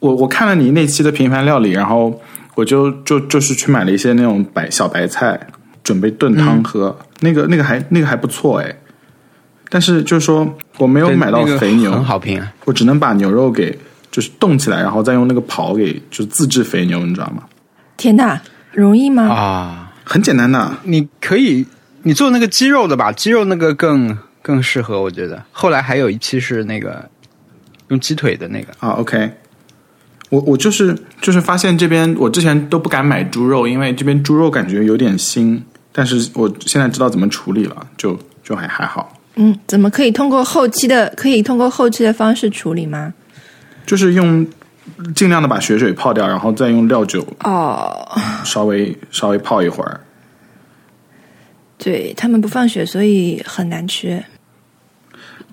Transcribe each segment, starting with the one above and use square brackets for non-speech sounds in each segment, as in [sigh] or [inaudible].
我我看了你那期的平凡料理，然后我就就就是去买了一些那种白小白菜，准备炖汤喝。那个那个还那个还不错哎，但是就是说我没有买到那个肥牛，很好评啊。我只能把牛肉给就是冻起来，然后再用那个刨给就是自制肥牛，你知道吗？天哪，容易吗？啊，很简单的，你可以你做那个鸡肉的吧，鸡肉那个更更适合，我觉得。后来还有一期是那个用鸡腿的那个，啊，OK，我我就是就是发现这边我之前都不敢买猪肉，因为这边猪肉感觉有点腥，但是我现在知道怎么处理了，就就还还好，嗯，怎么可以通过后期的可以通过后期的方式处理吗？就是用尽量的把血水泡掉，然后再用料酒哦，稍微稍微泡一会儿。[laughs] 对他们不放血，所以很难吃。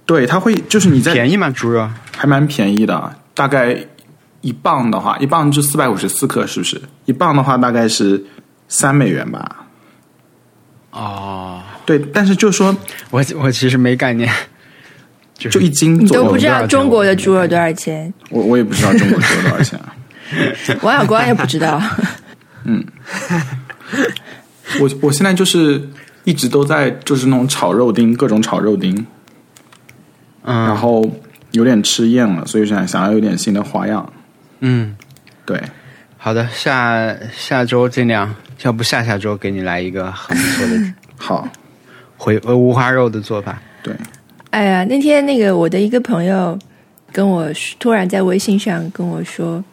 对，他会就是你在便宜吗？猪肉？还蛮便宜的，大概一磅的话，一磅就四百五十四克，是不是？一磅的话大概是三美元吧。哦，对，但是就说 [laughs] 我我其实没概念，就就一斤你左右，都不知道中国的猪肉多少钱？我我也不知道中国猪肉多少钱啊。[laughs] 王小光也不知道。[laughs] 嗯我我现在就是一直都在就是那种炒肉丁，各种炒肉丁，嗯，然后有点吃厌了，所以想想要有点新的花样。嗯，对，好的，下下周尽量，要不下下周给你来一个很不错的 [laughs] 好，回呃五花肉的做法。对，哎呀，那天那个我的一个朋友跟我突然在微信上跟我说，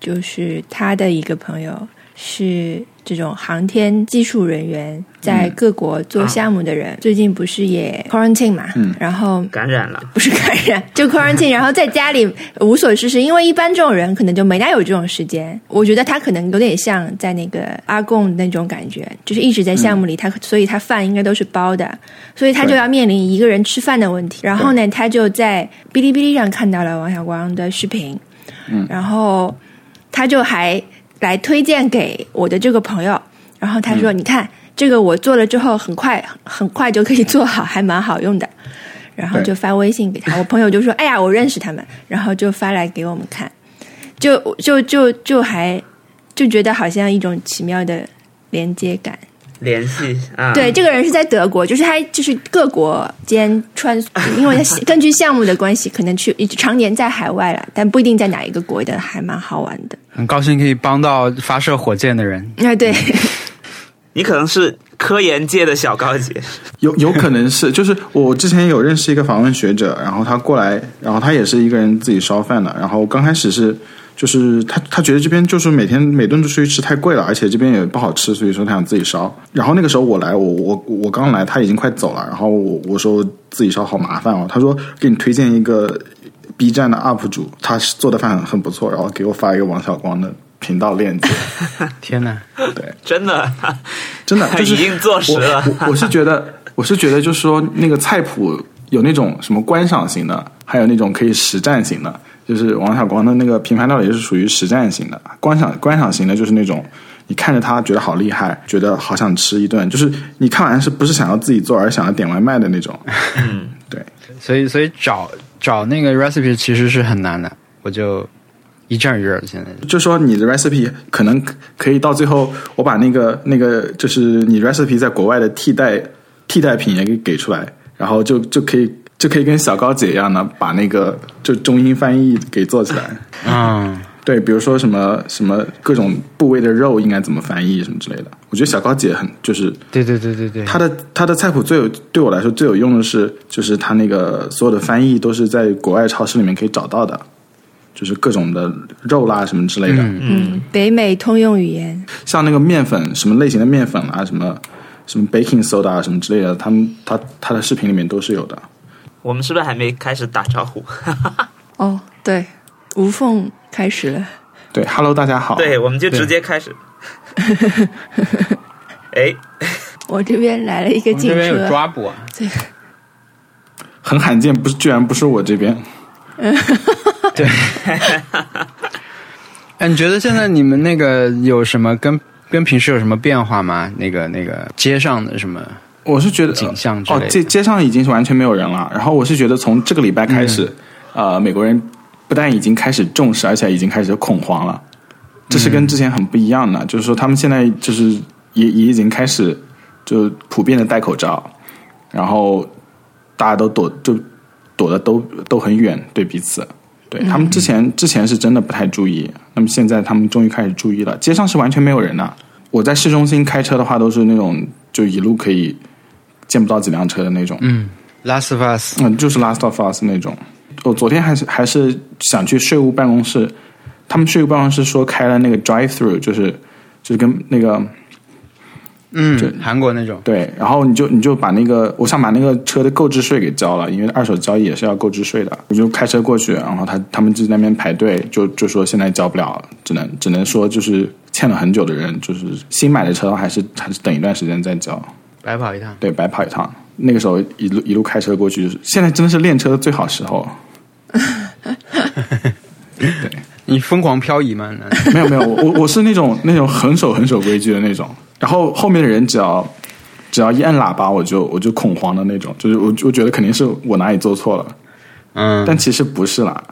就是他的一个朋友是这种航天技术人员，在各国做项目的人，最近不是也 quarantine 嘛，嗯。然后感染了，不是感染，[laughs] 就 quarantine，然后在家里无所事事，因为一般这种人可能就没大有这种时间。我觉得他可能有点像在那个阿贡那种感觉，就是一直在项目里，他所以他饭应该都是包的，所以他就要面临一个人吃饭的问题。然后呢，他就在哔哩哔哩上看到了王小光的视频，嗯。然后他就还来推荐给我的这个朋友，然后他说：“你看这个我做了之后，很快很快就可以做好，还蛮好用的。”然后就发微信给他，[laughs] 我朋友就说：“哎呀，我认识他们。”然后就发来给我们看，就就就就还就觉得好像一种奇妙的连接感。联系啊，对，这个人是在德国，就是他就是各国间穿，[laughs] 因为他根据项目的关系，可能去一直常年在海外了，但不一定在哪一个国的，还蛮好玩的。很高兴可以帮到发射火箭的人。啊，对，[laughs] 你可能是科研界的小高姐，有有可能是，就是我之前有认识一个访问学者，然后他过来，然后他也是一个人自己烧饭的，然后刚开始是就是他他觉得这边就是每天每顿都出去吃太贵了，而且这边也不好吃，所以说他想自己烧。然后那个时候我来，我我我刚来，他已经快走了，然后我我说自己烧好麻烦哦，他说给你推荐一个 B 站的 UP 主，他是做的饭很不错，然后给我发一个王小光的频道链接，天哪！对。真的真的就是 [laughs] 已经坐实了我我我是觉得，我是觉得，就是说那个菜谱有那种什么观赏型的，还有那种可以实战型的。就是王小光的那个平凡料理是属于实战型的，观赏观赏型的就是那种你看着他觉得好厉害，觉得好想吃一顿，就是你看完是不是想要自己做，而想要点外卖的那种。嗯，[laughs] 对，所以所以找找那个 recipe 其实是很难的，我就一阵儿一阵的现在。就说你的 recipe 可能可以到最后，我把那个那个就是你 recipe 在国外的替代替代品也给给出来，然后就就可以就可以跟小高姐一样的把那个就中英翻译给做起来。嗯，对，比如说什么什么各种部位的肉应该怎么翻译什么之类的。我觉得小高姐很就是对对对对对，她的她的菜谱最有对我来说最有用的是，就是她那个所有的翻译都是在国外超市里面可以找到的，就是各种的肉啦什么之类的。嗯，北美通用语言，像那个面粉，什么类型的面粉啊，什么什么 baking soda 啊，什么之类的，他们他他的视频里面都是有的。我们是不是还没开始打招呼？[laughs] 哦，对，无缝开始了。对，Hello，大家好。对，我们就直接开始。哎，我这边来了一个警我们这边有车，抓捕啊，对很罕见，不是，居然不是我这边。对。[laughs] 哎，你觉得现在你们那个有什么跟跟平时有什么变化吗？那个那个街上的什么？我是觉得哦街街上已经是完全没有人了。然后我是觉得从这个礼拜开始，呃，美国人不不但已经开始重视，而且已经开始恐慌了。这是跟之前很不一样的，就是说他们现在就是也也已经开始就普遍的戴口罩，然后大家都躲就躲的都都很远对彼此。对他们之前之前是真的不太注意，那么现在他们终于开始注意了。街上是完全没有人的，我在市中心开车的话都是那种就一路可以见不到几辆车的那种。嗯，Last of Us，嗯，就是 Last of Us 那种。我昨天还是还是想去税务办公室，他们税务办公室说开了那个 drive through，就是就是跟那个嗯就，韩国那种，对，然后你就你就把那个我想把那个车的购置税给交了，因为二手交易也是要购置税的。我就开车过去，然后他他们就在那边排队，就就说现在交不了，只能只能说就是欠了很久的人，就是新买的车还是还是等一段时间再交。白跑一趟。对，白跑一趟。那个时候一路一路开车过去，就是现在真的是练车的最好时候。[laughs] 你疯狂漂移吗？没有没有，我我我是那种那种很守很守规矩的那种，然后后面的人只要只要一按喇叭，我就我就恐慌的那种，就是我我觉得肯定是我哪里做错了，嗯，但其实不是啦，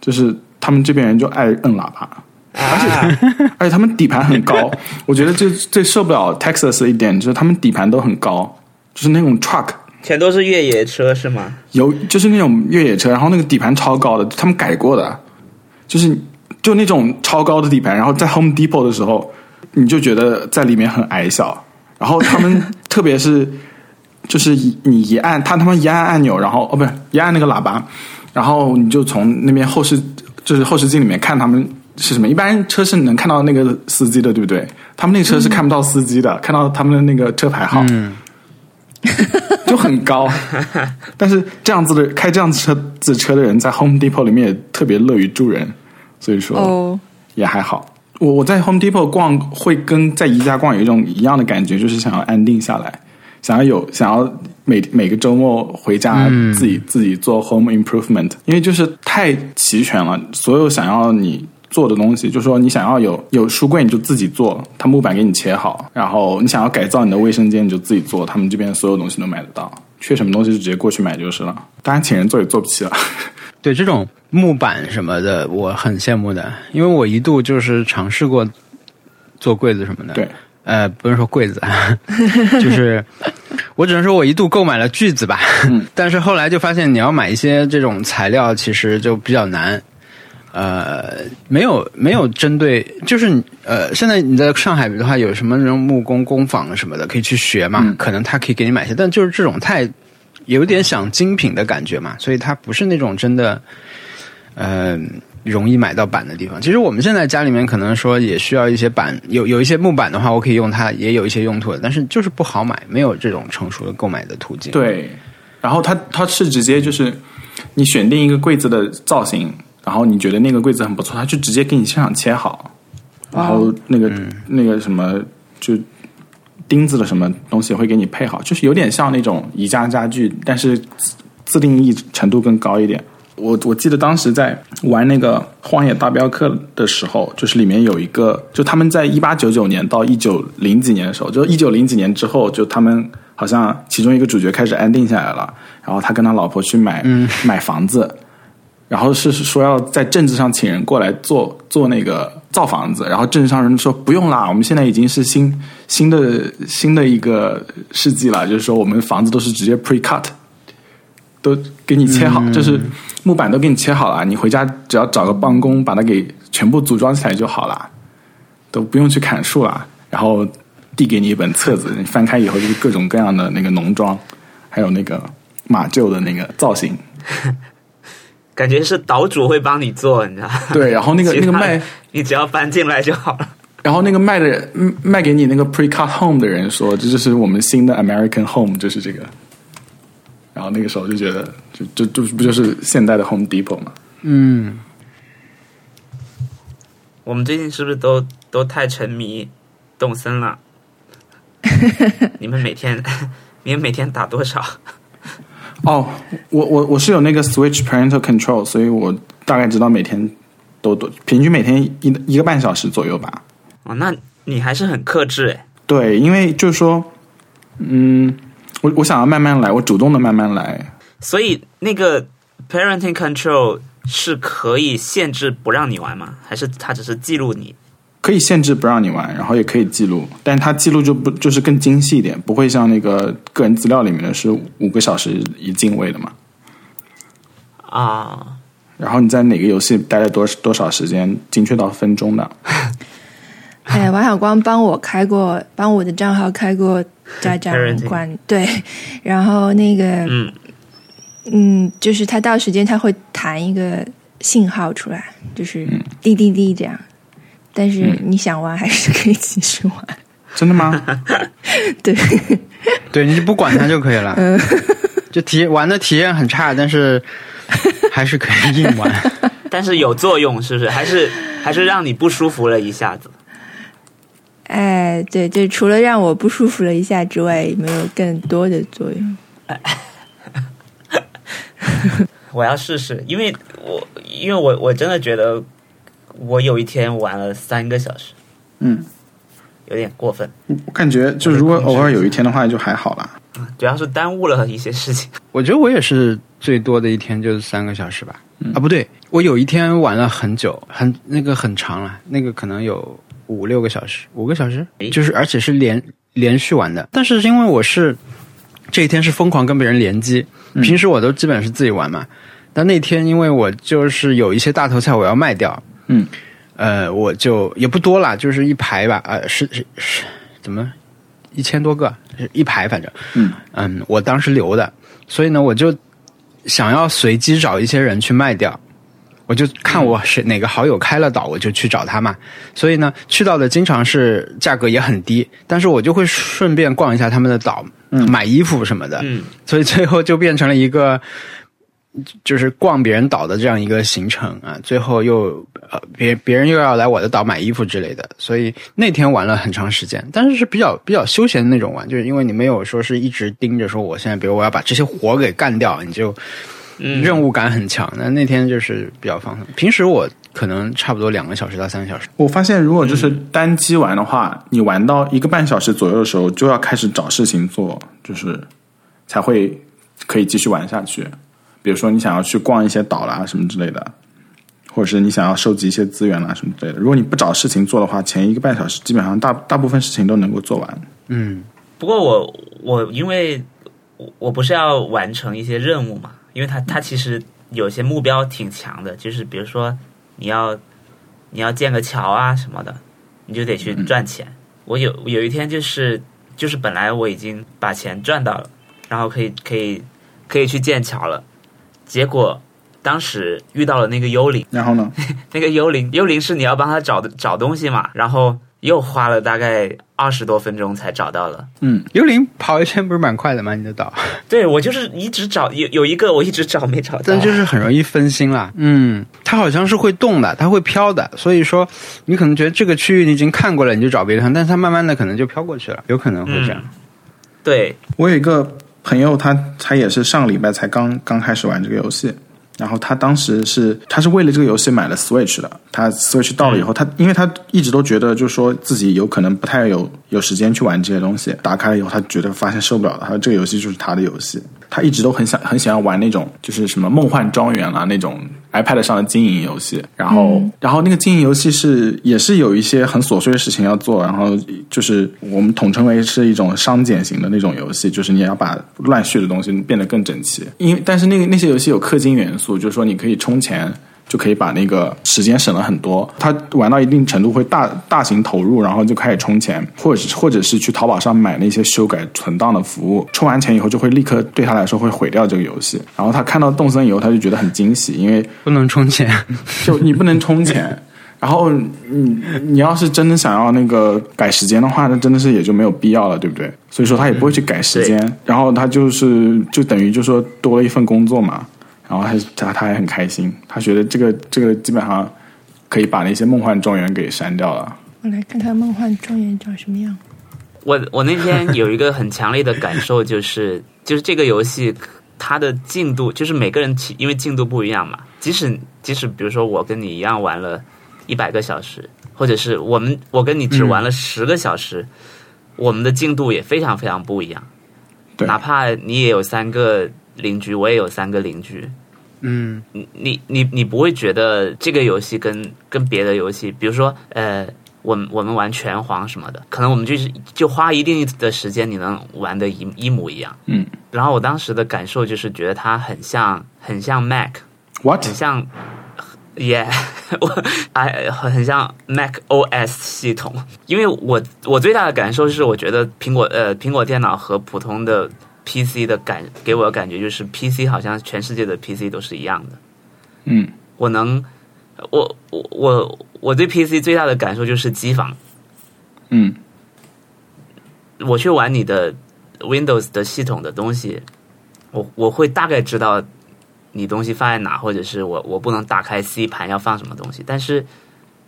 就是他们这边人就爱摁喇叭，而且 [laughs] 而且他们底盘很高，[laughs] 我觉得最最受不了 Texas 的一点就是他们底盘都很高，就是那种 truck。全都是越野车是吗？有就是那种越野车，然后那个底盘超高的，他们改过的，就是就那种超高的底盘，然后在 Home Depot 的时候，你就觉得在里面很矮小。然后他们 [laughs] 特别是就是你一按他他们一按按钮，然后哦不是一按那个喇叭，然后你就从那边后视就是后视镜里面看他们是什么。一般车是能看到那个司机的，对不对？他们那车是看不到司机的，看到他们的那个车牌号。就很高，但是这样子的开这样子车子车的人，在 Home Depot 里面也特别乐于助人，所以说哦，也还好。我我在 Home Depot 逛会跟在宜家逛有一种一样的感觉，就是想要安定下来，想要有想要每每个周末回家自己、自己做 home improvement，因为就是太齐全了，所有想要你做的东西，就说你想要有有书柜你就自己做，他木板给你切好，然后你想要改造你的卫生间你就自己做，他们这边所有东西都买得到，缺什么东西就直接过去买就是了。当然请人做也做不起了。[laughs] 对这种木板什么的，我很羡慕的，因为我一度就是尝试过做柜子什么的。对，呃，不是说柜子，[laughs] 就是我只能说我一度购买了锯子吧，但是后来就发现你要买一些这种材料，其实就比较难。呃，没有没有针对，就是呃，现在你在上海的话，有什么那种木工工坊什么的，可以去学嘛？可能他可以给你买一些，但就是这种太有点想精品的感觉嘛，所以它不是那种真的，呃，容易买到板的地方。其实我们现在家里面可能说也需要一些板，有有一些木板的话，我可以用它，也有一些用途的，但是就是不好买，没有这种成熟的购买的途径。，对，然后它它是直接就是你选定一个柜子的造型，然后你觉得那个柜子很不错，他就直接给你现场切好，然后那个、那个什么就钉子的什么东西会给你配好，就是有点像那种宜家家具，但是自自定义程度更高一点。我我记得当时在玩那个《荒野大镖客》的时候，就是里面有一个，就他们在一八九九年到一九零几年的时候，就一九零几年之后，就他们好像其中一个主角开始安定下来了，然后他跟他老婆去买、买房子，然后是说要在镇子上请人过来做做那个造房子，然后镇上人说不用啦，我们现在已经是新新的新的一个世纪了，就是说我们房子都是直接 pre cut，都给你切好，就是木板都给你切好了，你回家只要找个帮工把它给全部组装起来就好了，都不用去砍树了，然后递给你一本册子，你翻开以后就是各种各样的那个农庄，还有那个马厩的那个造型。[laughs] 感觉是岛主会帮你做，你知道吗？对，然后那个 [laughs] 那个卖，你只要搬进来就好了。然后那个卖的卖给你那个 pre-cut home 的人说，这就是我们新的 American home，就是这个。然后那个时候就觉得，就就就不就是现代的 Home Depot 嘛？嗯，我们最近是不是都都太沉迷动森了？[laughs] 你们每天，[laughs] 你们每天打多少？哦，我我我是有那个 Switch Parental Control，所以我大概知道每天都多，平均每天一一个半小时左右吧。哦，那你还是很克制诶。对，因为就是说，嗯，我我想要慢慢来，我主动的慢慢来。所以那个 parenting control 是可以限制不让你玩吗？还是它只是记录你？可以限制不让你玩，然后也可以记录，但是它记录就不就是更精细一点，不会像那个个人资料里面的是五个小时一进位的嘛。啊，然后你在哪个游戏待了多多少时间，精确到分钟的。[laughs] 哎，王小光帮我开过，帮我的账号开过家长馆，对，然后那个嗯，嗯，就是他到时间他会弹一个信号出来，就是滴滴滴这样。但是你想玩还是可以继续玩，真的吗？[laughs] 对，对，你就不管它就可以了。就体玩的体验很差，但是 [laughs] 还是可以硬玩。[laughs] 但是有作用，是不是？还是还是让你不舒服了一下子？哎，对，就除了让我不舒服了一下之外，没有更多的作用。我要试试，因为我因为我我真的觉得我有一天玩了三个小时，嗯，有点过分，我感觉就如果偶尔有一天的话，就还好啦。主要是耽误了一些事情。我觉得我也是最多的一天就是三个小时吧。啊，不对，我有一天玩了很久，很那个很长了，那个可能有五六个小时，五个小时，就是而且是连连续玩的。但是因为我是这一天是疯狂跟别人联机，平时我都基本是自己玩嘛。但那天因为我就是有一些大头菜我要卖掉，嗯，呃，我就也不多啦，就是一排吧，呃，是是是，怎么一千多个，是一排反正，嗯嗯，我当时留的，所以呢，我就想要随机找一些人去卖掉，我就看我是哪个好友开了岛，我就去找他嘛。所以呢，去到的经常是价格也很低，但是我就会顺便逛一下他们的岛，买衣服什么的。嗯，所以最后就变成了一个。就是逛别人岛的这样一个行程啊，最后又呃别别人又要来我的岛买衣服之类的，所以那天玩了很长时间，但是是比较比较休闲的那种玩，就是因为你没有说是一直盯着说我现在比如我要把这些活给干掉，你就嗯任务感很强。那那天就是比较放松，平时我可能差不多两个小时到三个小时。我发现，如果就是单机玩的话，你玩到一个半小时左右的时候，就要开始找事情做，就是才会可以继续玩下去。比如说，你想要去逛一些岛啦什么之类的，或者是你想要收集一些资源啦什么之类的。如果你不找事情做的话，前一个半小时基本上大大部分事情都能够做完。嗯，不过我我因为我我不是要完成一些任务嘛，因为它它其实有些目标挺强的，就是比如说你要你要建个桥啊什么的，你就得去赚钱。我有有一天就是就是本来我已经把钱赚到了，然后可以可以可以去建桥了，结果当时遇到了那个幽灵。然后呢，[laughs] 那个幽灵，幽灵是你要帮他找的找东西嘛，然后又花了大概二十多分钟才找到了。嗯幽灵跑一圈不是蛮快的吗？你的岛，[laughs] 对我就是一直找，有有一个我一直找没找到，但就是很容易分心啦。嗯，它好像是会动的，它会飘的，所以说你可能觉得这个区域你已经看过了，你就找别的地方，但是它慢慢的可能就飘过去了，有可能会这样。对，我有一个朋友他，他也是上个礼拜才刚刚开始玩这个游戏，然后他当时是他是为了这个游戏买了 Switch 的。他 Switch 到了以后，他因为他一直都觉得，就是说自己有可能不太有有时间去玩这些东西。打开了以后，他觉得发现受不了了，他说这个游戏就是他的游戏。他一直都很想很喜欢玩那种就是什么梦幻庄园啊那种 iPad 上的经营游戏，然后、然后那个经营游戏是也是有一些很琐碎的事情要做，然后就是我们统称为是一种商检型的那种游戏，就是你要把乱序的东西变得更整齐。因为但是那个那些游戏有氪金元素，就是说你可以充钱。就可以把那个时间省了很多。他玩到一定程度会大大型投入，然后就开始充钱，或者是或者是去淘宝上买那些修改存档的服务。充完钱以后，就会立刻对他来说会毁掉这个游戏。然后他看到动森以后，他就觉得很惊喜，因为不能充钱，就你不能充钱。[laughs] 然后你你要是真的想要那个改时间的话，那真的是也就没有必要了，对不对？所以说他也不会去改时间，然后他就是就等于就说多了一份工作嘛。然后他他他还很开心，他觉得这个这个基本上可以把那些梦幻庄园给删掉了。我来看看梦幻庄园长什么样。我我那天有一个很强烈的感受，就是 [laughs] 就是这个游戏它的进度，就是每个人因为进度不一样嘛，即使即使比如说我跟你一样玩了一百个小时，或者是我们我跟你只玩了十个小时，我们的进度也非常非常不一样。对哪怕你也有三个邻居，我也有三个邻居，嗯你你你不会觉得这个游戏跟跟别的游戏，比如说呃，我们我们玩拳皇什么的，可能我们就是就花一定的时间，你能玩的一一模一样。嗯，然后我当时的感受就是觉得它很像很像 Mac，，what？很像，yeah，[laughs] 我哎很像 Mac OS 系统，因为我我最大的感受是，我觉得苹果呃苹果电脑和普通的 PC 的感给我的感觉就是 PC 好像全世界的 PC 都是一样的。嗯我能，我我我我对 PC 最大的感受就是机房。嗯我去玩你的 Windows 的系统的东西，我我会大概知道你东西放在哪，或者是我我不能打开 C 盘要放什么东西，但是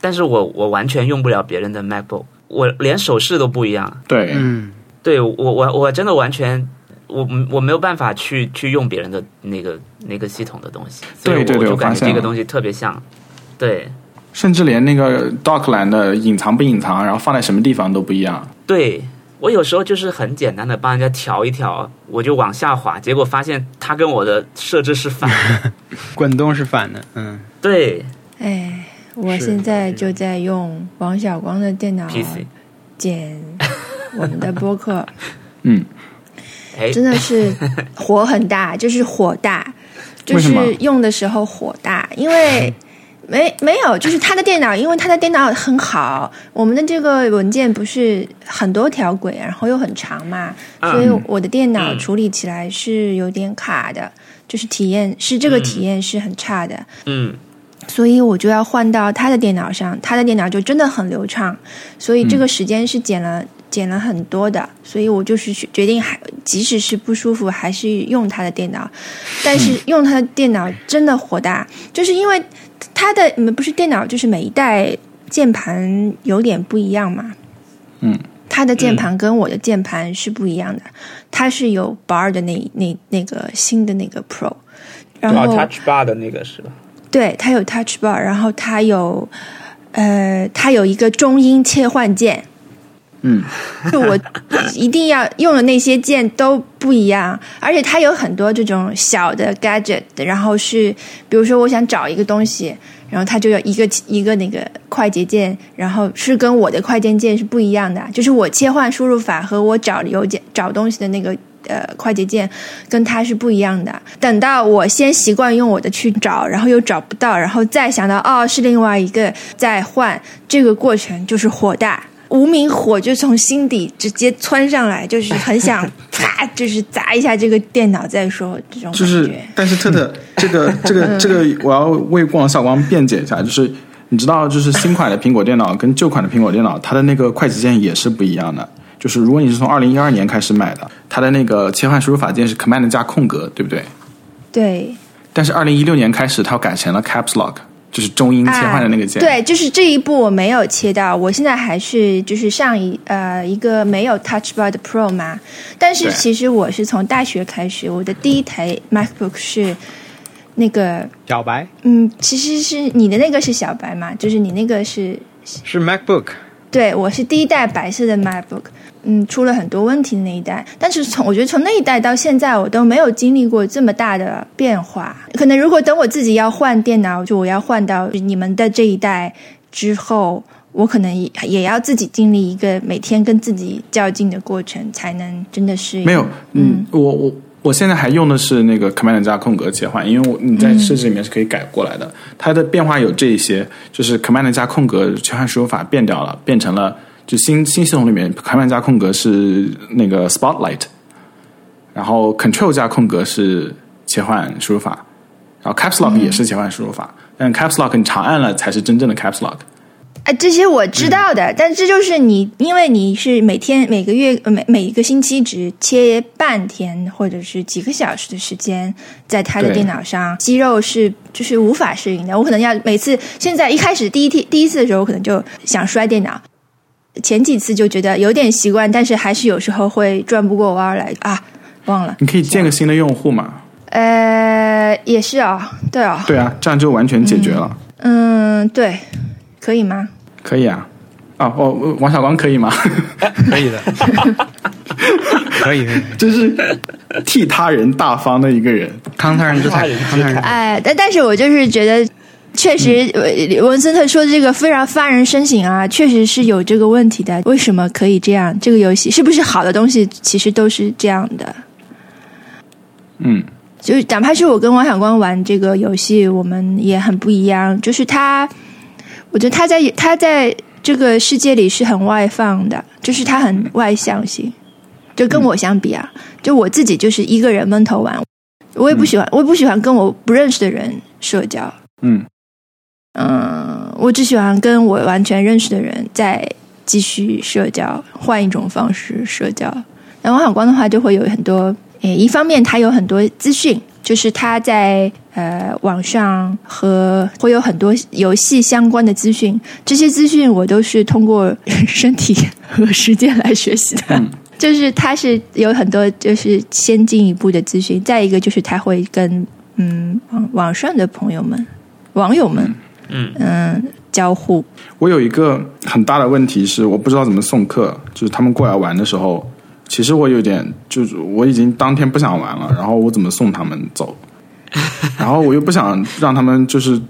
但是我我完全用不了别人的 MacBook，我连手势都不一样。对，嗯对我我我真的完全。我我没有办法去去用别人的那个那个系统的东西，所以我就感觉这个东西特别像，对甚至连那个 Dockland 的隐藏不隐藏，然后放在什么地方都不一样。对我有时候就是很简单的帮人家调一调，我就往下滑，结果发现它跟我的设置是反的。[laughs] 滚动是反的，嗯哦对哎，我现在就在用王小光的电脑，PC，剪我们的播客，[laughs] 嗯，哎，真的是火很大，就是火大，[laughs] 就是用的时候火大，因为。[laughs] 没没有，就是他的电脑，因为他的电脑很好，我们的这个文件不是很多条轨，然后又很长嘛，嗯所以我的电脑嗯处理起来是有点卡的，就是体验是这个体验是很差的。嗯所以我就要换到他的电脑上，他的电脑就真的很流畅，所以这个时间是减了、减了很多的，所以我就是去决定还即使是不舒服，还是用他的电脑，但是用他的电脑真的火大，就是因为他的嗯不是电脑，就是每一代键盘有点不一样嘛，嗯。他的键盘跟我的键盘是不一样的，它是有 bar 的那那那个新的那个 Pro，然后、Touch Bar 的那个是吧？对，它有 Touch Bar，然后它有，呃，它有一个中音切换键。嗯，[laughs] 就我一定要用的那些键都不一样，而且它有很多这种小的 gadget，然后是，比如说我想找一个东西，然后它就有一个一个那个快捷键，然后是跟我的快捷键是不一样的，就是我切换输入法和我找邮件找东西的那个呃快捷键跟它是不一样的。等到我先习惯用我的去找，然后又找不到，然后再想到哦是另外一个再换，这个过程就是火大。无名火就从心底直接窜上来，就是很想 [laughs] 啪，就是砸一下这个电脑再说这种感觉。就是，但是特特这个这个这个，我要为王小光辩解一下，就是你知道，就是新款的苹果电脑跟旧款的苹果电脑，它的那个快捷键也是不一样的。就是如果你是从二零一二年开始买的，它的那个切换输入法键是 Command 加空格，对不对？对，但是二零一六年开始，它改成了 Caps Lock，就是中英切换的那个键。啊。对，就是这一步我没有切到，我现在还是就是上一呃一个没有 Touch Bar 的 Pro 嘛。但是其实我是从大学开始，我的第一台 MacBook 是那个小白嗯，其实是你的那个是小白嘛，就是你那个是是 MacBook，对，我是第一代白色的 MacBook，嗯，出了很多问题的那一代。但是从我觉得从那一代到现在，我都没有经历过这么大的变化。可能如果等我自己要换电脑，就我要换到你们的这一代之后，我可能也也要自己经历一个每天跟自己较劲的过程，才能真的是没有，嗯，我我我现在还用的是那个 Command 加空格切换，因为我你在设置里面是可以改过来的。它的变化有这一些，就是 Command 加空格切换输入法变掉了，变成了就新新系统里面 Command 加空格是那个 Spotlight，然后 Control 加空格是切换输入法，然后 Caps Lock 也是切换输入法，但 Caps Lock 你长按了才是真正的 Caps Lock。哎，这些我知道的，但这就是你，因为你是每天、每个月、呃每每一个星期只切半天或者是几个小时的时间，在他的电脑上，肌肉是就是无法适应的。我可能要每次，现在一开始第一天第一次的时候，我可能就想摔电脑，前几次就觉得有点习惯，但是还是有时候会转不过弯来啊，忘了。你可以建个新的用户嘛？呃，也是啊、对啊、对啊，这样就完全解决了。嗯，对，可以吗？可以啊。啊，哦，王小光可以吗？[laughs] 可以的。[laughs] 可以，可以真是替他人大方的一个人。康 [laughs] 他人之才，康他人。哎，但但是我就是觉得，确实，呃文森特说的这个非常发人深省啊，确实是有这个问题的。为什么可以这样？这个游戏是不是好的东西，其实都是这样的。嗯，就是哪怕是我跟王小光玩这个游戏，我们也很不一样。就是他，我觉得他在他在这个世界里是很外放的，就是他很外向型。就跟我相比啊，就我自己就是一个人闷头玩，我也不喜欢，我也不喜欢跟我不认识的人社交。嗯嗯，我只喜欢跟我完全认识的人再继续社交，换一种方式社交。那王小光的话就会有很多，诶，一方面他有很多资讯，就是他在呃网上和会有很多游戏相关的资讯，这些资讯我都是通过身体 [laughs] 和时间来学习的。就是他是有很多就是先进一步的资讯，再一个就是他会跟嗯网网上的朋友们、网友们嗯嗯交互。我有一个很大的问题是，我不知道怎么送客。就是他们过来玩的时候，其实我有点，就是我已经当天不想玩了，然后我怎么送他们走？[laughs] 然后我又不想让他们就是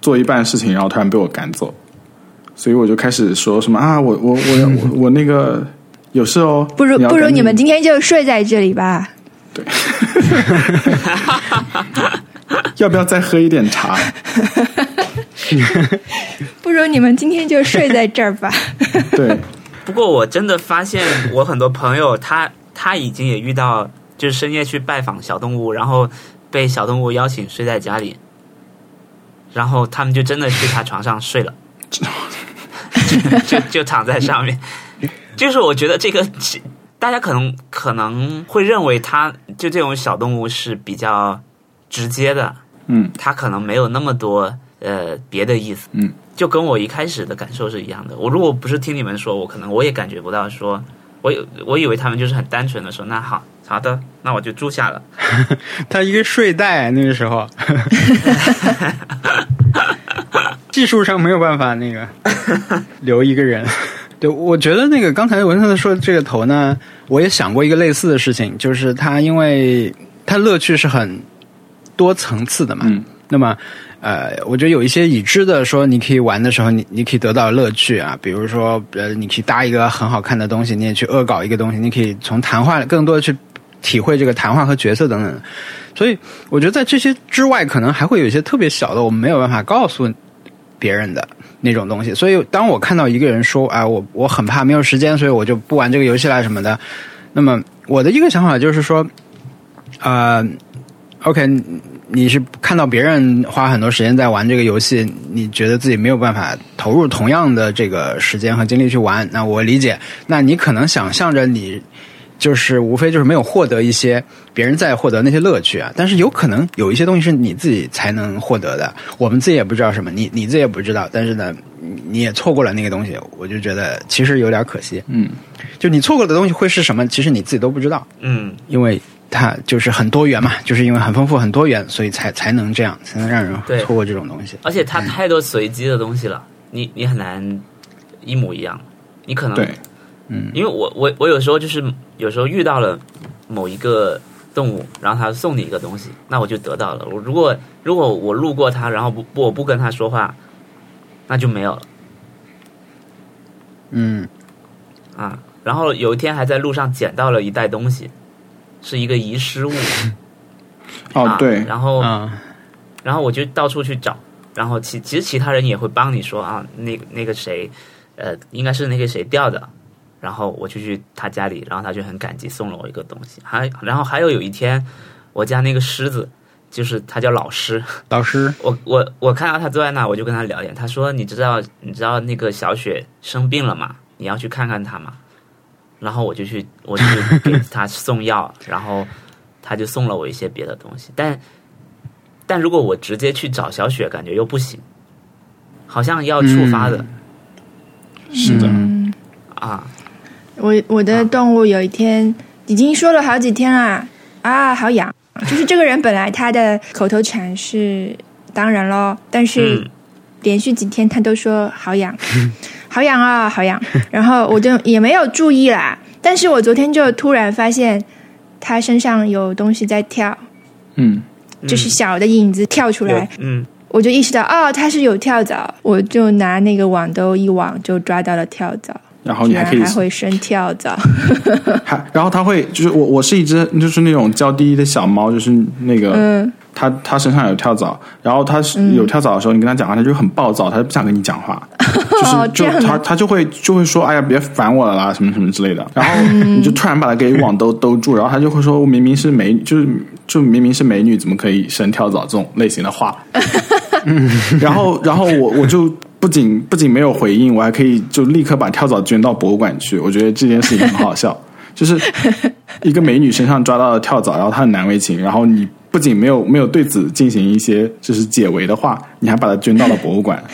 做一半事情，然后突然被我赶走，所以我就开始说什么啊，我我我我我那个有事哦，不如不如你们今天就睡在这里吧。对 [laughs] 要不要再喝一点茶？[laughs] 不如你们今天就睡在这儿吧。[laughs] 对，不过我真的发现，我很多朋友他他已经也遇到，就是深夜去拜访小动物，然后被小动物邀请睡在家里，然后他们就真的去他床上睡了，就 [laughs] 就就躺在上面。就是我觉得这个，大家可能可能会认为它就这种小动物是比较直接的，嗯它可能没有那么多呃别的意思，嗯，就跟我一开始的感受是一样的。我如果不是听你们说，我可能我也感觉不到说，我有我以为他们就是很单纯的说，那好好的，那我就住下了。[laughs] 他一个睡袋，那个时候，[laughs] 技术上没有办法那个留一个人。对，我觉得那个刚才文森特说的这个头呢，我也想过一个类似的事情，就是它因为它乐趣是很多层次的嘛，嗯那么。呃，我觉得有一些已知的，说你可以玩的时候，你你可以得到乐趣啊，比如说，呃，你可以搭一个很好看的东西，你也去恶搞一个东西，你可以从谈话更多的去体会这个谈话和角色等等。所以我觉得在这些之外，可能还会有一些特别小的，我们没有办法告诉别人的那种东西。所以当我看到一个人说，啊、我我很怕没有时间，所以我就不玩这个游戏啦什么的，那么我的一个想法就是说，呃，OK，你是看到别人花很多时间在玩这个游戏，你觉得自己没有办法投入同样的这个时间和精力去玩，那我理解。那你可能想象着你就是无非就是没有获得一些别人在获得那些乐趣啊，但是有可能有一些东西是你自己才能获得的，我们自己也不知道什么，你你自己也不知道，但是呢，你也错过了那个东西，我就觉得其实有点可惜。嗯，就你错过的东西会是什么，其实你自己都不知道。嗯，因为它就是很多元嘛，就是因为很丰富、很多元，所以才才能这样，才能让人对错过这种东西。而且它太多随机的东西了，你你很难一模一样，你可能对，嗯因为我我我有时候就是有时候遇到了某一个动物，然后它送你一个东西，那我就得到了。我如果如果我路过它，然后不不我不跟它说话，那就没有了嗯啊。然后有一天还在路上捡到了一袋东西，是一个遗失物。啊，哦对，然后啊，然后我就到处去找，然后其其实其他人也会帮你说啊，那个那个谁，呃，应该是那个谁掉的，然后我就去他家里，然后他就很感激送了我一个东西，还然后还有有一天，我家那个狮子，就是他叫老师，老师，[laughs] 我我我看到他坐在那，我就跟他聊天，他说你知道你知道那个小雪生病了吗？你要去看看她吗？然后我就去我就给 [laughs] 他送药，然后他就送了我一些别的东西，但但如果我直接去找小雪，感觉又不行，好像要触发的、是的，嗯，啊。我我的动物有一天已经说了好几天了，啊，好痒。就是这个人本来他的口头禅是当然咯，但是嗯。连续几天他都说好痒，[laughs] 好痒啊，好痒。[laughs] 然后我就也没有注意啦，但是我昨天就突然发现他身上有东西在跳，嗯，就是小的影子跳出来，嗯，我就意识到哦，他是有跳蚤，我就拿那个网兜一网就抓到了跳蚤，然后你还可以还会生跳蚤，[laughs] 还，然后它会就是我我是一只就是那种娇滴滴的小猫，就是那个、嗯。它它身上有跳蚤，然后它是有跳蚤的时候，你跟它讲话，它就很暴躁，它就不想跟你讲话，[laughs] 就是就它它就会就会说哎呀别烦我了啦什么什么之类的，然后嗯。你就突然把它给网兜兜住，然后它就会说我明明是美就是就明明是美女，怎么可以生跳蚤这种类型的话，然后 [laughs] 然后我我就。不仅不仅没有回应，我还可以就立刻把跳蚤捐到博物馆去。我觉得这件事情很好笑，[laughs] 就是一个美女身上抓到了跳蚤，然后她很难为情，然后你不仅没有没有对此进行一些就是解围的话，你还把它捐到了博物馆。[laughs]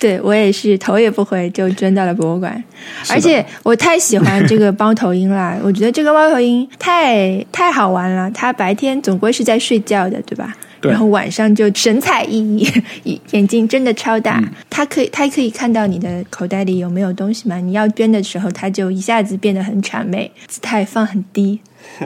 对我也是头也不回就捐到了博物馆，而且我太喜欢这个猫头鹰了，[laughs] 我觉得这个猫头鹰太太好玩了。它白天总归是在睡觉的，对吧？对然后晚上就神采奕奕，[laughs] 眼睛真的超大。嗯它可以，他可以看到你的口袋里有没有东西嘛？你要捐的时候，他就一下子变得很谄媚，姿态放很低，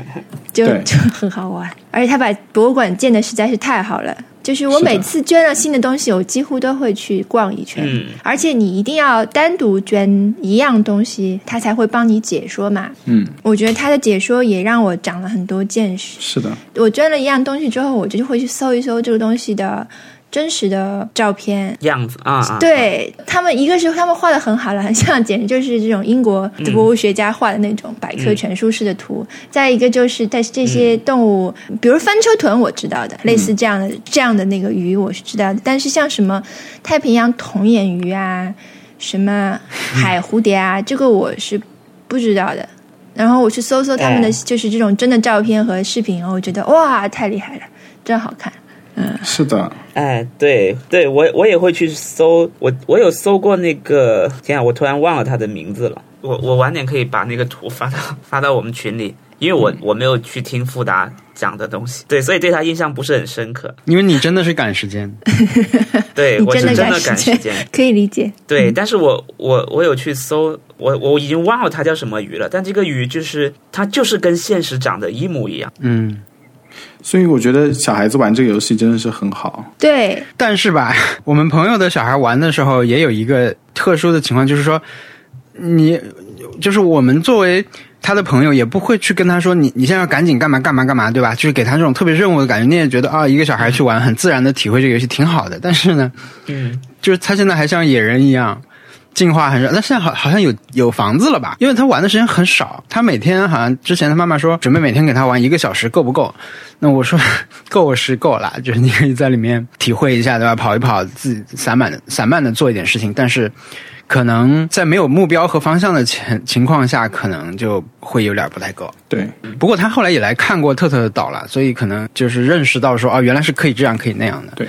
[laughs] 就对就很好玩。而且他把博物馆建的实在是太好了。就是我每次捐了新的东西，我几乎都会去逛一圈。嗯而且你一定要单独捐一样东西，他才会帮你解说嘛。嗯，我觉得他的解说也让我长了很多见识。是的，我捐了一样东西之后，我就会去搜一搜这个东西的真实的照片。样子啊啊，对他们，一个是他们画的很好了，[laughs] 很像，简直就是这种英国的博物学家画的那种百科全书式的图。再一个就是，但是这些动物，比如翻车豚，我知道的，类似这样的这样的那个鱼，我是知道的。但是像什么太平洋童眼鱼啊，什么海蝴蝶啊，[laughs] 这个我是不知道的。然后我去搜搜他们的哎就是这种真的照片和视频，我觉得哇，太厉害了，真好看。是的，哎，对对，我我也会去搜，我我有搜过那个，天啊，我突然忘了他的名字了。我我晚点可以把那个图发到发到我们群里，因为我我没有去听富达讲的东西，对，所以对他印象不是很深刻。因为你真的是赶时间，[laughs] [laughs] 对我是真的赶时间，，可以理解。对，但是我我我有去搜，我我已经忘了它叫什么鱼了，但这个鱼就是它就是跟现实长得一模一样。嗯。所以我觉得小孩子玩这个游戏真的是很好。对，但是吧，[laughs] 我们朋友的小孩玩的时候也有一个特殊的情况，就是说，你就是我们作为他的朋友，也不会去跟他说你你现在要赶紧干嘛干嘛干嘛，对吧？就是给他这种特别任务的感觉，你也觉得啊，一个小孩去玩，很自然的体会这个游戏挺好的。但是呢，嗯，就是他现在还像野人一样。进化很少，但现在好好像有有房子了吧？因为他玩的时间很少，他每天好像之前他妈妈说准备每天给他玩一个小时够不够？那我说 [laughs] 够是够了，[laughs] 就是你可以在里面体会一下，对吧？跑一跑，自己散漫的散漫的做一点事情，但是可能在没有目标和方向的情情况下，可能就会有点不太够。对，不过他后来也来看过特特的岛了，所以可能就是认识到说，哦，原来是可以这样，可以那样的。对，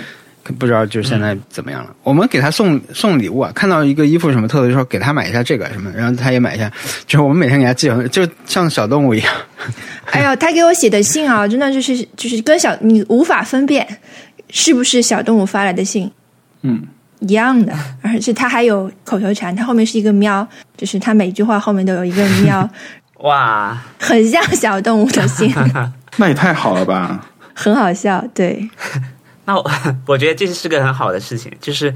不知道就是现在怎么样了。我们给他送送礼物啊，看到一个衣服什么特色，就说给他买一下这个什么，然后他也买一下，就是我们每天给他寄，就像小动物一样。[laughs] 哎呦，他给我写的信啊，真的就是就是跟小你无法分辨是不是小动物发来的信嗯，一样的，而且他还有口头禅，他后面是一个喵，就是他每句话后面都有一个 [laughs] 喵，哇，很像小动物的信，[laughs] 那也太好了吧？很好笑。对，那我我觉得这是个很好的事情，就是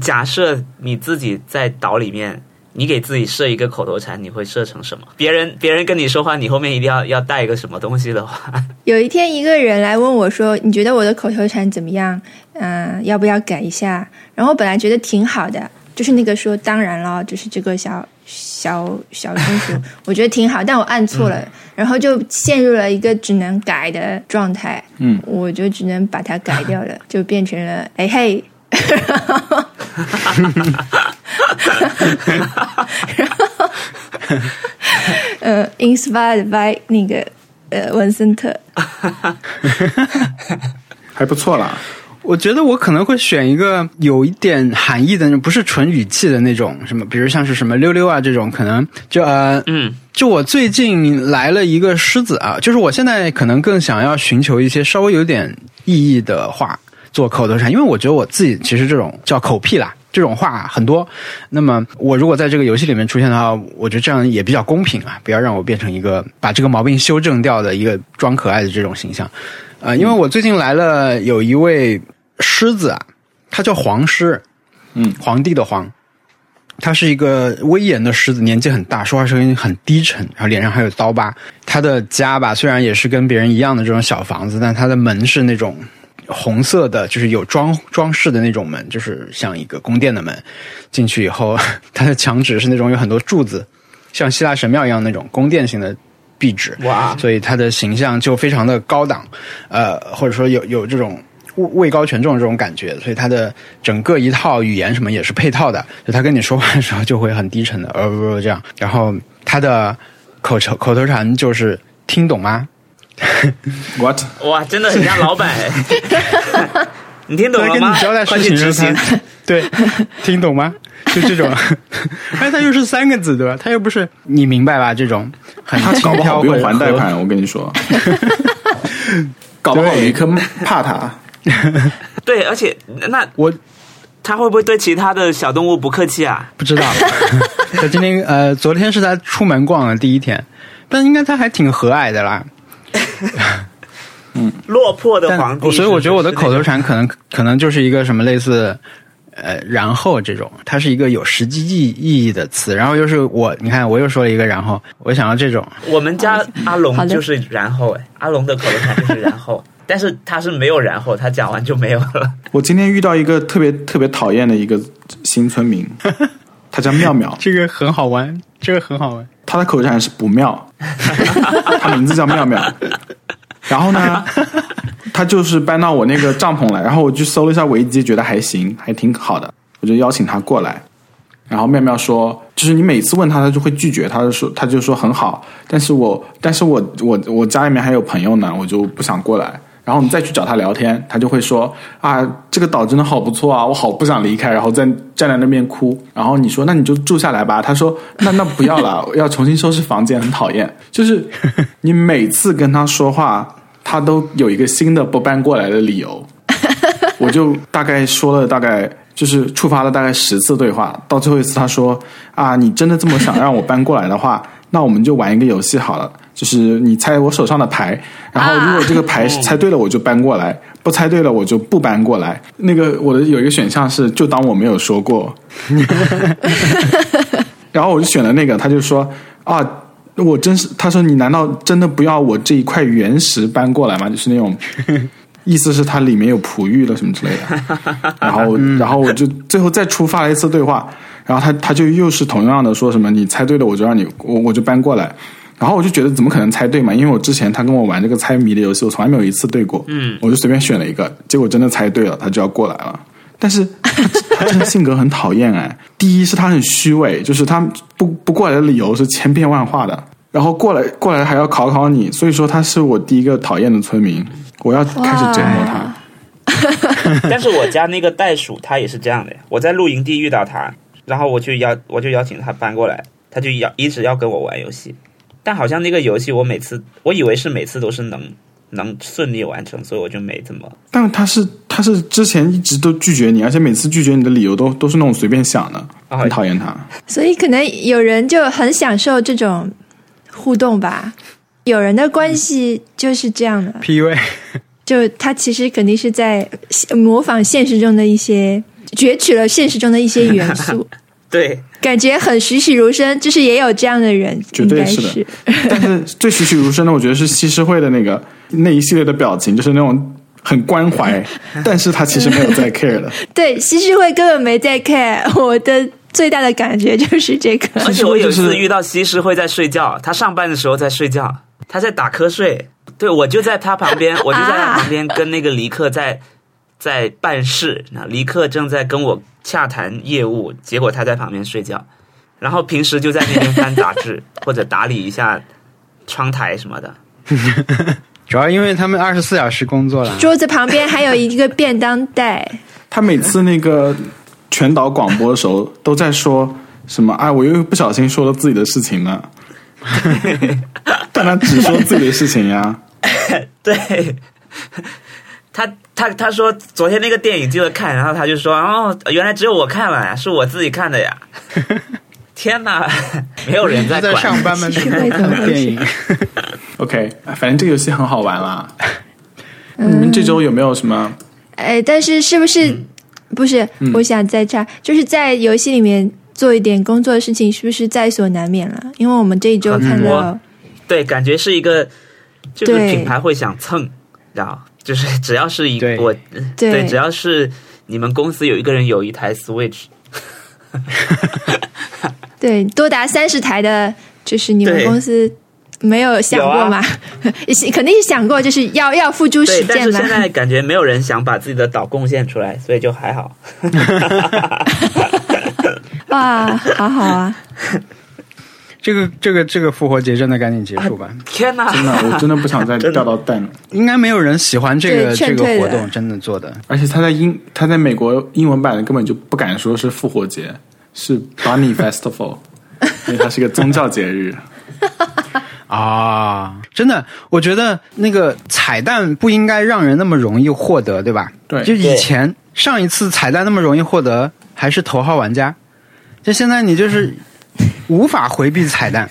假设你自己在岛里面，你给自己设一个口头禅，你会设成什么？别人别人跟你说话，你后面一定要要带一个什么东西的话，[laughs] 有一天一个人来问我说：“你觉得我的口头禅怎么样？嗯、要不要改一下？”然后我本来觉得挺好的，就是那个说当然了，就是这个小小小松鼠，[laughs] 我觉得挺好，但我按错了，然后就陷入了一个只能改的状态。嗯，我就只能把它改掉了，[laughs] 就变成了哎嘿。[laughs] 然后，呃，inspired by 那个呃文森特，还不错啦。我觉得我可能会选一个有一点含义的，不是纯语气的那种，什么，比如像是什么溜溜啊这种，可能就呃，嗯，就我最近来了一个狮子啊，就是我现在可能更想要寻求一些稍微有点意义的话做口头禅，因为我觉得我自己其实这种叫口癖啦。这种话很多。那么我如果在这个游戏里面出现的话，我觉得这样也比较公平啊，不要让我变成一个把这个毛病修正掉的一个装可爱的这种形象。呃，因为我最近来了有一位狮子啊，它叫黄狮，嗯，皇帝的皇。它是一个威严的狮子，年纪很大，说话声音很低沉，然后脸上还有刀疤。他的家吧，虽然也是跟别人一样的这种小房子，但他的门是那种红色的，就是有装装饰的那种门，就是像一个宫殿的门。进去以后，[laughs] 它的墙纸是那种有很多柱子，像希腊神庙一样那种宫殿型的壁纸。哇，所以它的形象就非常的高档，呃，或者说有有这种位高权重的这种感觉，所以他的整个一套语言什么也是配套的，就他跟你说话的时候就会很低沉的，呃不不这样，然后他的口头口头禅就是听懂吗？[laughs] What？哇，真的很像老板哎。[laughs] 你听懂了吗？你交代事情执行 [laughs] 对，听懂吗？就这种，而且他又是三个字，对吧？他又不是你明白吧？这种很他搞不好不用还贷款，我跟你说，搞不好有一颗怕他。[laughs] 对，而且那我他会不会对其他的小动物不客气啊？不知道。[laughs] 他今天呃，昨天是他出门逛的第一天，但应该他还挺和蔼的啦。[laughs] 嗯落魄的但皇帝，所以我觉得我的口头禅。可能可能就是一个什么类似。呃，然后这种，它是一个有实际意意义的词，然后又是我，你看我又说了一个然后，我想要这种，我们家阿龙就是然后哎，阿龙的口头禅就是然后，但是他是没有然后，他讲完就没有了。[laughs] 我今天遇到一个特别特别讨厌的一个新村民，[laughs] 他叫妙妙，这个很好玩，这个很好玩。他的口头禅是不妙，[laughs] 他名字叫妙妙。然后呢，他就是搬到我那个帐篷来，然后我去搜了一下维基，觉得还行，还挺好的，我就邀请他过来。然后妙妙说，就是你每次问他，他就会拒绝，他就说他就说很好，但是我但是我我我家里面还有朋友呢，我就不想过来。然后你再去找他聊天，他就会说啊，这个岛真的好不错啊，我好不想离开，然后在站在那边哭。然后你说那你就住下来吧，他说那那不要了，[laughs] 要重新收拾房间，很讨厌。就是你每次跟他说话，他都有一个新的不搬过来的理由。[laughs] 我就大概说了大概就是触发了大概十次对话，到最后一次他说啊，你真的这么想让我搬过来的话，那我们就玩一个游戏好了，就是你猜我手上的牌，然后如果这个牌猜对了我就搬过来，不猜对了我就不搬过来。那个我的有一个选项是就当我没有说过，[laughs] 然后我就选了那个，他就说啊。我真是，他说你难道真的不要我这一块原石搬过来吗？就是那种 [laughs] 意思是它里面有璞玉了什么之类的。[laughs] 然后，然后我就最后再触发了一次对话，然后他他就又是同样的说什么你猜对了我就让你我我就搬过来。然后我就觉得怎么可能猜对嘛？因为我之前他跟我玩这个猜谜的游戏，我从来没有一次对过。嗯，我就随便选了一个，结果真的猜对了，他就要过来了。但是 [laughs] 他他真的性格很讨厌哎。第一是他很虚伪，就是他不不过来的理由是千变万化的，然后过来过来还要考考你，所以说他是我第一个讨厌的村民，我要开始折磨他。[laughs] 但是我家那个袋鼠它也是这样的，我在露营地遇到它，然后我就邀我就邀请它搬过来，它就要一直要跟我玩游戏，但好像那个游戏我每次我以为是每次都是能能顺利完成，所以我就没怎么。但他是他是之前一直都拒绝你，而且每次拒绝你的理由都都是那种随便想的，啊很讨厌他。所以可能有人就很享受这种互动吧。有人的关系就是这样的，PUA，就他其实肯定是在模仿现实中的一些，攫取了现实中的一些元素，[laughs] 对，感觉很栩栩如生。就是也有这样的人，绝应该对是的但是最栩栩如生的，我觉得是西施会的那个那一系列的表情，就是那种很关怀，[laughs] 但是他其实没有在 care 的。[laughs] 对，西施会根本没在 care。我的最大的感觉就是这个。而且我有一次遇到西施会在睡觉，他上班的时候在睡觉，他在打瞌睡。对，我就在他旁边，我就在他旁边跟那个离克在在办事。那离克正在跟我洽谈业务，结果他在旁边睡觉，然后平时就在那边翻杂志 [laughs] 或者打理一下窗台什么的。[laughs] 主要因为他们二十四小时工作了，桌子旁边还有一个便当袋，他每次那个全岛广播的时候都在说什么？哎，我又不小心说了自己的事情了。[laughs] 但他只说自己的事情呀。对，他他他说昨天那个电影记得看，然后他就说哦，原来只有我看了呀，是我自己看的呀。[laughs] 天哪，[laughs] 没有人在在管。上班吗？[laughs] 电影 OK，反正这个游戏很好玩啦。你们这周有没有什么？哎，但是是不是、不是？我想再插，就是在游戏里面做一点工作的事情，是不是在所难免了？因为我们这一周看到多，对，感觉是一个，就是品牌会想蹭，你知道，就是只要是一对我对对，只要是你们公司有一个人有一台 Switch，[laughs] 对多达三十台的，就是你们公司没有想过吗？[laughs] 肯定是想过，就是要要付诸实，践嘛但是现。在感觉没有人想把自己的岛贡献出来，所以就还好。[laughs] 哇，好好啊！这个这个这个复活节真的赶紧结束吧，天哪！真的，我真的不想再掉到蛋了。[laughs] 应该没有人喜欢这个这个活动，真的做的。而且他在英，他在美国英文版的根本就不敢说是复活节，是 Bunny Festival，[laughs] 因为它是个宗教节日。[laughs] 啊，真的，我觉得那个彩蛋不应该让人那么容易获得，对吧？对就以前上一次彩蛋那么容易获得，还是头号玩家，就现在你就是无法回避彩蛋。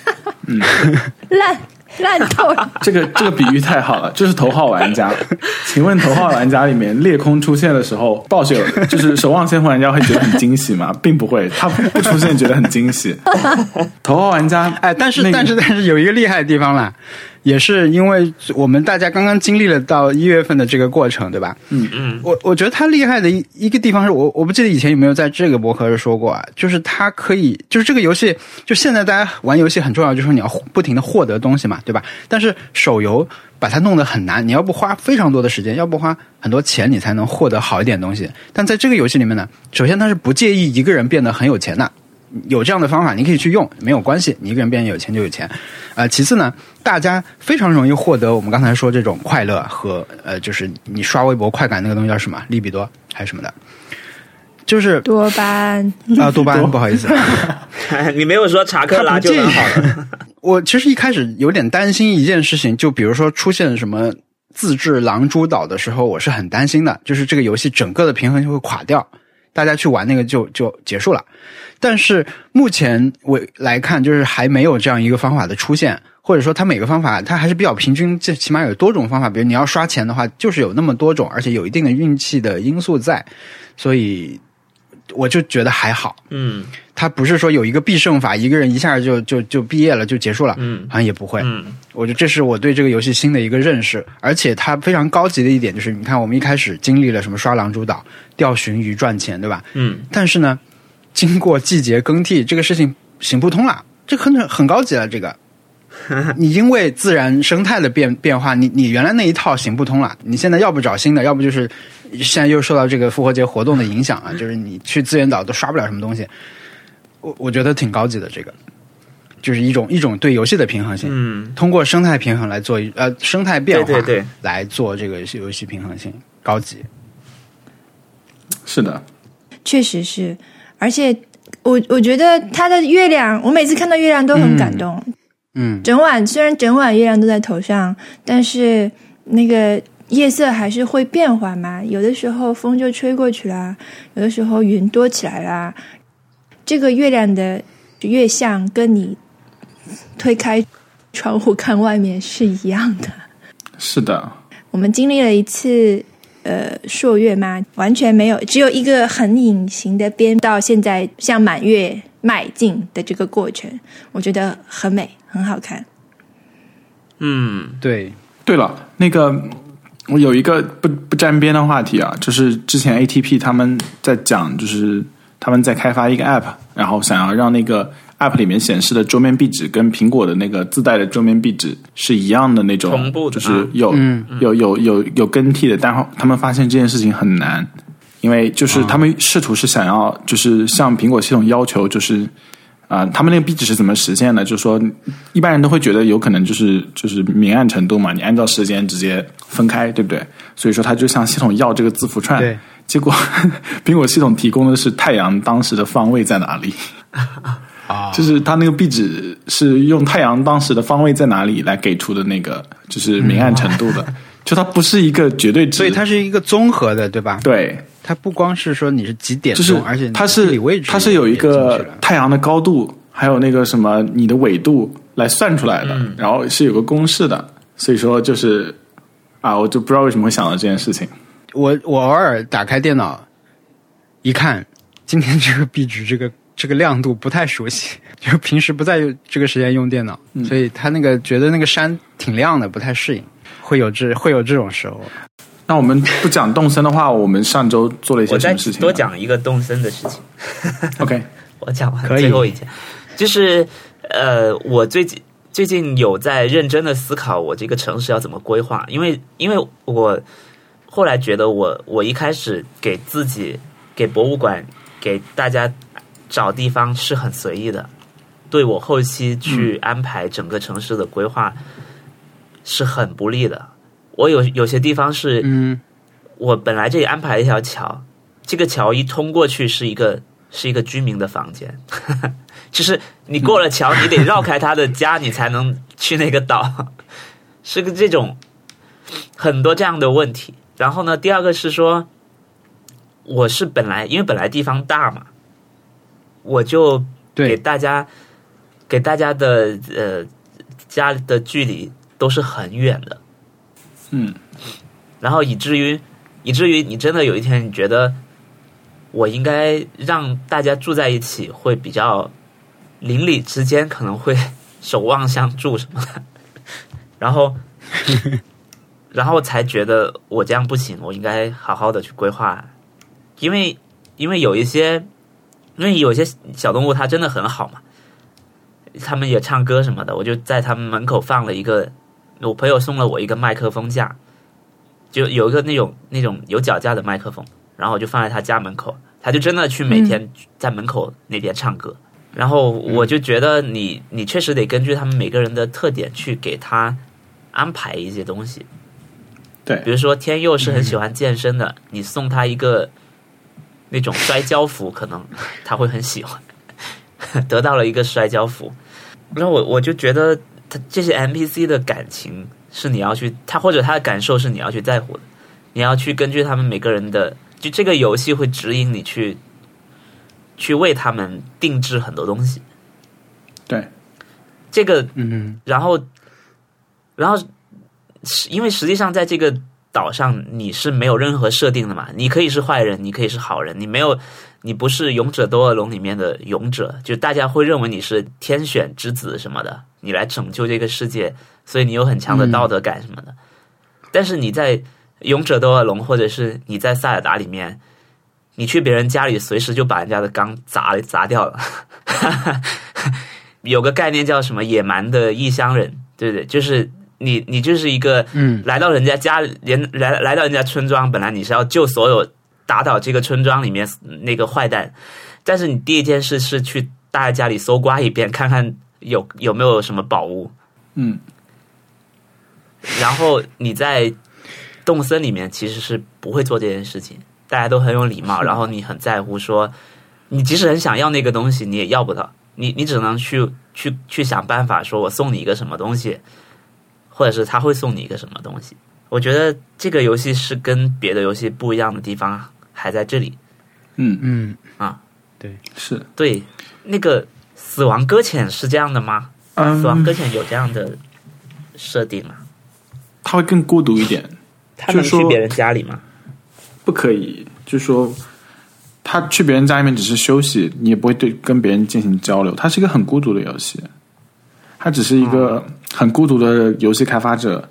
[laughs] 烂烂透了。这个这个比喻太好了，就是头号玩家。[laughs] 请问头号玩家里面裂空出现的时候，暴雪就是守望先锋玩家会觉得很惊喜吗？[laughs] 并不会，他不出现觉得很惊喜。头号玩家，哎，但是、那个但是但是有一个厉害的地方啦，也是因为我们大家刚刚经历了到一月份的这个过程，对吧？嗯嗯，我我觉得他厉害的一一个地方是我我不记得以前有没有在这个博客说过啊，就是他可以就是这个游戏，就现在大家玩游戏很重要，就是你要不停的获得东西嘛，对吧？但是手游把它弄得很难，你要不花非常多的时间，要不花很多钱，你才能获得好一点东西。但在这个游戏里面呢，首先它是不介意一个人变得很有钱的。有这样的方法，你可以去用，没有关系。你一个人变有钱就有钱，呃，其次呢，大家非常容易获得我们刚才说这种快乐和呃，就是你刷微博快感那个东西叫什么？利比多还是什么的？就是多巴胺，啊，多巴胺，[laughs] 不好意思，[laughs] 你没有说查克拉就很好了。我其实一开始有点担心一件事情，就比如说出现什么自制狼蛛岛的时候，我是很担心的，就是这个游戏整个的平衡就会垮掉，大家去玩那个就就结束了。但是目前我来看，就是还没有这样一个方法的出现，或者说它每个方法它还是比较平均，最起码有多种方法。比如你要刷钱的话，就是有那么多种，而且有一定的运气的因素在，所以我就觉得还好。嗯他不是说有一个必胜法，一个人一下就就就毕业了就结束了，嗯好像也不会。嗯我觉得这是我对这个游戏新的一个认识，而且它非常高级的一点就是，你看我们一开始经历了什么刷狼蛛岛、钓鲟鱼赚钱，对吧？嗯但是呢，经过季节更替，这个事情行不通了，这很很高级了。这个，[laughs] 你因为自然生态的变变化，你你原来那一套行不通了，你现在要不找新的，要不就是现在又受到这个复活节活动的影响啊，就是你去资源岛都刷不了什么东西。我我觉得挺高级的，这个就是一种一种对游戏的平衡性。嗯，通过生态平衡来做一呃生态变化，对对对来做这个游戏游戏平衡性高级。是的，确实是，而且我我觉得它的月亮，我每次看到月亮都很感动。嗯，整晚虽然整晚月亮都在头上，但是那个夜色还是会变化嘛。有的时候风就吹过去啦，有的时候云多起来啦。这个月亮的月相跟你推开窗户看外面是一样的。是的，我们经历了一次呃朔月嘛，完全没有，只有一个很隐形的边，到现在向满月迈进的这个过程，我觉得很美，很好看。嗯。对，对了，那个我有一个不不沾边的话题啊，就是之前 ATP 他们在讲，就是他们在开发一个 App，然后想要让那个 App 里面显示的桌面壁纸跟苹果的那个自带的桌面壁纸是一样的那种，同步的。就是有、嗯。有有有有更替的，但他们发现这件事情很难，因为就是他们试图是想要就是向苹果系统要求就是。啊、他们那个壁纸是怎么实现的？就是说，一般人都会觉得有可能就是就是明暗程度嘛，你按照时间直接分开，对不对？所以说，他就向系统要这个字符串。对，[laughs] 结果苹果系统提供的是太阳当时的方位在哪里，[laughs] 啊，[laughs] 就是它那个壁纸是用太阳当时的方位在哪里来给出的那个就是明暗程度的。就它不是一个绝对值，所以它是一个综合的，对吧？对，它不光是说你是几点就是钟，而且你它是位置它是有一个太阳的高度，还有那个什么你的纬度来算出来的，嗯然后是有个公式的，所以说就是啊，我就不知道为什么会想到这件事情。我我偶尔打开电脑一看，今天这个壁纸这个这个亮度不太熟悉，就平时不在这个时间用电脑，嗯所以它那个觉得那个山挺亮的，不太适应，会有这会有这种时候。那我们不讲动森的话，我们上周做了一些我再什么事情呢？多讲一个动森的事情。OK，[laughs] 我讲完最后一件，就是呃，我最近最近有在认真的思考我这个城市要怎么规划，因为因为我后来觉得我我一开始给自己给博物馆给大家找地方是很随意的，对我后期去安排整个城市的规划是很不利的。我有有些地方是嗯我本来这里安排了一条桥，这个桥一通过去是一个是一个居民的房间，[laughs] 就是你过了桥，你得绕开他的家，你才能去那个岛，[laughs] 是个这种很多这样的问题。然后呢，第二个是说，我是本来因为本来地方大嘛，我就给对，大家给大家的呃家的距离都是很远的。嗯，然后以至于以至于你真的有一天你觉得我应该让大家住在一起，会比较邻里之间可能会守望相助什么的，[laughs] 然后 [laughs] 然后才觉得我这样不行，我应该好好的去规划，因为因为有一些因为有些小动物它真的很好嘛，他们也唱歌什么的，我就在他们门口放了一个，我朋友送了我一个麦克风架，就有一个那种那种有脚架的麦克风，然后我就放在他家门口，他就真的去每天在门口那边唱歌。然后我就觉得你你确实得根据他们每个人的特点去给他安排一些东西。对比如说天佑是很喜欢健身的，你送他一个那种摔跤服，可能他会很喜欢，[laughs] 得到了一个摔跤服。然后我我就觉得他这些 NPC 的感情是你要去他或者他的感受是你要去在乎的，你要去根据他们每个人的，就这个游戏会指引你去去为他们定制很多东西。对，这个嗯然后，然后，是因为实际上在这个岛上你是没有任何设定的嘛，你可以是坏人，你可以是好人，你没有，你不是勇者斗恶龙里面的勇者，就大家会认为你是天选之子什么的，你来拯救这个世界，所以你有很强的道德感什么的。但是你在勇者斗恶龙，或者是你在塞尔达里面，你去别人家里，随时就把人家的缸砸砸掉了。[laughs] 有个概念叫什么野蛮的异乡人，对不对？就是你你就是一个嗯来到人家家人来来到人家村庄，本来你是要救所有打倒这个村庄里面那个坏蛋，但是你第一件事是去大家家里搜刮一遍，看看有有没有什么宝物，嗯，然后你在动森里面其实是不会做这件事情，大家都很有礼貌，然后你很在乎说，你即使很想要那个东西，你也要不到，你你只能去去去想办法，说我送你一个什么东西，或者是他会送你一个什么东西。我觉得这个游戏是跟别的游戏不一样的地方还在这里。嗯，嗯。啊，对。是，对，那个死亡搁浅是这样的吗？嗯死亡嗯搁，浅有这样的设定吗？他会更孤独一点，他能就说去别人家里吗？不可以，就说他去别人家里面只是休息，你也不会对跟别人进行交流。它是一个很孤独的游戏，它只是一个很孤独的游戏开发者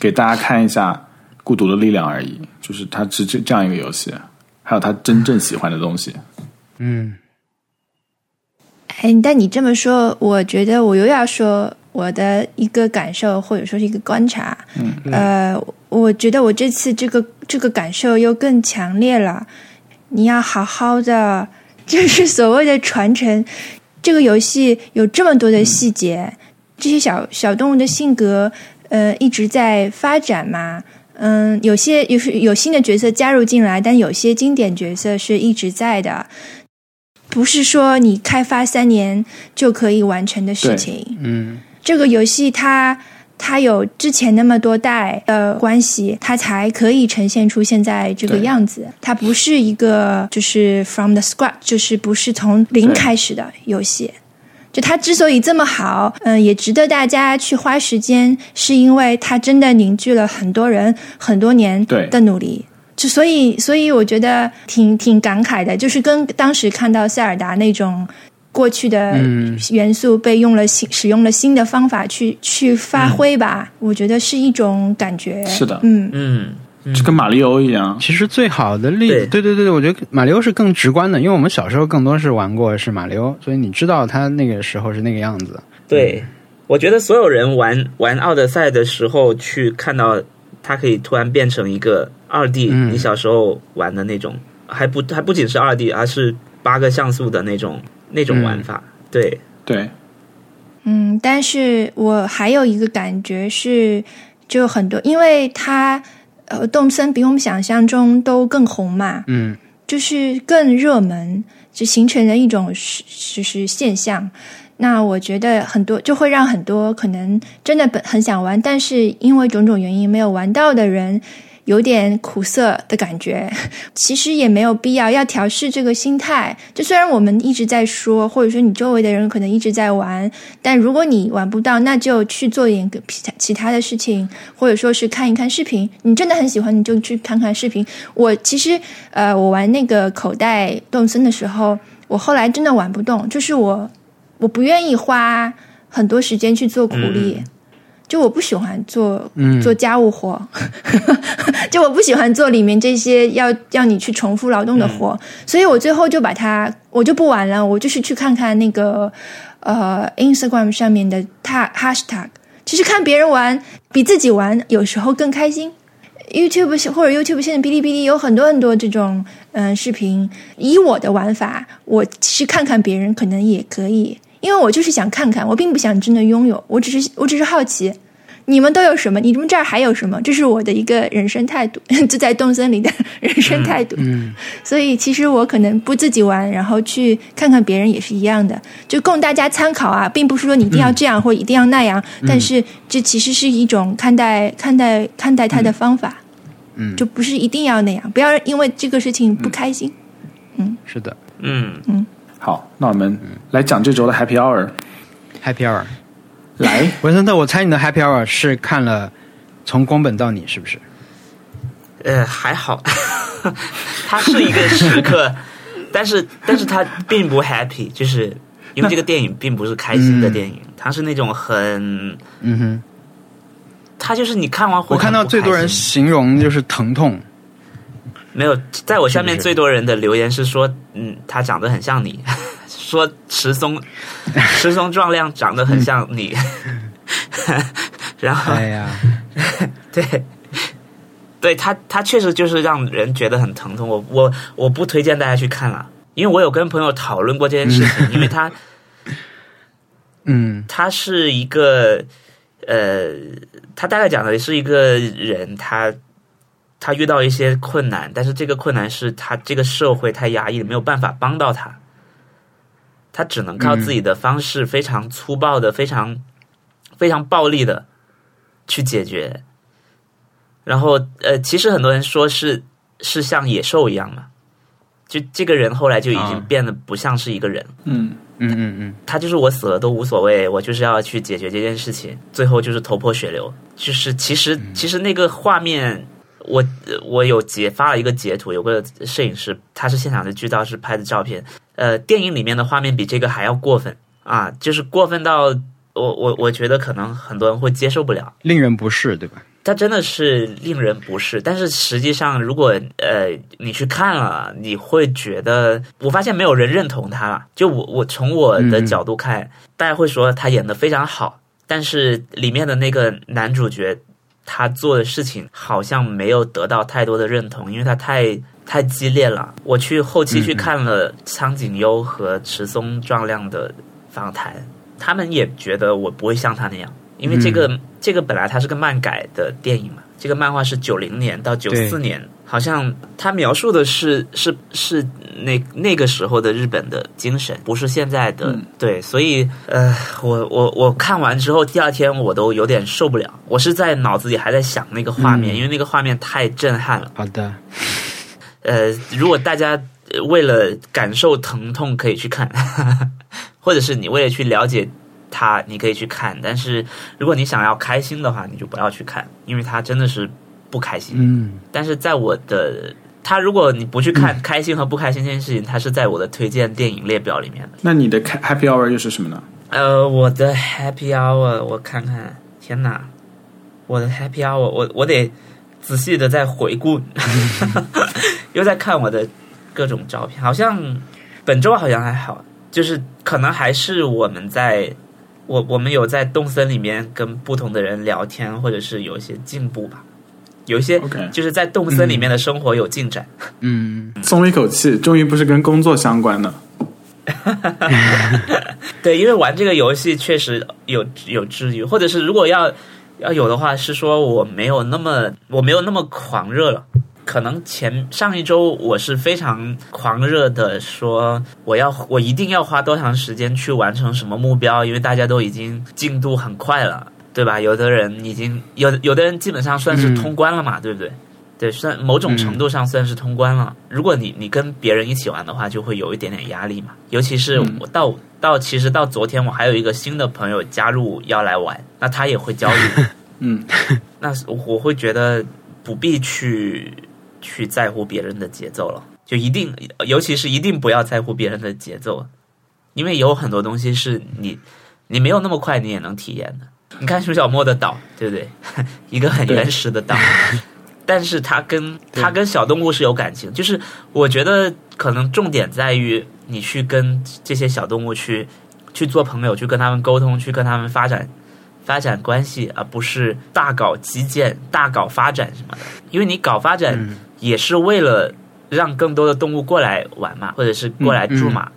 给大家看一下孤独的力量而已。就是它是这这样一个游戏，还有他真正喜欢的东西。嗯哎，但你这么说，我觉得我又要说我的一个感受，或者说是一个观察。嗯，呃，我觉得我这次这个这个感受又更强烈了。你要好好的，就是所谓的传承。这个游戏有这么多的细节，这些小小动物的性格，呃，一直在发展嘛。嗯，有些有有新的角色加入进来，但有些经典角色是一直在的。不是说你开发三年就可以完成的事情。嗯这个游戏它它有之前那么多代的关系，它才可以呈现出现在这个样子。它不是一个就是 from the scratch，就是不是从零开始的游戏。就它之所以这么好，嗯、也值得大家去花时间，是因为它真的凝聚了很多人很多年的努力。就所以，所以我觉得挺挺感慨的，就是跟当时看到塞尔达那种过去的嗯元素被用了新使用了新的方法去去发挥吧，我觉得是一种感觉。是的嗯，嗯，就跟马里欧一样，其实最好的例子，对对对对对，我觉得马里欧是更直观的，因为我们小时候更多是玩过是马里欧，所以你知道他那个时候是那个样子。对，我觉得所有人玩玩奥德赛的时候，去看到它可以突然变成一个二 D，、嗯你小时候玩的那种，还不还不仅是二 D，而是八个像素的那种那种玩法。对，对，嗯，但是我还有一个感觉是，就很多，因为它呃，动森比我们想象中都更红嘛，嗯就是更热门，就形成了一种是就是现象。那我觉得很多就会让很多可能真的本很想玩，但是因为种种原因没有玩到的人。有点苦涩的感觉，[laughs] 其实也没有必要要调试这个心态。就虽然我们一直在说，或者说你周围的人可能一直在玩，但如果你玩不到，那就去做点其他其他的事情，或者说是看一看视频。你真的很喜欢，你就去看看视频。我其实呃，我玩那个口袋动森的时候，我后来真的玩不动，就是我我不愿意花很多时间去做苦力。就我不喜欢做嗯。做家务活，[laughs] 就我不喜欢做里面这些要要你去重复劳动的活，所以我最后就把它我就不玩了，我就是去看看那个呃 Instagram 上面的 tag hashtag，其实看别人玩比自己玩有时候更开心。YouTube 或者 YouTube 现在哔哩哔哩有很多很多这种嗯、呃视频，以我的玩法，我其实看看别人可能也可以，因为我就是想看看，我并不想真的拥有，我只是我只是好奇，你们都有什么？你们这儿还有什么？这是我的一个人生态度，[laughs] 就在动森里的人生态度。嗯，所以其实我可能不自己玩，然后去看看别人也是一样的，就供大家参考啊，并不是说你一定要这样、或一定要那样，但是这其实是一种看待看待看待它的方法，嗯。就不是一定要那样，不要因为这个事情不开心。嗯。是的。嗯。嗯，好，那我们来讲这周的 Happy Hour。，Happy Hour。来，[laughs] 文森特，我猜你的 Happy Hour 是看了从宫本到你，是不是？呃，还好，[laughs] 它是一个时刻，[laughs] 但是但是它并不 happy，就是因为这个电影并不是开心的电影，它是那种很，嗯哼，它就是你看完会我看到最多人形容就是疼痛。没有，在我下面最多人的留言是说，嗯，他长得很像你，[laughs] 说石松 [laughs] 石松壮亮长得很像你，[laughs] 然后哎呀，对，对他他确实就是让人觉得很疼痛。我我我不推荐大家去看了，因为我有跟朋友讨论过这件事情，因为他嗯。他是一个呃，他大概讲的是一个人，他他遇到一些困难，但是这个困难是他这个社会太压抑了，没有办法帮到他，他只能靠自己的方式，非常粗暴的、非常非常暴力的去解决。然后呃，其实很多人说是是像野兽一样嘛，就这个人后来就已经啊变得不像是一个人。嗯，嗯嗯嗯，他就是我死了都无所谓，我就是要去解决这件事情，最后就是头破血流。就是其实其实那个画面，我我有截发了一个截图，有个摄影师他是现场的剧照是拍的照片，呃，电影里面的画面比这个还要过分啊，就是过分到我我我觉得可能很多人会接受不了。令人不适，对吧？它真的是令人不适，但是实际上，如果呃你去看了，你会觉得，我发现没有人认同他了。就我我从我的嗯角度看，大家会说他演的非常好，但是里面的那个男主角他做的事情好像没有得到太多的认同，因为他太太激烈了。我去后期去看了苍井优和池松壮亮的访谈，他们也觉得我不会像他那样。因为这个、这个本来它是个漫改的电影嘛，这个漫画是九零年到九四年，好像他描述的是是是那那个时候的日本的精神，不是现在的。嗯对，所以呃，我我我看完之后，第二天我都有点受不了，我是在脑子里还在想那个画面，嗯因为那个画面太震撼了。好的，[laughs] 呃，如果大家呃为了感受疼痛可以去看，[laughs] 或者是你为了去了解它，你可以去看。但是如果你想要开心的话，你就不要去看，因为它真的是不开心。嗯，但是在我的，他如果你不去看开心和不开心这件事情，它是在我的推荐电影列表里面的。那你的 happy hour 又是什么呢？呃，我的 Happy Hour，我看看，天哪，我的 Happy Hour，我我得仔细的再回顾，[laughs] 又在看我的各种照片，好像本周好像还好，就是可能还是我们在，我我们有在动森里面跟不同的人聊天，或者是有一些进步吧，有一些就是在动森里面的生活有进展。嗯，松了一口气，终于不是跟工作相关的。[laughs] 对，因为玩这个游戏确实有有治愈，或者是如果要要有的话，是说我没有那么我没有那么狂热了。可能前上一周我是非常狂热的说我要我一定要花多长时间去完成什么目标，因为大家都已经进度很快了，对吧？有的人已经有有的人基本上算是嗯通关了嘛，对不对？对，算某种程度上算是通关了。如果你你跟别人一起玩的话，就会有一点点压力嘛。尤其是嗯我到、到其实到昨天，我还有一个新的朋友加入要来玩，那他也会焦虑。[laughs] 嗯，那我会觉得不必去去在乎别人的节奏了，就一定，尤其是一定不要在乎别人的节奏，因为有很多东西是你你没有那么快你也能体验的。你看熊小莫的岛，对不对？[laughs] 一个很原始的岛，但是它跟它跟小动物是有感情，就是我觉得可能重点在于你去跟这些小动物去去做朋友，去跟他们沟通，去跟他们发展发展关系，而不是大搞基建、大搞发展什么的。因为你搞发展嗯也是为了让更多的动物过来玩嘛，或者是过来住嘛。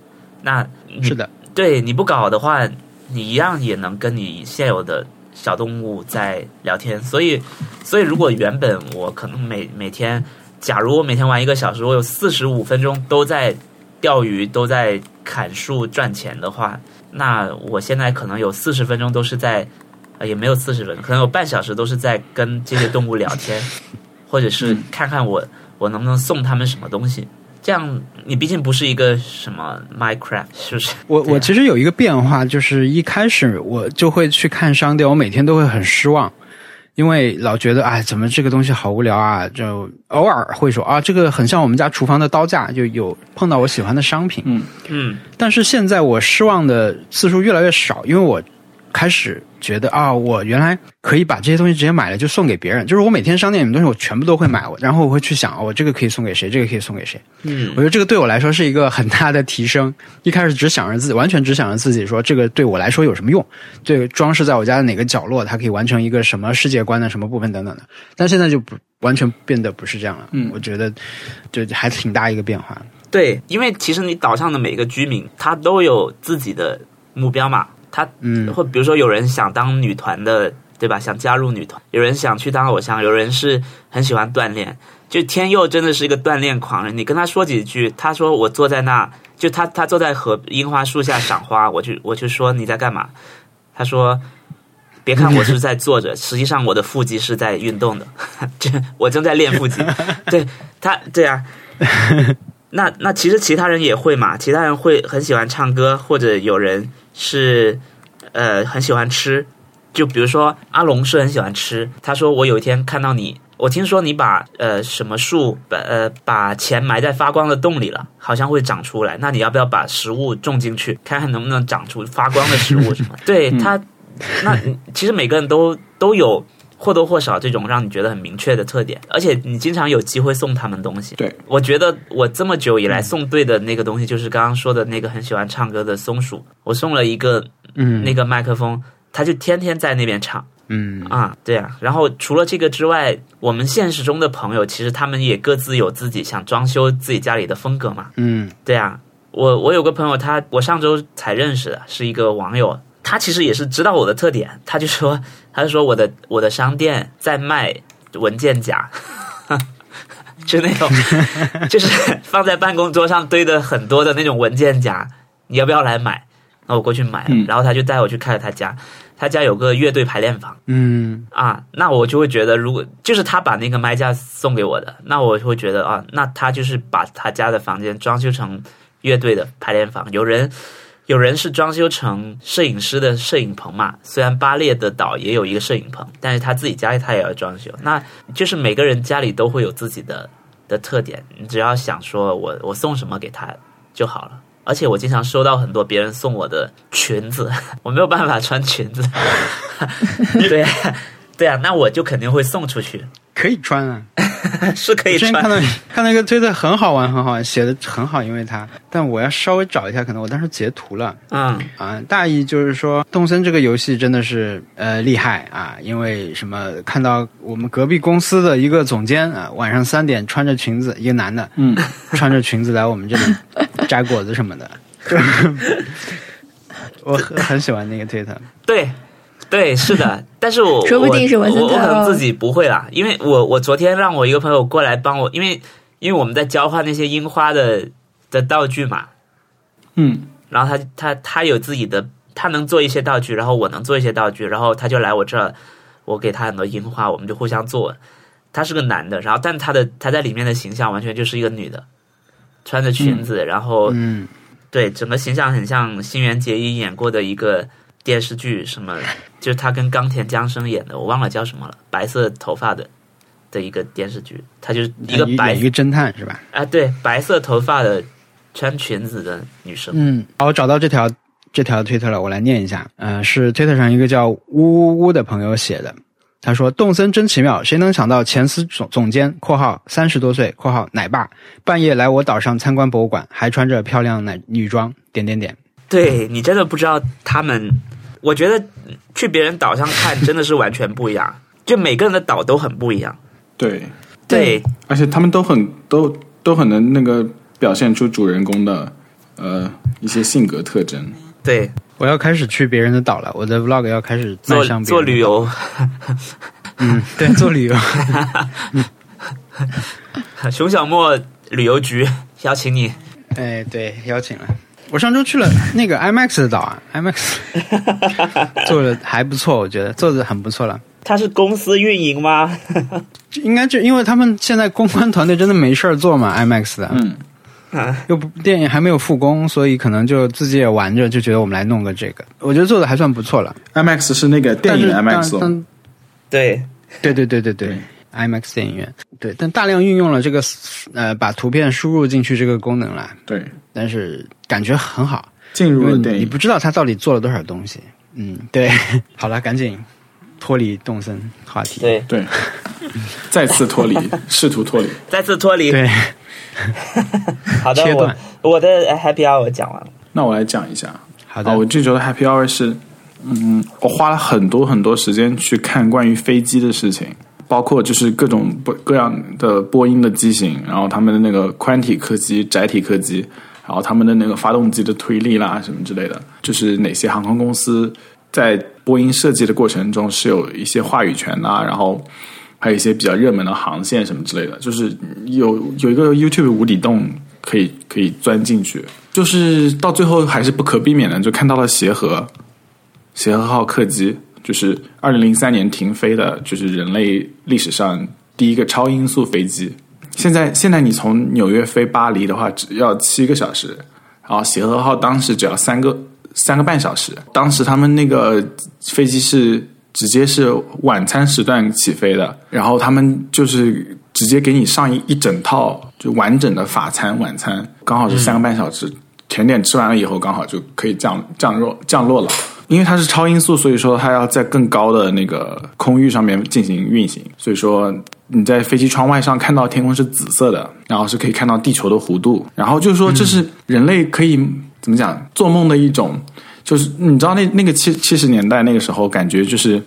那你是的，对你不搞的话，你一样也能跟你现有的小动物在聊天。所以，所以如果原本我可能每每天，假如我每天玩一个小时，我有四十五分钟都在钓鱼，都在砍树赚钱的话，那我现在可能有四十分钟都是在，呃，也没有四十分钟，可能有半小时都是在跟这些动物聊天，[laughs] 或者是看看我我能不能送他们什么东西。这样，你毕竟不是一个什么 Minecraft，是不是？我啊我其实有一个变化，就是一开始我就会去看商店，我每天都会很失望，因为老觉得哎，怎么这个东西好无聊啊？就偶尔会说啊，这个很像我们家厨房的刀架，就有碰到我喜欢的商品。嗯嗯但是现在我失望的次数越来越少，因为我开始觉得啊，我原来可以把这些东西直接买了就送给别人，就是我每天商店里面东西我全部都会买，然后我会去想，哦我这个可以送给谁，这个可以送给谁。嗯我觉得这个对我来说是一个很大的提升。一开始只想着自己，完全只想着自己说这个对我来说有什么用，对装饰在我家的哪个角落，它可以完成一个什么世界观的什么部分等等的。但现在就不完全变得不是这样了。嗯我觉得就还挺大一个变化。对，因为其实你岛上的每个居民，他都有自己的目标嘛。他嗯或比如说有人想当女团的，对吧？想加入女团，有人想去当偶像，有人是很喜欢锻炼。就天佑真的是一个锻炼狂人，你跟他说几句，他说我坐在那，就他他坐在河樱花树下赏花，我就我就说你在干嘛？他说。别看我是在坐着，[laughs] 实际上我的腹肌是在运动的，[laughs] 这我正在练腹肌。对他，对啊，[laughs] 那那其实其他人也会嘛，其他人会很喜欢唱歌，或者有人是呃很喜欢吃，就比如说阿龙是很喜欢吃，他说我有一天看到你，我听说你把呃什么树把呃把钱埋在发光的洞里了，好像会长出来，那你要不要把食物种进去，看看能不能长出发光的食物什么？[laughs] 对他，那其实每个人都都有。或多或少这种让你觉得很明确的特点，而且你经常有机会送他们东西。对，我觉得我这么久以来送对的那个东西，就是刚刚说的那个很喜欢唱歌的松鼠。我送了一个嗯，那个麦克风，他就天天在那边唱嗯啊，对啊。然后除了这个之外，我们现实中的朋友，其实他们也各自有自己想装修自己家里的风格嘛。嗯对啊，我我有个朋友他，我上周才认识的，是一个网友。他其实也是知道我的特点，他就说，他就说我的我的商店在卖文件夹，[laughs] 就那种 [laughs] 就是放在办公桌上堆的很多的那种文件夹，你要不要来买？那我过去买了，嗯然后他就带我去看了他家，他家有个乐队排练房。嗯啊，那我就会觉得，如果就是他把那个麦架送给我的，那我就会觉得啊，那他就是把他家的房间装修成乐队的排练房。有人有人是装修成摄影师的摄影棚嘛，虽然巴列的岛也有一个摄影棚，但是他自己家里他也要装修。那就是每个人家里都会有自己的的特点，你只要想说我我送什么给他就好了。而且我经常收到很多别人送我的裙子，[laughs] 我没有办法穿裙子，[laughs] [laughs] 对啊，对啊，那我就肯定会送出去，可以穿啊。[laughs] 是可以穿我之前看。到看到一个推特很好玩，很好玩，写的很好，因为它，但我要稍微找一下，可能我当时截图了嗯啊。大意就是说，动森这个游戏真的是呃厉害啊，因为什么？看到我们隔壁公司的一个总监啊，晚上三点穿着裙子，一个男的，嗯，穿着裙子来我们这里摘果子什么的，就 [laughs] 我很很喜欢那个推特。对，对，是的，但是我 [laughs] 说不定是文森我我可能自己不会啦，因为我我昨天让我一个朋友过来帮我，因为因为我们在交换那些樱花的的道具嘛，嗯。然后他他他有自己的，他能做一些道具，然后我能做一些道具，然后他就来我这儿，我给他很多樱花，我们就互相做。他是个男的，然后但他的他在里面的形象完全就是一个女的，穿着裙子，然后嗯，对，整个形象很像新垣结衣演过的一个电视剧，什么就是他跟冈田将生演的，我忘了叫什么了，白色头发的的一个电视剧，他就是一个白演一个侦探是吧？啊，对，白色头发的穿裙子的女生，嗯，好，我找到这条这条推特了，我来念一下。呃，是推特上一个叫呜呜呜的朋友写的。他说：“动森真奇妙，谁能想到前司总总监（括号三十多岁）（括号奶爸）半夜来我岛上参观博物馆，还穿着漂亮奶女装，点点点。对你真的不知道他们，我觉得去别人岛上看真的是完全不一样，就每个人的岛都很不一样。对，对，而且他们都很都都很能那个表现出主人公的呃一些性格特征。对，我要开始去别人的岛了，我的 vlog 要开始迈做做旅游，岛。[laughs] 嗯，对，做旅游。[laughs] [laughs] 熊小莫旅游局邀请你。哎，对，邀请了。我上周去了那个 IMAX 的岛啊，IMAX [laughs] 做的还不错，我觉得做的很不错了。他是公司运营吗？[laughs] 应该就因为他们现在公关团队真的没事儿做嘛，IMAX 的，嗯，又不电影还没有复工，所以可能就自己也玩着，就觉得我们来弄个这个，我觉得做的还算不错了。IMAX 是那个电影 IMAX 哦但对，对对对对。对，IMAX 电影院，对，但大量运用了这个呃把图片输入进去这个功能啦，对，但是感觉很好，进入了电影你不知道他到底做了多少东西。嗯，对，[laughs] 好了，赶紧脱离动森话题。对，对，再次脱离，[laughs] 试图脱离。再次脱离。对，[laughs] 好的，我切断我的 Happy Hour 讲完了。那我来讲一下。好的，啊，我这周的 Happy Hour 是，嗯，我花了很多很多时间去看关于飞机的事情，包括就是各种各样的波音的机型，然后他们的那个宽体客机、窄体客机，然后他们的那个发动机的推力啦什么之类的，就是哪些航空公司在波音设计的过程中是有一些话语权呐、然后。还有一些比较热门的航线什么之类的，就是有有一个 YouTube 无底洞可以可以钻进去，就是到最后还是不可避免的，就看到了协和协和号客机，就是二零零三年停飞的，就是人类历史上第一个超音速飞机。现在现在你从纽约飞巴黎的话，只要七个小时，然后协和号当时只要三个三个半小时。当时他们那个飞机是直接是晚餐时段起飞的，然后他们就是直接给你上一一整套就完整的法餐晚餐，刚好是三个半小时。甜点吃完了以后，刚好就可以降降落降落了。因为它是超音速，所以说它要在更高的那个空域上面进行运行，所以说你在飞机窗外上看到天空是紫色的，然后是可以看到地球的弧度，然后就是说这是人类可以怎么讲做梦的一种，就是你知道那那个七七十年代那个时候感觉就是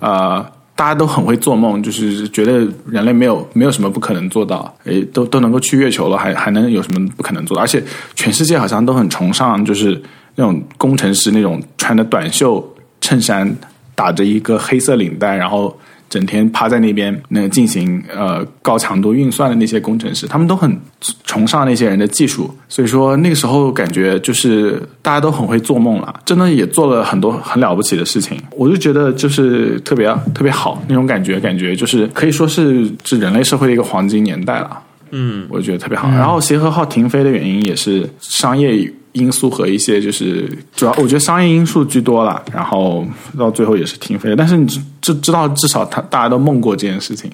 呃。大家都很会做梦，就是觉得人类没有没有什么不可能做到，诶，都都能够去月球了，还还能有什么不可能做到？而且全世界好像都很崇尚，就是那种工程师那种穿的短袖衬衫，打着一个黑色领带，然后整天趴在那边那进行呃高强度运算的那些工程师，他们都很崇尚那些人的技术，所以说那个时候感觉就是大家都很会做梦了，真的也做了很多很了不起的事情，我就觉得就是特别特别好那种感觉，感觉就是可以说是是人类社会的一个黄金年代了。嗯，我觉得特别好。然后协和号停飞的原因也是商业 [laughs] 因素和一些就是主要，我觉得商业因素居多了。然后到最后也是停飞，但是你知知知道，至少他大家都梦过这件事情，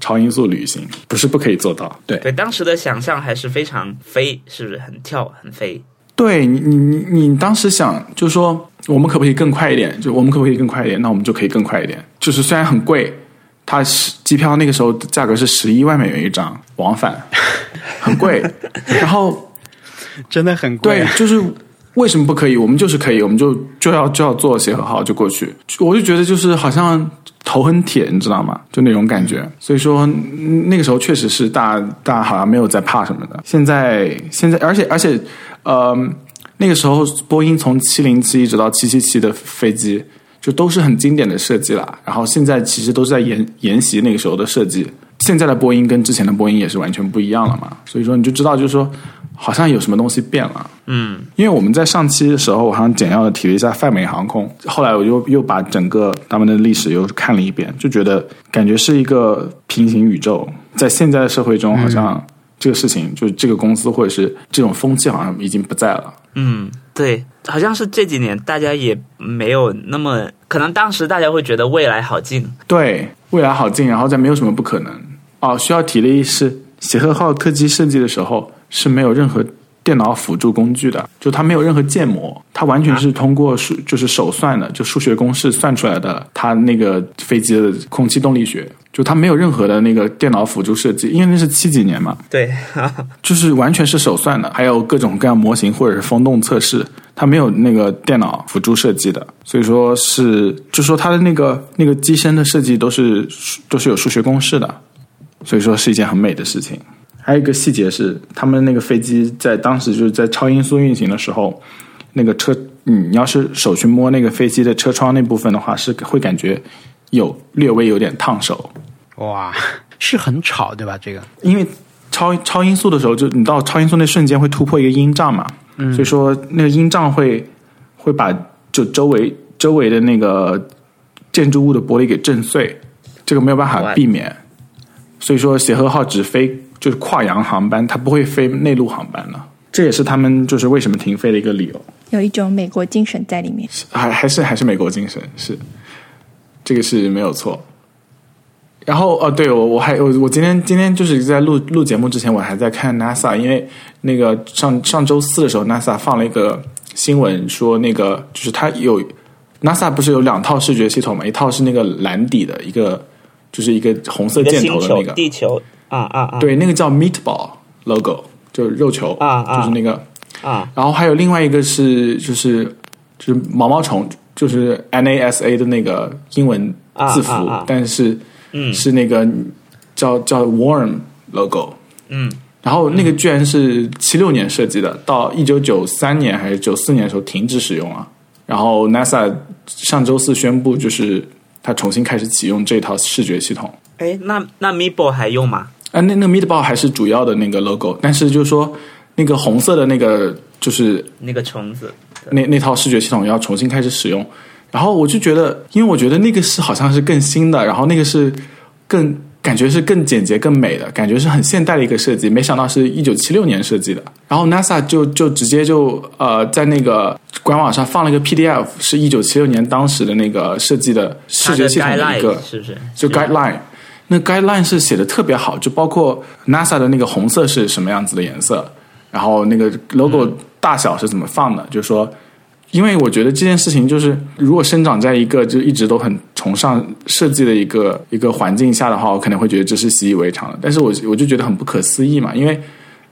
超音速旅行不是不可以做到。对对，当时的想象还是非常飞，是不是很跳很飞？对你你你你当时想就是说，我们可不可以更快一点？就我们可不可以更快一点？那我们就可以更快一点。就是虽然很贵。它是机票那个时候价格是十一万美元一张往返，很贵。[laughs] 然后 [laughs] 真的很贵，对，就是为什么不可以？我们就是可以，我们就就要就要坐协和号就过去。我就觉得就是好像头很铁，你知道吗？就那种感觉。所以说那个时候确实是大大家好像没有在怕什么的。现在现在，而且而且呃，那个时候波音从七零七一直到七七七的飞机。就都是很经典的设计了，然后现在其实都是在沿沿袭那个时候的设计。现在的波音跟之前的波音也是完全不一样了嘛，所以说你就知道，就是说好像有什么东西变了。嗯，因为我们在上期的时候，我好像简要的提了一下泛美航空，后来我又又把整个他们的历史又看了一遍，就觉得感觉是一个平行宇宙，在现在的社会中，好像这个事情就是这个公司或者是这种风气好像已经不在了。嗯，对。好像是这几年大家也没有那么可能，当时大家会觉得未来好近，对未来好近，然后再没有什么不可能。哦，需要提的是，协和号客机设计的时候是没有任何。电脑辅助工具的，就它没有任何建模，它完全是通过数就是手算的，就数学公式算出来的。它那个飞机的空气动力学，就它没有任何的那个电脑辅助设计，因为那是七几年嘛。对，[laughs] 就是完全是手算的，还有各种各样模型或者是风洞测试，它没有那个电脑辅助设计的。所以说是，就说它的那个那个机身的设计都是都是有数学公式的，所以说是一件很美的事情。还有一个细节是，他们那个飞机在当时就是在超音速运行的时候，那个车，你要是手去摸那个飞机的车窗那部分的话，是会感觉有略微有点烫手。哇，是很吵对吧？这个，因为超超音速的时候，就你到超音速那瞬间会突破一个音障嘛，所以说那个音障会会把就周围周围的那个建筑物的玻璃给震碎，这个没有办法避免。所以说协和号只飞。就是跨洋航班，它不会飞内陆航班了，这也是他们就是为什么停飞的一个理由。有一种美国精神在里面，还还是还是美国精神是，这个是没有错。然后哦，对我我还我我今天今天就是在录录节目之前，我还在看 NASA，因为那个上上周四的时候，NASA 放了一个新闻，说那个就是它有 NASA 不是有两套视觉系统嘛？一套是那个蓝底的一个，就是一个红色箭头的那个地球。啊啊啊！对，那个叫 Meatball logo，就是肉球啊啊，就是那个啊。然后还有另外一个是，就是就是毛毛虫，就是 NASA 的那个英文字符，但是嗯是那个叫叫 Worm logo，嗯。然后那个居然是七六年设计的，到一九九三年还是九四年的时候停止使用了。然后 NASA 上周四宣布，就是它重新开始启用这套视觉系统。哎，那那 Meatball 还用吗？啊，那那个 Meatball 还是主要的那个 logo，但是就是说，那个红色的那个就是那个虫子，那那套视觉系统要重新开始使用。然后我就觉得，因为我觉得那个是好像是更新的，然后那个是更感觉是更简洁、更美的感觉，是很现代的一个设计。没想到是一九七六年设计的。然后 NASA 就就直接就呃在那个官网上放了一个 PDF，是一九七六年当时的那个设计的视觉系统的一个，是不是？就 guideline。那 guideline 是写的特别好，就包括 NASA 的那个红色是什么样子的颜色，然后那个 logo 大小是怎么放的。就是说，因为我觉得这件事情就是，如果生长在一个就一直都很崇尚设计的一个一个环境下的话，我可能会觉得这是习以为常的。但是我我就觉得很不可思议嘛，因为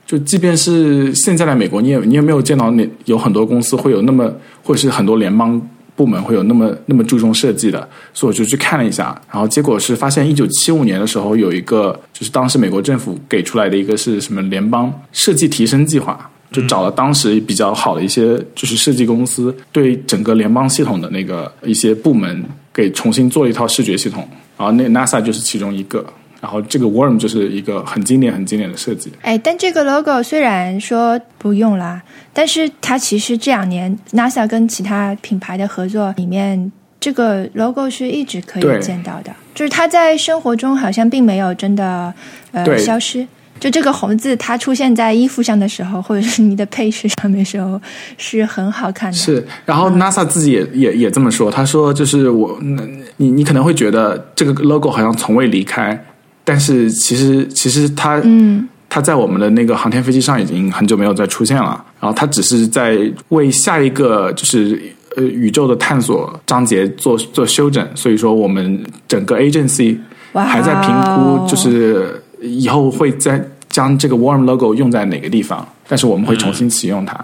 就即便是现在的美国，你也你也没有见到那有很多公司会有那么，或者是很多联邦。部门会有那么那么注重设计的，所以我就去看了一下，然后结果是发现，一九七五年的时候有一个，就是当时美国政府给出来的一个是什么联邦设计提升计划，就找了当时比较好的一些就是设计公司，对整个联邦系统的那个一些部门给重新做了一套视觉系统，然后那 NASA 就是其中一个，然后这个 Worm 就是一个很经典、很经典的设计。哎，但这个 logo 虽然说不用啦，但是它其实这两年 NASA 跟其他品牌的合作里面，这个 logo 是一直可以见到的，就是它在生活中好像并没有真的呃消失。就这个红字，它出现在衣服上的时候，或者是你的配饰上面的时候，是很好看的。是，然后 NASA 自己也也也这么说，他说就是我，嗯你你可能会觉得这个 logo 好像从未离开，但是其实其实它嗯，它在我们的那个航天飞机上已经很久没有再出现了，然后它只是在为下一个就是呃宇宙的探索章节做做修整，所以说我们整个 agency 还在评估，就是以后会在将这个 warm logo 用在哪个地方，但是我们会重新启用它。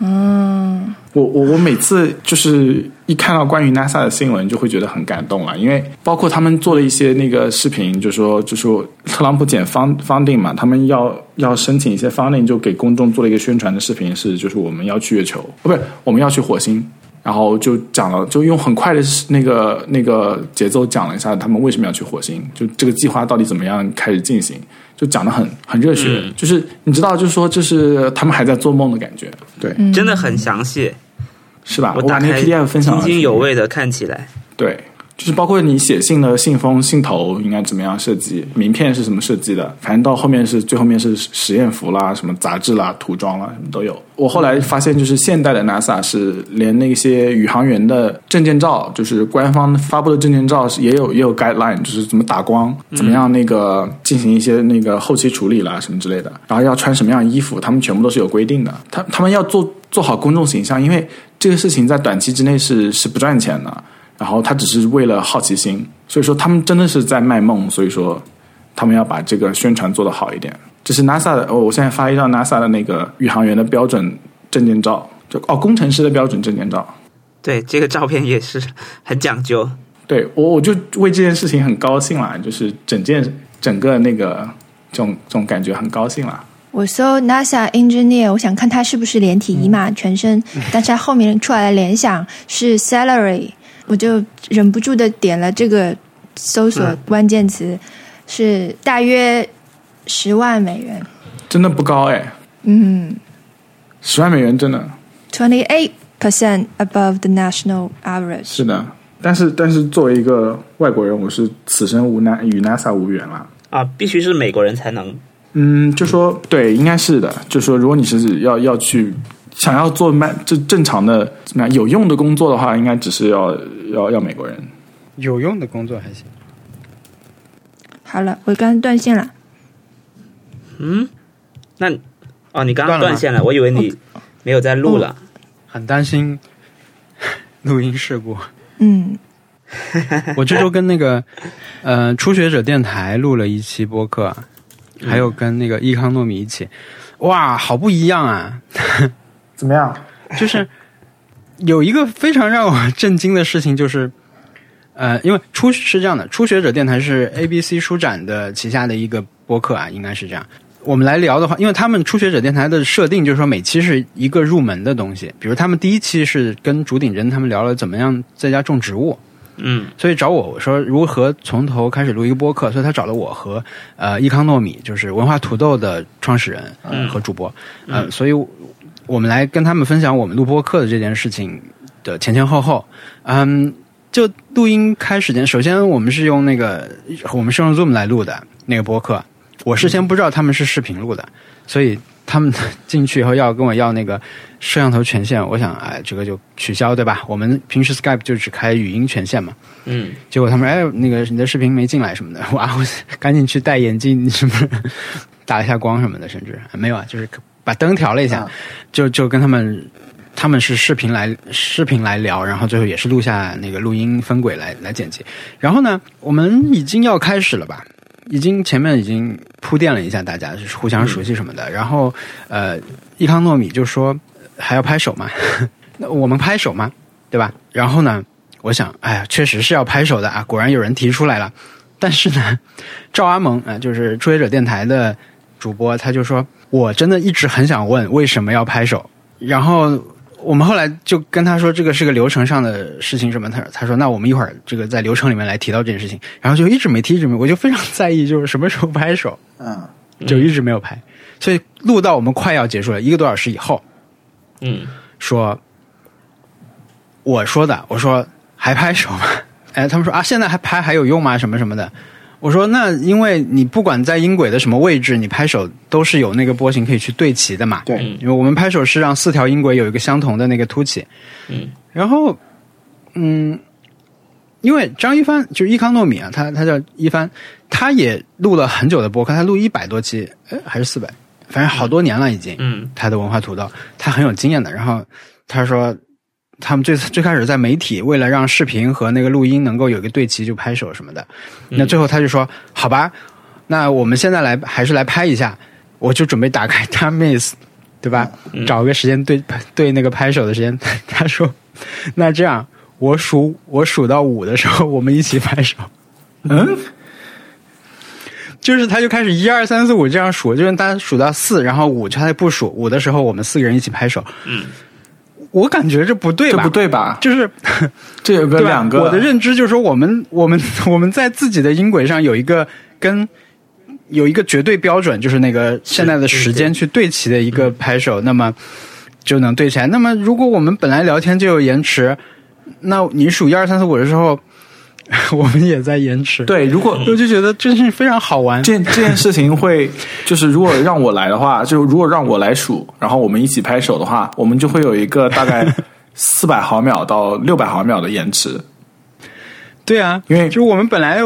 嗯，我我我每次就是一看到关于 NASA 的新闻，就会觉得很感动了，因为包括他们做了一些那个视频，就说就说特朗普减 fund funding 嘛，他们要要申请一些 funding，就给公众做了一个宣传的视频，是就是我们要去月球，哦不是我们要去火星，然后就讲了，就用很快的那个那个节奏讲了一下他们为什么要去火星，就这个计划到底怎么样开始进行，就讲的很很热血，嗯。就是你知道，就是说就是他们还在做梦的感觉，对，真的很详细，是吧？我把那个 PDF 分享了津津有味的看起来。对，就是包括你写信的信封、信头应该怎么样设计，名片是什么设计的，反正到后面是最后面是实验服啦、什么杂志啦、涂装啦，什么都有。我后来发现，就是现代的 NASA 是连那些宇航员的证件照，就是官方发布的证件照是也有也有 guideline，就是怎么打光，怎么样那个进行一些那个后期处理啦什么之类的，然后要穿什么样的衣服，他们全部都是有规定的。他他们要做做好公众形象，因为这个事情在短期之内是是不赚钱的。然后他只是为了好奇心，所以说他们真的是在卖梦，所以说他们要把这个宣传做得好一点。这是 NASA 的，哦，我现在发一张 NASA 的那个宇航员的标准证件照，就哦工程师的标准证件照。对，这个照片也是很讲究。对我我就为这件事情很高兴啦，就是整件整个那个这种这种感觉很高兴啦。我搜 NASA engineer，我想看他是不是连体衣嘛，全身，[laughs] 但是他后面出来的联想是 salary，我就忍不住的点了这个搜索关键词，是大约十万美元。真的不高哎，嗯十万美元真的，twenty eight percent above the national average。是的。但是但是作为一个外国人，我是此生无奈与 NASA 无缘了。啊，必须是美国人才能。嗯，就说对，应该是的。就说如果你是要要去想要做慢这正常的怎么样有用的工作的话，应该只是要要要美国人。有用的工作还行。好了，我刚刚断线了。嗯，那哦，你刚刚断线了，我以为你没有在录了。很担心录音事故。嗯，[laughs] 我这周跟那个呃初学者电台录了一期播客，还有跟那个易康糯米一起，哇，好不一样啊！[laughs] 怎么样？就是有一个非常让我震惊的事情，就是呃，因为初是这样的，初学者电台是 ABC 书展的旗下的一个播客啊，应该是这样。我们来聊的话，因为他们初学者电台的设定就是说每期是一个入门的东西，比如他们第一期是跟竹顶真他们聊了怎么样在家种植物，嗯。所以找我我说如何从头开始录一个播客，所以他找了我和呃伊康糯米，就是文化土豆的创始人、和主播，呃，所以我们来跟他们分享我们录播客的这件事情的前前后后。嗯，就录音开始前，首先我们是用那个我们是用 Zoom 来录的那个播客，我事先不知道他们是视频录的，所以他们进去以后要跟我要那个摄像头权限，我想哎这个就取消对吧？我们平时 Skype 就只开语音权限嘛。嗯，结果他们哎，那个你的视频没进来什么的，[laughs] 哇，我赶紧去戴眼镜什么，[laughs] 打一下光什么的，甚至没有啊，就是把灯调了一下，就就跟他们他们是视频来视频来聊，然后最后也是录下那个录音分轨来来剪辑。然后呢，我们已经要开始了吧？已经前面已经铺垫了一下，大家就是互相熟悉什么的。然后呃，益康糯米就说还要拍手嘛，[laughs] 那我们拍手嘛，对吧？然后呢？我想，哎呀，确实是要拍手的啊！果然有人提出来了。但是呢，[laughs] 赵阿蒙啊、呃，就是初学者电台的主播，他就说，我真的一直很想问为什么要拍手。然后我们后来就跟他说这个是个流程上的事情什么，他他说那我们一会儿这个在流程里面来提到这件事情，然后就一直没提，一直没，我就非常在意就是什么时候拍手，[laughs] 嗯，就一直没有拍，所以录到我们快要结束了一个多小时以后，嗯说我说的，我说还拍手吗？哎，他们说啊，现在还拍还有用吗？什么什么的。我说那因为你不管在音轨的什么位置，你拍手都是有那个波形可以去对齐的嘛。对，嗯因为我们拍手是让四条音轨有一个相同的那个凸起。嗯然后，嗯，因为张一帆就是伊康糯米啊，他他叫一帆，他也录了很久的播客，他录一百多期，哎，还是四百，反正好多年了已经。嗯他的文化土豆，他很有经验的。然后他说，他们最最开始在媒体为了让视频和那个录音能够有一个对齐，就拍手什么的。那最后他就说，好吧，那我们现在来还是来拍一下，我就准备打开 Timeace，对吧？找个时间对对那个拍手的时间。他说，那这样我数我数到五的时候，我们一起拍手。嗯，就是他就开始一二三四五这样数，就是大家数到四，然后五他不数，五的时候我们四个人一起拍手。嗯，我感觉这不对吧？这不，对吧？就是 [laughs] 这有个两个，我的认知就是说，我们我们我们在自己的音轨上有一个跟有一个绝对标准，就是那个现在的时间去对齐的一个拍手，那么就能对起来。那么如果我们本来聊天就有延迟，那你数一二三四五的时候，[laughs] 我们也在延迟。，对，如果我就觉得真是非常好玩。这这件事情会，[laughs] 就是如果让我来的话，就如果让我来数，然后我们一起拍手的话，我们就会有一个 [laughs] 大概四百毫秒到六百毫秒的延迟。对啊，因为就我们本来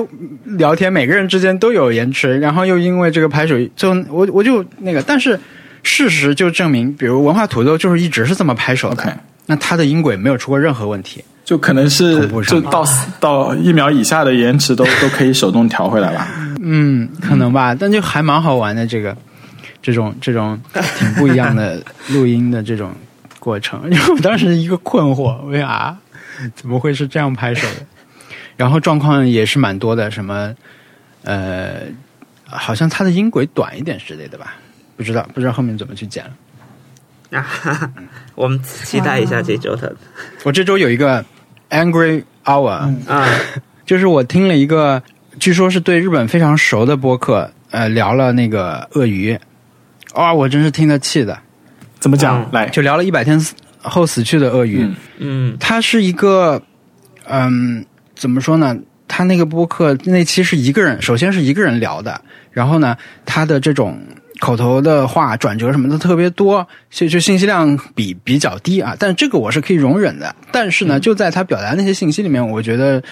聊天，每个人之间都有延迟，然后又因为这个拍手，就我我就那个，但是事实就证明，比如文化土豆就是一直是这么拍手的那它的音轨没有出过任何问题。就可能是就到到一秒以下的延迟都都可以手动调回来吧。[laughs] 嗯，可能吧，但就还蛮好玩的，这个这种这种挺不一样的录音的这种过程。[laughs] 因为我当时一个困惑，我说啊，怎么会是这样拍手的？然后状况也是蛮多的，什么呃，好像它的音轨短一点之类的吧，不知道不知道后面怎么去剪了。啊，哈 [laughs] 哈我们期待一下这周的我这周有一个 Angry Hour，、啊，[laughs] 就是我听了一个，据说是对日本非常熟的播客，呃，聊了那个鳄鱼，啊、我真是听得气的，怎么讲？嗯。来，就聊了一百天后死去的鳄鱼。嗯。嗯。它是一个，嗯，怎么说呢？他那个播客那期是一个人，首先是一个人聊的，然后呢，他的这种口头的话转折什么的特别多，所以就信息量比比较低啊。但这个我是可以容忍的。但是呢，就在他表达那些信息里面，我觉得，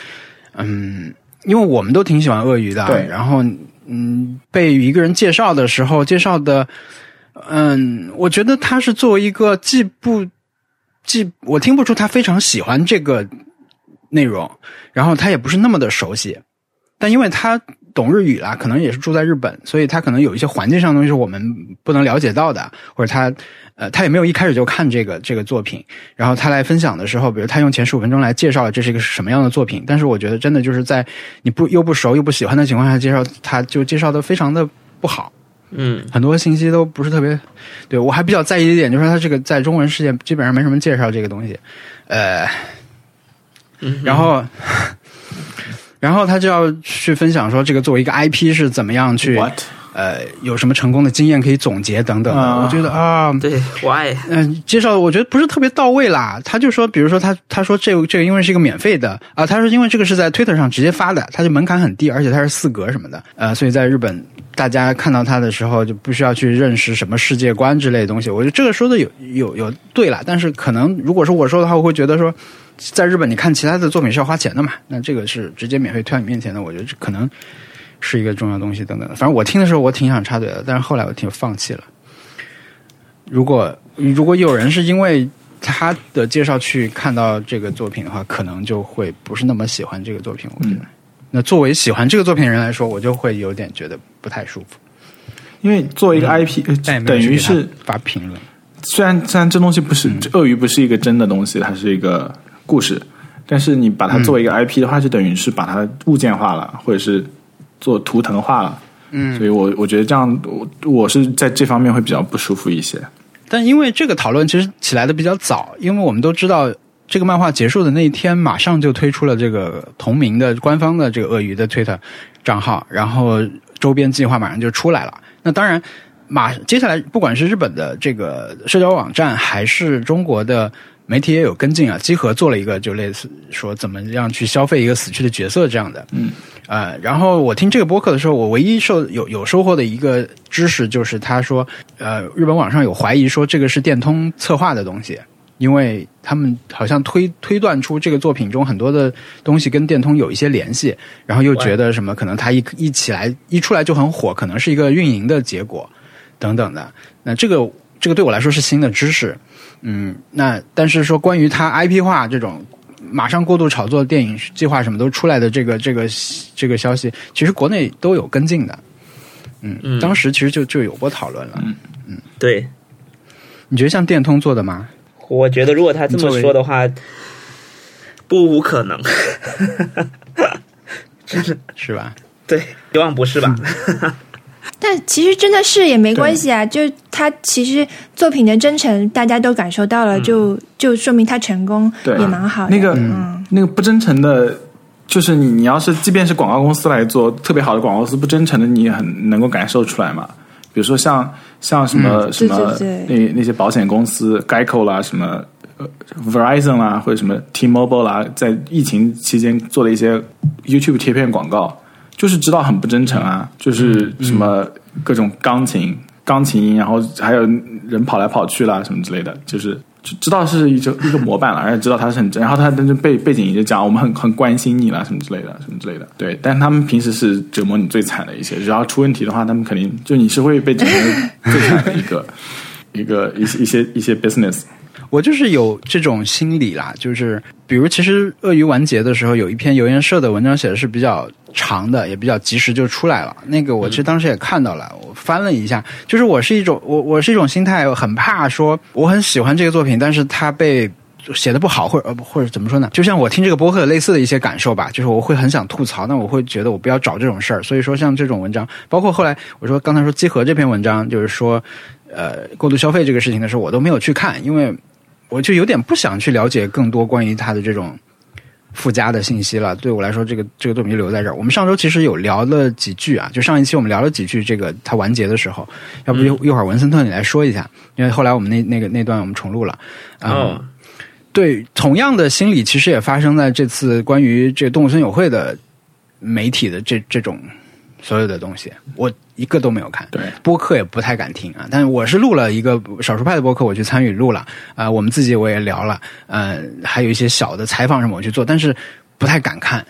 嗯，因为我们都挺喜欢鳄鱼的，对然后嗯，被一个人介绍的时候介绍的，嗯，我觉得他是作为一个既不既我听不出他非常喜欢这个内容，然后他也不是那么的熟悉，但因为他懂日语啦，可能也是住在日本，所以他可能有一些环境上的东西是我们不能了解到的，或者他呃他也没有一开始就看这个这个作品，然后他来分享的时候，比如他用前十五分钟来介绍这是一个什么样的作品，但是我觉得真的就是在你不又不熟又不喜欢的情况下介绍，他就介绍的非常的不好。嗯。很多信息都不是特别，对我还比较在意一点，就是说他这个在中文世界基本上没什么介绍这个东西，呃，嗯，然后，然后他就要去分享说这个作为一个 IP 是怎么样去 What？呃有什么成功的经验可以总结等等我觉得啊。对，why？嗯、介绍我觉得不是特别到位啦。他就说，比如说他他说这个这个因为是一个免费的啊，他说因为这个是在 Twitter 上直接发的，他就门槛很低，而且它是四格什么的，呃，所以在日本大家看到他的时候就不需要去认识什么世界观之类的东西。我觉得这个说的有有有对了，但是可能如果是我说的话，我会觉得说，在日本你看其他的作品是要花钱的嘛，那这个是直接免费推到你面前的，我觉得这可能是一个重要东西等等的。反正我听的时候我挺想插嘴的，但是后来我挺放弃了。如果如果有人是因为他的介绍去看到这个作品的话，可能就会不是那么喜欢这个作品。我觉得，那作为喜欢这个作品的人来说，我就会有点觉得不太舒服。因为作为一个 IP，、等于是发评论。虽然虽然这东西不是、鳄鱼不是一个真的东西，它是一个故事，但是你把它作为一个 IP 的话，就等于是把它物件化了，或者是做图腾化了。嗯，所以我我觉得这样，我我是在这方面会比较不舒服一些。但因为这个讨论其实起来的比较早，因为我们都知道这个漫画结束的那一天，马上就推出了这个同名的官方的这个鳄鱼的 Twitter 账号，然后周边计划马上就出来了。那当然，马接下来不管是日本的这个社交网站，还是中国的媒体也有跟进啊。集合做了一个就类似说怎么样去消费一个死去的角色这样的，嗯，呃，然后我听这个播客的时候，我唯一受有有收获的一个知识就是他说，呃，日本网上有怀疑说这个是电通策划的东西。因为他们好像推推断出这个作品中很多的东西跟电通有一些联系，然后又觉得什么可能他一一起来一出来就很火，可能是一个运营的结果等等的。那这个这个对我来说是新的知识，嗯，那但是说关于它 IP 化这种马上过度炒作电影计划什么都出来的这个这个这个消息，其实国内都有跟进的，嗯，嗯当时其实就就有过讨论了。嗯对，你觉得像电通做的吗？我觉得如果他这么说的话，不无可能。真 [laughs] 是吧？对，希望不是吧？但其实真的是也没关系啊，就他其实作品的真诚大家都感受到了，就就说明他成功对也蛮好的。那个嗯，那个不真诚的，就是你你要是即便是广告公司来做特别好的广告公司，不真诚的你也很能够感受出来嘛。比如说像像什么、什么对对那那些保险公司，Geico 啦，什么呃 Verizon 啦，或者什么 T-Mobile 啦，在疫情期间做了一些 YouTube 贴片广告，就是知道很不真诚啊，就是什么各种钢琴钢琴音，然后还有人跑来跑去啦什么之类的，就是就知道是一个一个模板了，而且知道他是很真，然后他但是背背景一直讲我们很很关心你啦什么之类的什么之类的，对，但他们平时是折磨你最惨的一些，只要出问题的话，他们肯定就你是会被折磨最惨的一个 [laughs] 一个一些一些一些 business，我就是有这种心理啦，就是比如其实鳄鱼完结的时候，有一篇游研社的文章写的是比较长的，也比较及时就出来了。那个我其实当时也看到了，我翻了一下，就是我是一种我我是一种心态，很怕说我很喜欢这个作品，但是它被。写的不好，或者呃或者怎么说呢？就像我听这个播客类似的一些感受吧，就是我会很想吐槽，那我会觉得我不要找这种事儿。所以说，像这种文章，包括后来我说刚才说集合这篇文章，就是说，呃，过度消费这个事情的时候，我都没有去看，因为我就有点不想去了解更多关于他的这种附加的信息了。对我来说，这个这个作品就留在这儿。我们上周其实有聊了几句啊，就上一期我们聊了几句这个他完结的时候，要不一一会儿文森特你来说一下，因为后来我们那那个那段我们重录了。嗯哦，对，同样的心理其实也发生在这次关于这个动物森友会的媒体的这这种所有的东西，我一个都没有看。对，播客也不太敢听啊，但是我是录了一个少数派的播客，我去参与录了啊、我们自己我也聊了，呃，还有一些小的采访什么我去做，但是不太敢看。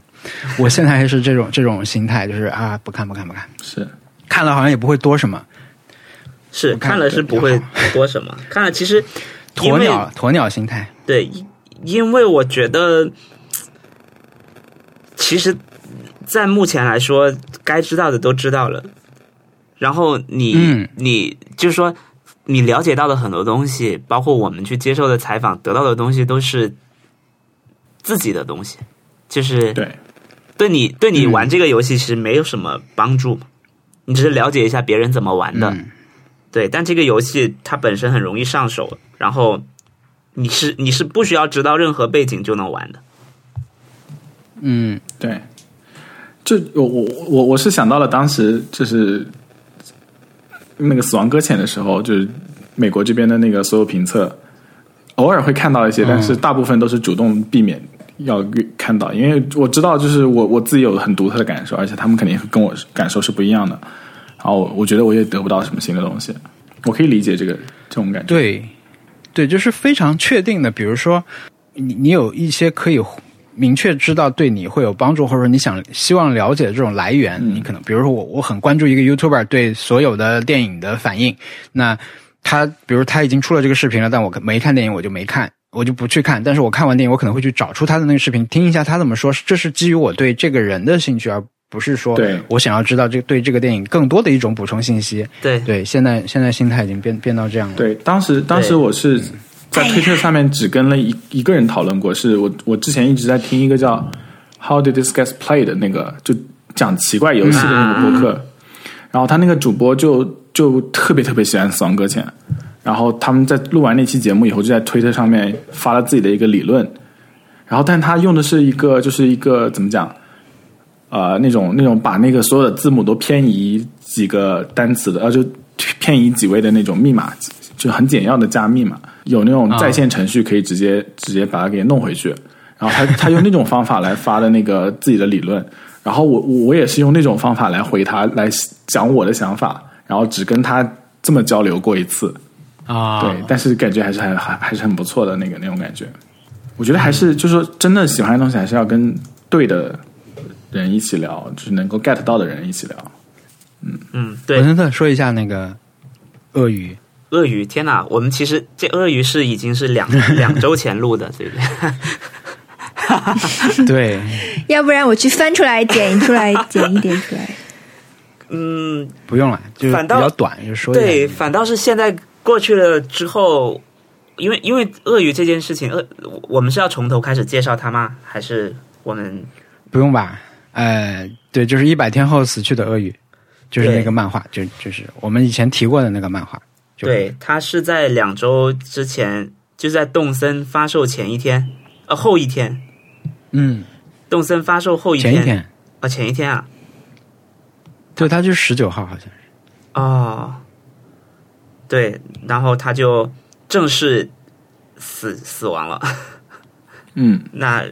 [laughs] 我现在还是这种这种心态，就是啊，不看不看不看，是看了好像也不会多什么。是看看了是不会多什么，看了其实 [laughs] 鸵鸟鸵鸟心态，对，因因为我觉得，其实，在目前来说，该知道的都知道了。然后你、嗯你就是说，你了解到的很多东西，包括我们去接受的采访得到的东西，都是自己的东西，就是对对你对你嗯玩这个游戏其实没有什么帮助嘛，你只是了解一下别人怎么玩的。嗯对，但这个游戏它本身很容易上手，然后你是你是不需要知道任何背景就能玩的。嗯对，就我我我我是想到了当时就是那个死亡搁浅的时候，就是美国这边的那个所有评测，偶尔会看到一些，但是大部分都是主动避免要看到，因为我知道就是我我自己有很独特的感受，而且他们肯定跟我感受是不一样的。然后我觉得我也得不到什么新的东西，我可以理解这个这种感觉。对，对，就是非常确定的。比如说，你你有一些可以明确知道对你会有帮助，或者说你想希望了解的这种来源，嗯你可能比如说我我很关注一个 YouTuber 对所有的电影的反应，那他比如他已经出了这个视频了，但我没看电影，我就没看。我就不去看，但是我看完电影，我可能会去找出他的那个视频，听一下他怎么说。这是基于我对这个人的兴趣，而不是说我想要知道这对这个电影更多的一种补充信息。对，对，现在现在心态已经变变到这样了。对，当时当时我是在推特上面只跟了一一个人讨论过，是我我之前一直在听一个叫 How Did This Get Played 的那个，就讲奇怪游戏的那个播客，然后他那个主播就就特别特别喜欢《死亡搁浅》，然后他们在录完那期节目以后，就在推特上面发了自己的一个理论，然后但他用的是一个就是一个怎么讲？呃，那种那种把那个所有的字母都偏移几个单词的，呃，就偏移几位的那种密码，就很简要的加密嘛，有那种在线程序可以直接、直接把它给弄回去。然后他他用那种方法来发的那个自己的理论，然后我我也是用那种方法来回他来讲我的想法，然后只跟他这么交流过一次啊，对，但是感觉还是还还还是很不错的那个那种感觉。我觉得还是就是说，真的喜欢的东西还是要跟对的。人一起聊，就是能够 get 到的人一起聊。嗯嗯，对。文森特说一下那个鳄鱼。鳄鱼，天哪！我们其实这鳄鱼是已经是两 [laughs] 两周前录的，对不对？[laughs] 对。要不然我去翻出来剪出来剪一点出来。[laughs] 嗯，不用了，就是比较短，就说对。反倒是现在过去了之后，因为因为鳄鱼这件事情，鳄我们是要从头开始介绍它吗？还是我们不用吧？呃，对，就是一百天后死去的鳄鱼，就是那个漫画，就就是我们以前提过的那个漫画。对，他是在两周之前，就在动森发售前一天，呃，后一天。嗯，动森发售后一天，前一天啊，前一天啊。对，他就是十九号，好像是。哦。对，然后他就正式死死亡了。[laughs] 嗯，那。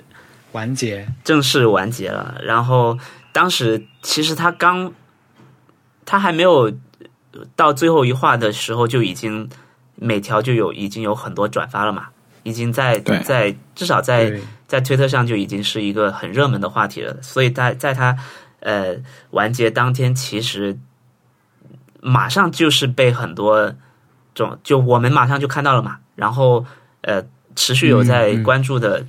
完结，正式完结了。然后当时其实他刚，他还没有到最后一话的时候，就已经每条就有已经有很多转发了嘛，已经在在至少在在推特上就已经是一个很热门的话题了。所以在在他呃完结当天，其实马上就是被很多种就我们马上就看到了嘛，然后呃持续有在关注的。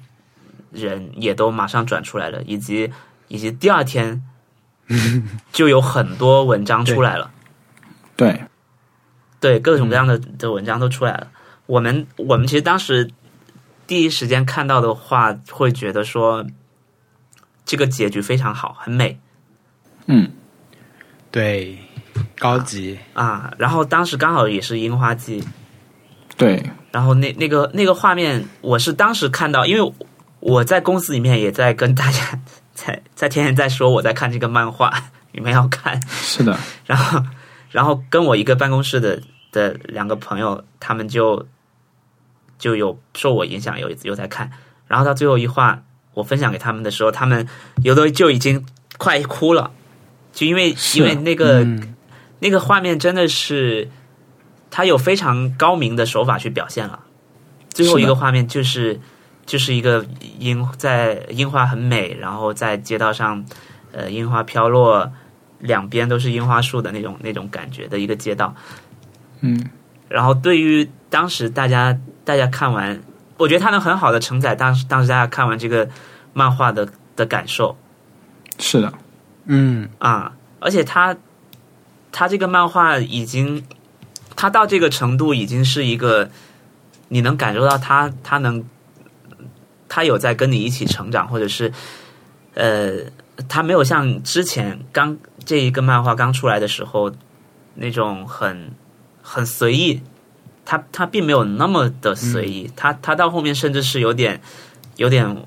人也都马上转出来了，以及以及第二天 [laughs] 就有很多文章出来了，对，对，各种各样的的文章都出来了。我们我们其实当时第一时间看到的话，会觉得说这个结局非常好，很美。嗯，对，高级啊。然后当时刚好也是樱花季，对。然后那那个那个画面，我是当时看到，因为。我在公司里面也在跟大家 [laughs] 在在天天在说我在看这个漫画，你们要看是的。[laughs] 然后然后跟我一个办公室的的两个朋友，他们就就有受我影响，有有在看。然后到最后一话，我分享给他们的时候，他们有的就已经快哭了，就因为因为那个那个画面真的是他有非常高明的手法去表现了。最后一个画面就是。就是一个樱在樱花很美，然后在街道上，呃，樱花飘落，两边都是樱花树的那种那种感觉的一个街道。嗯，然后对于当时大家大家看完，我觉得它能很好的承载当时当时大家看完这个漫画的的感受。是的，嗯啊，而且他他这个漫画已经，他到这个程度已经是一个，你能感受到他他能。他有在跟你一起成长，或者是，呃，他没有像之前刚这一个漫画刚出来的时候那种很很随意，他他并没有那么的随意，他他到后面甚至是有点有点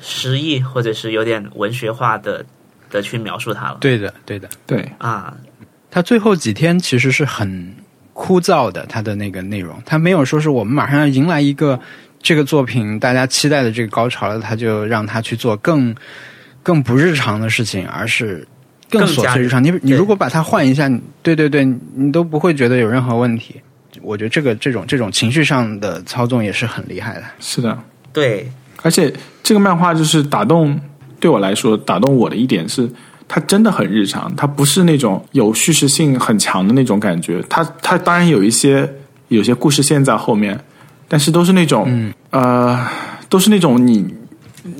诗意，或者是有点文学化的的去描述他了。对的，对的，对啊，他最后几天其实是很枯燥的，他的那个内容，他没有说是我们马上要迎来一个。这个作品大家期待的这个高潮了，他就让他去做更更不日常的事情，而是更琐碎日常。你你如果把它换一下，对对对，你都不会觉得有任何问题。我觉得这个这种这种情绪上的操纵也是很厉害的。是的，对。而且这个漫画就是打动对我来说打动我的一点是，它真的很日常，它不是那种有叙事性很强的那种感觉。它它当然有一些有些故事线在后面。但是都是那种，呃，都是那种你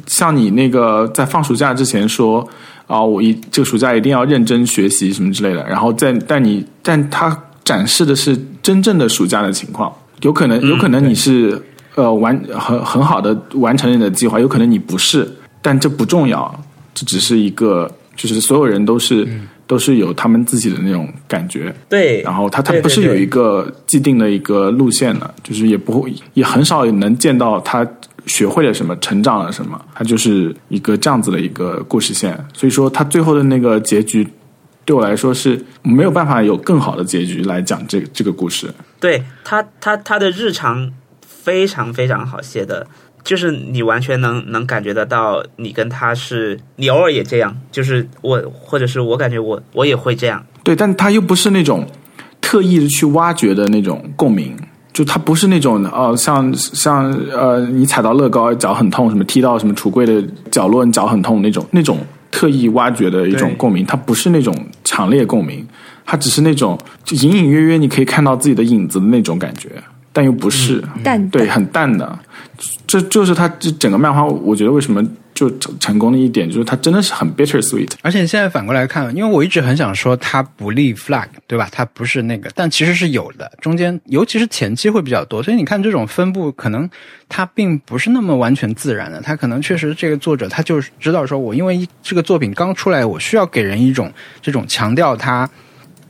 像你那个在放暑假之前说啊，我一这个暑假一定要认真学习什么之类的，然后在但你但他展示的是真正的暑假的情况，有可能有可能你是呃完很很好的完成你的计划，有可能你不是，但这不重要，这只是一个就是所有人都是。都是有他们自己的那种感觉。对，然后他他不是有一个既定的一个路线的，就是也不会也很少能见到他学会了什么，成长了什么，他就是一个这样子的一个故事线。所以说他最后的那个结局，对我来说是没有办法有更好的结局来讲这这个故事。对他他他的日常非常非常好写的，就是你完全能能感觉得到，你跟他是你偶尔也这样，就是我或者是我感觉我我也会这样，对，但他又不是那种特意的去挖掘的那种共鸣，就他不是那种哦、像像呃，你踩到乐高脚很痛，什么踢到什么橱柜的角落你脚很痛那种那种特意挖掘的一种共鸣，它不是那种强烈共鸣，它只是那种就隐隐约约你可以看到自己的影子的那种感觉，但又不是。淡对，很淡的，这就是他这整个漫画，我觉得为什么就成成功的一点，就是它真的是很 bitter sweet。而且现在反过来看，因为我一直很想说它不立 flag，对吧？它不是那个，但其实是有的。中间尤其是前期会比较多，所以你看这种分布，可能它并不是那么完全自然的。它可能确实这个作者他就是知道说，我因为这个作品刚出来，我需要给人一种这种强调他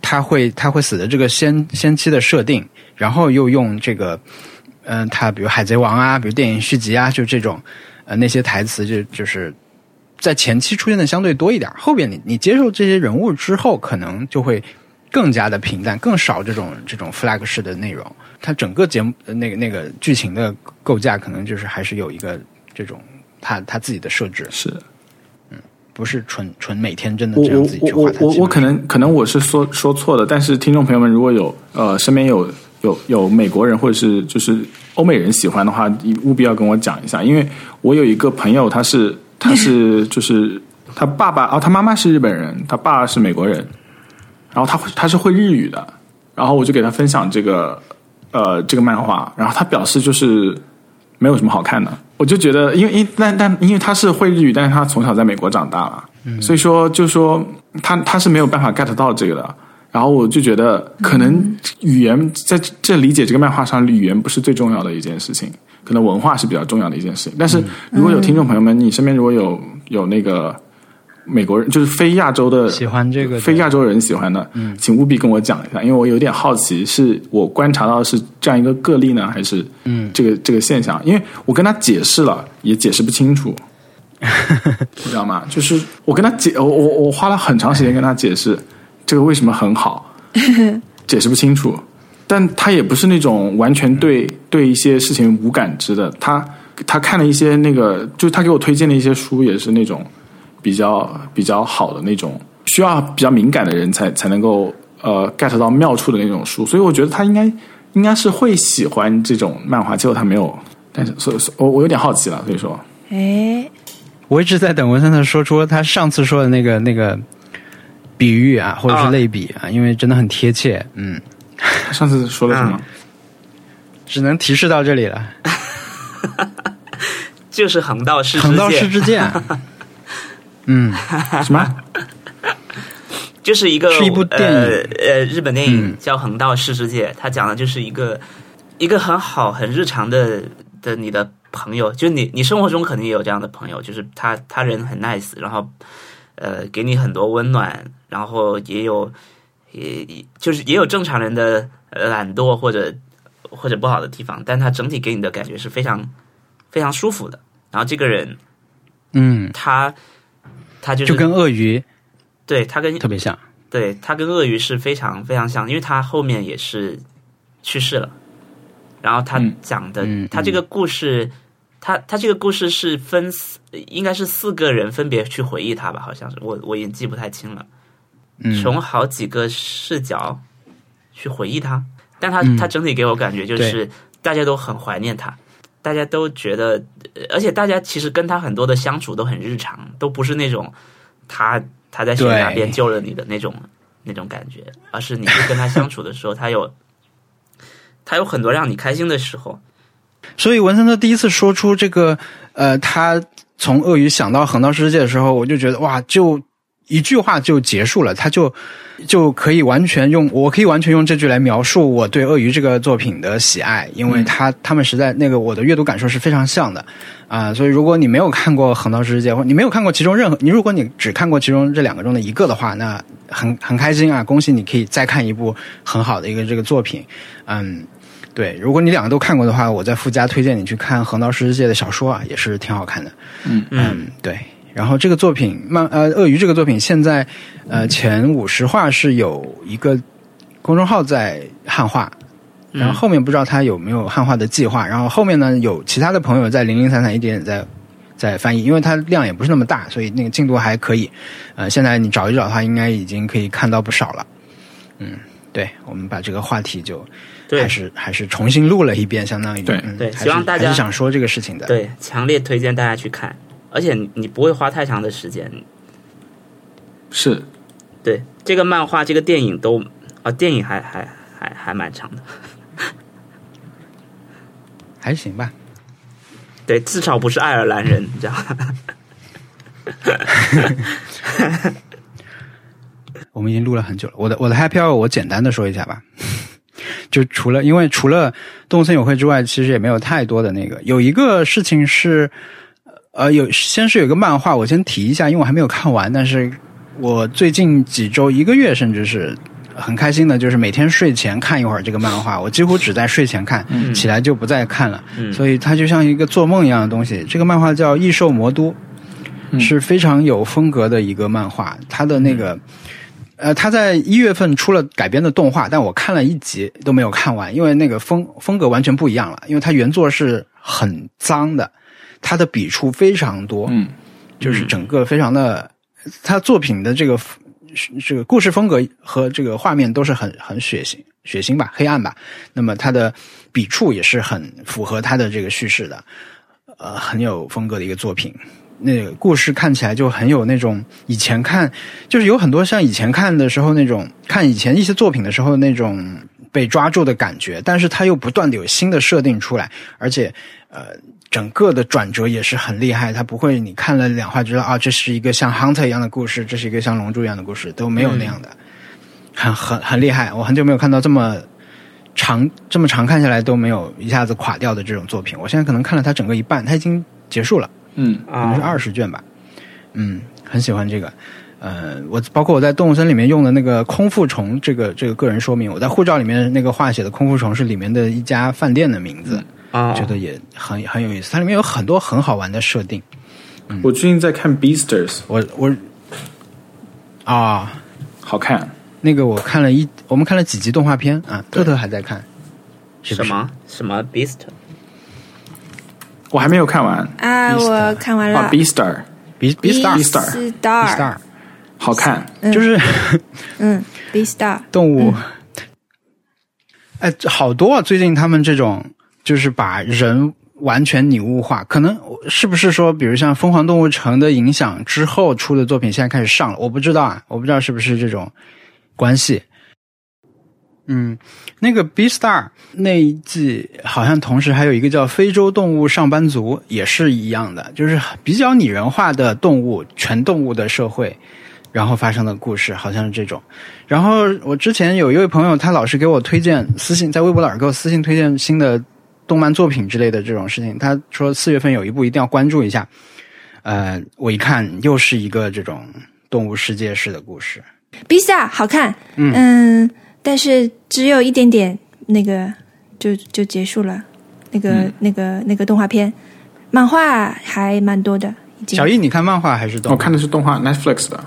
他会他会死的这个先先期的设定，然后又用这个嗯、他比如海贼王啊，比如电影续集啊，就这种呃那些台词就就是。在前期出现的相对多一点，后边你你接受这些人物之后，可能就会更加的平淡，更少这种这种 flag 式的内容。它整个节目呃那个那个剧情的构架，可能就是还是有一个这种他他自己的设置，是不是纯纯每天真的这样自己我我去画它。我我可能可能我是说说错了，但是听众朋友们如果有呃身边有有有美国人或者是就是欧美人喜欢的话，你务必要跟我讲一下，因为我有一个朋友，他是他是 [laughs] 就是他爸爸啊，他妈妈是日本人，他爸是美国人，然后他他是会日语的，然后我就给他分享这个呃这个漫画，然后他表示就是没有什么好看的。我就觉得，因为因但但因为他是会日语，但是他从小在美国长大了，所以说就说他他是没有办法 get 到这个的。然后我就觉得，可能语言在这理解这个漫画上，语言不是最重要的一件事情，可能文化是比较重要的一件事情。但是如果有听众朋友们，你身边如果有有那个美国人，就是非亚洲的喜欢这个非亚洲人喜欢的，请务必跟我讲一下，因为我有点好奇，是我观察到的是这样一个个例呢，还是嗯这个这个现象？因为我跟他解释了，也解释不清楚，[laughs] 你知道吗？就是我跟他解，我我我花了很长时间跟他解释这个为什么很好，[laughs] 解释不清楚。但他也不是那种完全对对一些事情无感知的，他他看了一些那个，就是他给我推荐的一些书，也是那种比较比较好的那种，需要比较敏感的人才才能够呃 get 到妙处的那种书，所以我觉得他应该应该是会喜欢这种漫画，结果他没有，但是所以所以我我有点好奇了，所以说。哎，我一直在等文森特说出他上次说的那个那个比喻啊，或者是啊类比啊，因为真的很贴切。嗯，[laughs] 上次说了什么？只能提示到这里了。[laughs] 就是横道世横道世之剑，[laughs] 嗯，什么？就是一个是一部电影呃呃日本电影嗯叫《横道世之介》，它讲的就是一个一个很好很日常的的你的朋友，就是你你生活中肯定也有这样的朋友，就是他他人很 nice，然后呃给你很多温暖，然后也有也也就是也有正常人的呃懒惰或者或者不好的地方，但他整体给你的感觉是非常非常舒服的。然后这个人嗯，他他就是就跟鳄鱼对他跟特别像。对他跟鳄鱼是非常非常像，因为他后面也是去世了。然后他嗯讲的，嗯他这个故事，他他这个故事是分四，应该是四个人分别去回忆他吧，好像是我我已经记不太清了。嗯，从好几个视角去回忆他，但他、嗯他整体给我感觉就是大家都很怀念他，大家都觉得，呃而且大家其实跟他很多的相处都很日常，都不是那种他他在悬崖边救了你的那种那种感觉，而是你跟他相处的时候，他有他有很多让你开心的时候。所以文森特第一次说出这个，呃，他从鳄鱼想到横道世界的时候，我就觉得哇，就一句话就结束了，他就就可以完全用，我可以完全用这句来描述我对鳄鱼这个作品的喜爱，因为他他们实在那个我的阅读感受是非常像的啊、所以如果你没有看过横道世界，或你没有看过其中任何，你如果你只看过其中这两个中的一个的话，那很很开心啊，恭喜你可以再看一部很好的一个这个作品，嗯。对，如果你两个都看过的话，我在附加推荐你去看横刀世界的小说啊，也是挺好看的。嗯嗯，对。然后这个作品漫呃鳄鱼这个作品现在呃前五十话是有一个公众号在汉化，然后后面不知道他有没有汉化的计划。然后后面呢有其他的朋友在零零散散一点点在在翻译，因为它量也不是那么大，所以那个进度还可以。呃，现在你找一找的话，应该已经可以看到不少了。嗯，对，我们把这个话题就。还是还是重新录了一遍，相当于对对，希望大家是想说这个事情的。对，强烈推荐大家去看，而且你不会花太长的时间。是，对这个漫画、这个电影都啊，电影还还还还蛮长的，[laughs] 还行吧。对，至少不是爱尔兰人，你知道吗？[laughs] [laughs] 我们已经录了很久了，我的我的 Happy Hour 我简单的说一下吧。就除了，因为除了动物森友会之外，其实也没有太多的那个。有一个事情是，呃，有先是有个漫画，我先提一下，因为我还没有看完。但是我最近几周、一个月，甚至是很开心的，就是每天睡前看一会儿这个漫画。我几乎只在睡前看，起来就不再看了。所以它就像一个做梦一样的东西。这个漫画叫《异兽魔都》，是非常有风格的一个漫画。它的那个。呃，他在一月份出了改编的动画，但我看了一集都没有看完，因为那个风风格完全不一样了。因为他原作是很脏的，他的笔触非常多，嗯，就是整个非常的，他作品的这个这个故事风格和这个画面都是很很血腥血腥吧，黑暗吧。那么他的笔触也是很符合他的这个叙事的，呃，很有风格的一个作品。那个故事看起来就很有那种以前看，就是有很多像以前看的时候那种看以前一些作品的时候那种被抓住的感觉，但是它又不断的有新的设定出来，而且呃整个的转折也是很厉害，它不会你看了两话觉得啊这是一个像 Hunter 一样的故事，这是一个像龙珠一样的故事，都没有那样的，很很很厉害，我很久没有看到这么长这么长看下来都没有一下子垮掉的这种作品，我现在可能看了它整个一半，它已经结束了。嗯，可能是二十卷吧。嗯，很喜欢这个。呃，我包括我在动物森里面用的那个空腹虫，这个这个个人说明，我在护照里面那个画写的空腹虫是里面的一家饭店的名字啊，觉得也很很有意思。它里面有很多很好玩的设定。我最近在看《Beasters》，我我啊，好看。那个我看了一，我们看了几集动画片啊，特特还在看。什么什么 Beast？我还没有看完啊！我看完了。啊，B Star，B B Star，B Star，好看，就是 [laughs] 嗯，B Star 动物。哎，好多啊！最近他们这种就是把人完全拟物化，可能是不是说，比如像《疯狂动物城》的影响之后出的作品，现在开始上了？我不知道啊，我不知道是不是这种关系。嗯，那个《B Star》那一季好像同时还有一个叫《非洲动物上班族》，也是一样的，就是比较拟人化的动物，全动物的社会，然后发生的故事，好像是这种。然后我之前有一位朋友，他老是给我推荐私信，在微博老是给我私信推荐新的动漫作品之类的这种事情。他说四月份有一部一定要关注一下。呃，我一看又是一个这种动物世界式的故事，《B Star》好看，嗯。但是只有一点点，那个就就结束了。那个、那个、那个动画片，漫画还蛮多的。小易，你看漫画还是动？我看的是动画，Netflix 的。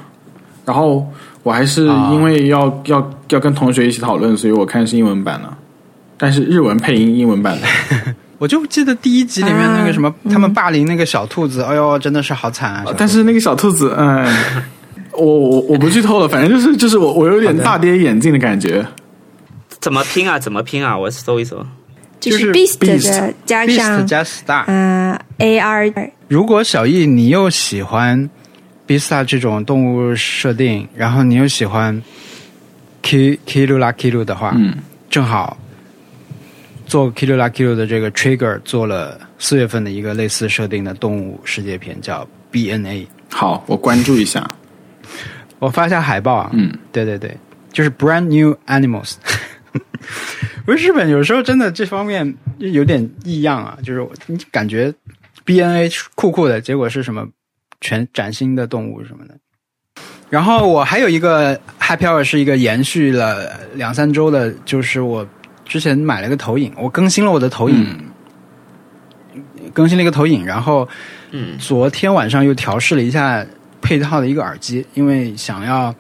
然后我还是因为要要要跟同学一起讨论，所以我看的是英文版的。但是日文配音，英文版的。[laughs] 我就记得第一集里面那个什么，他们霸凌那个小兔子，哎呦，真的是好惨啊！但是那个小兔子，嗯。[laughs] 我我我不剧透了，反正就是就是我我有点大跌眼镜的感觉。怎么拼啊？怎么拼啊？我搜一搜，就是 beast 的加上加 star，嗯，a r。如果小易你又喜欢 beast 这种动物设定，然后你又喜欢 k kilu la kilu 的话，嗯，正好做 kilu la kilu 的这个 trigger 做了四月份的一个类似设定的动物世界片，叫 B N A。好，我关注一下。我发一下海报啊，嗯，对对对，就是 Brand New Animals。[laughs] 不是日本有时候真的这方面有点异样啊，就是你感觉 B N A 酷酷的，结果是什么全崭新的动物什么的。然后我还有一个 happy hour 是一个延续了两三周的，就是我之前买了个投影，我更新了我的投影，更新了一个投影，然后嗯。昨天晚上又调试了一下配套的一个耳机，因为想要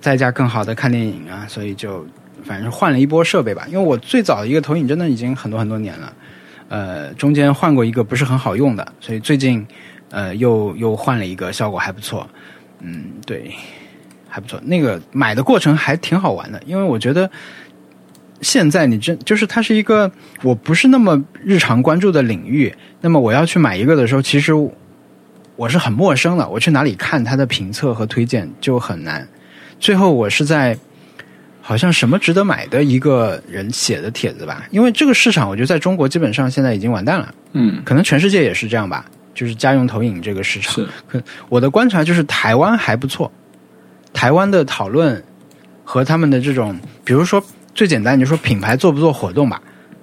在家更好的看电影啊，所以就反正换了一波设备吧。因为我最早的一个投影真的已经很多很多年了，呃，中间换过一个不是很好用的，所以最近呃又又换了一个，效果还不错。嗯，对，还不错。那个买的过程还挺好玩的，因为我觉得现在你真就是它是一个我不是那么日常关注的领域。那么我要去买一个的时候，其实我是很陌生的，我去哪里看它的评测和推荐就很难。最后我是在好像什么值得买的一个人写的帖子吧，因为这个市场我觉得在中国基本上现在已经完蛋了，嗯，可能全世界也是这样吧，就是家用投影这个市场。是可我的观察就是台湾还不错，台湾的讨论和他们的这种，比如说最简单，你说品牌做不做活动吧，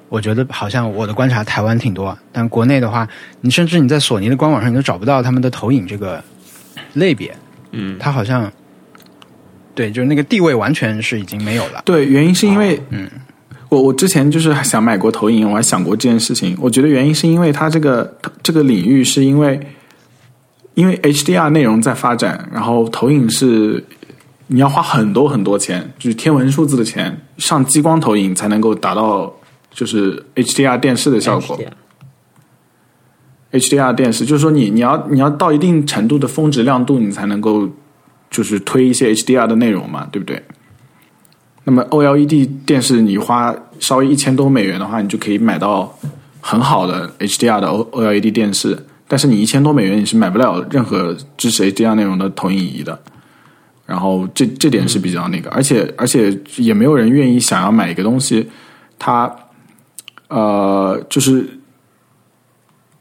我觉得好像我的观察台湾挺多，但国内的话，你甚至你在索尼的官网上你都找不到他们的投影这个类别，嗯，它好像对，就是那个地位完全是已经没有了。对，原因是因为，嗯，我我之前就是想买过投影，我还想过这件事情。我觉得原因是因为它这个这个领域是因为，因为 HDR 内容在发展，然后投影是你要花很多很多钱，就是天文数字的钱，上激光投影才能够达到就是 HDR 电视的效果。HDR 电视就是说你你要你要到一定程度的峰值亮度，你才能够就是推一些 HDR 的内容嘛，对不对？那么 OLED 电视你花稍微一千多美元的话，你就可以买到很好的 HDR 的 O OLED 电视，但是你一千多美元你是买不了任何支持 HDR 内容的投影仪的。然后这这点是比较那个，而且而且也没有人愿意想要买一个东西，它呃就是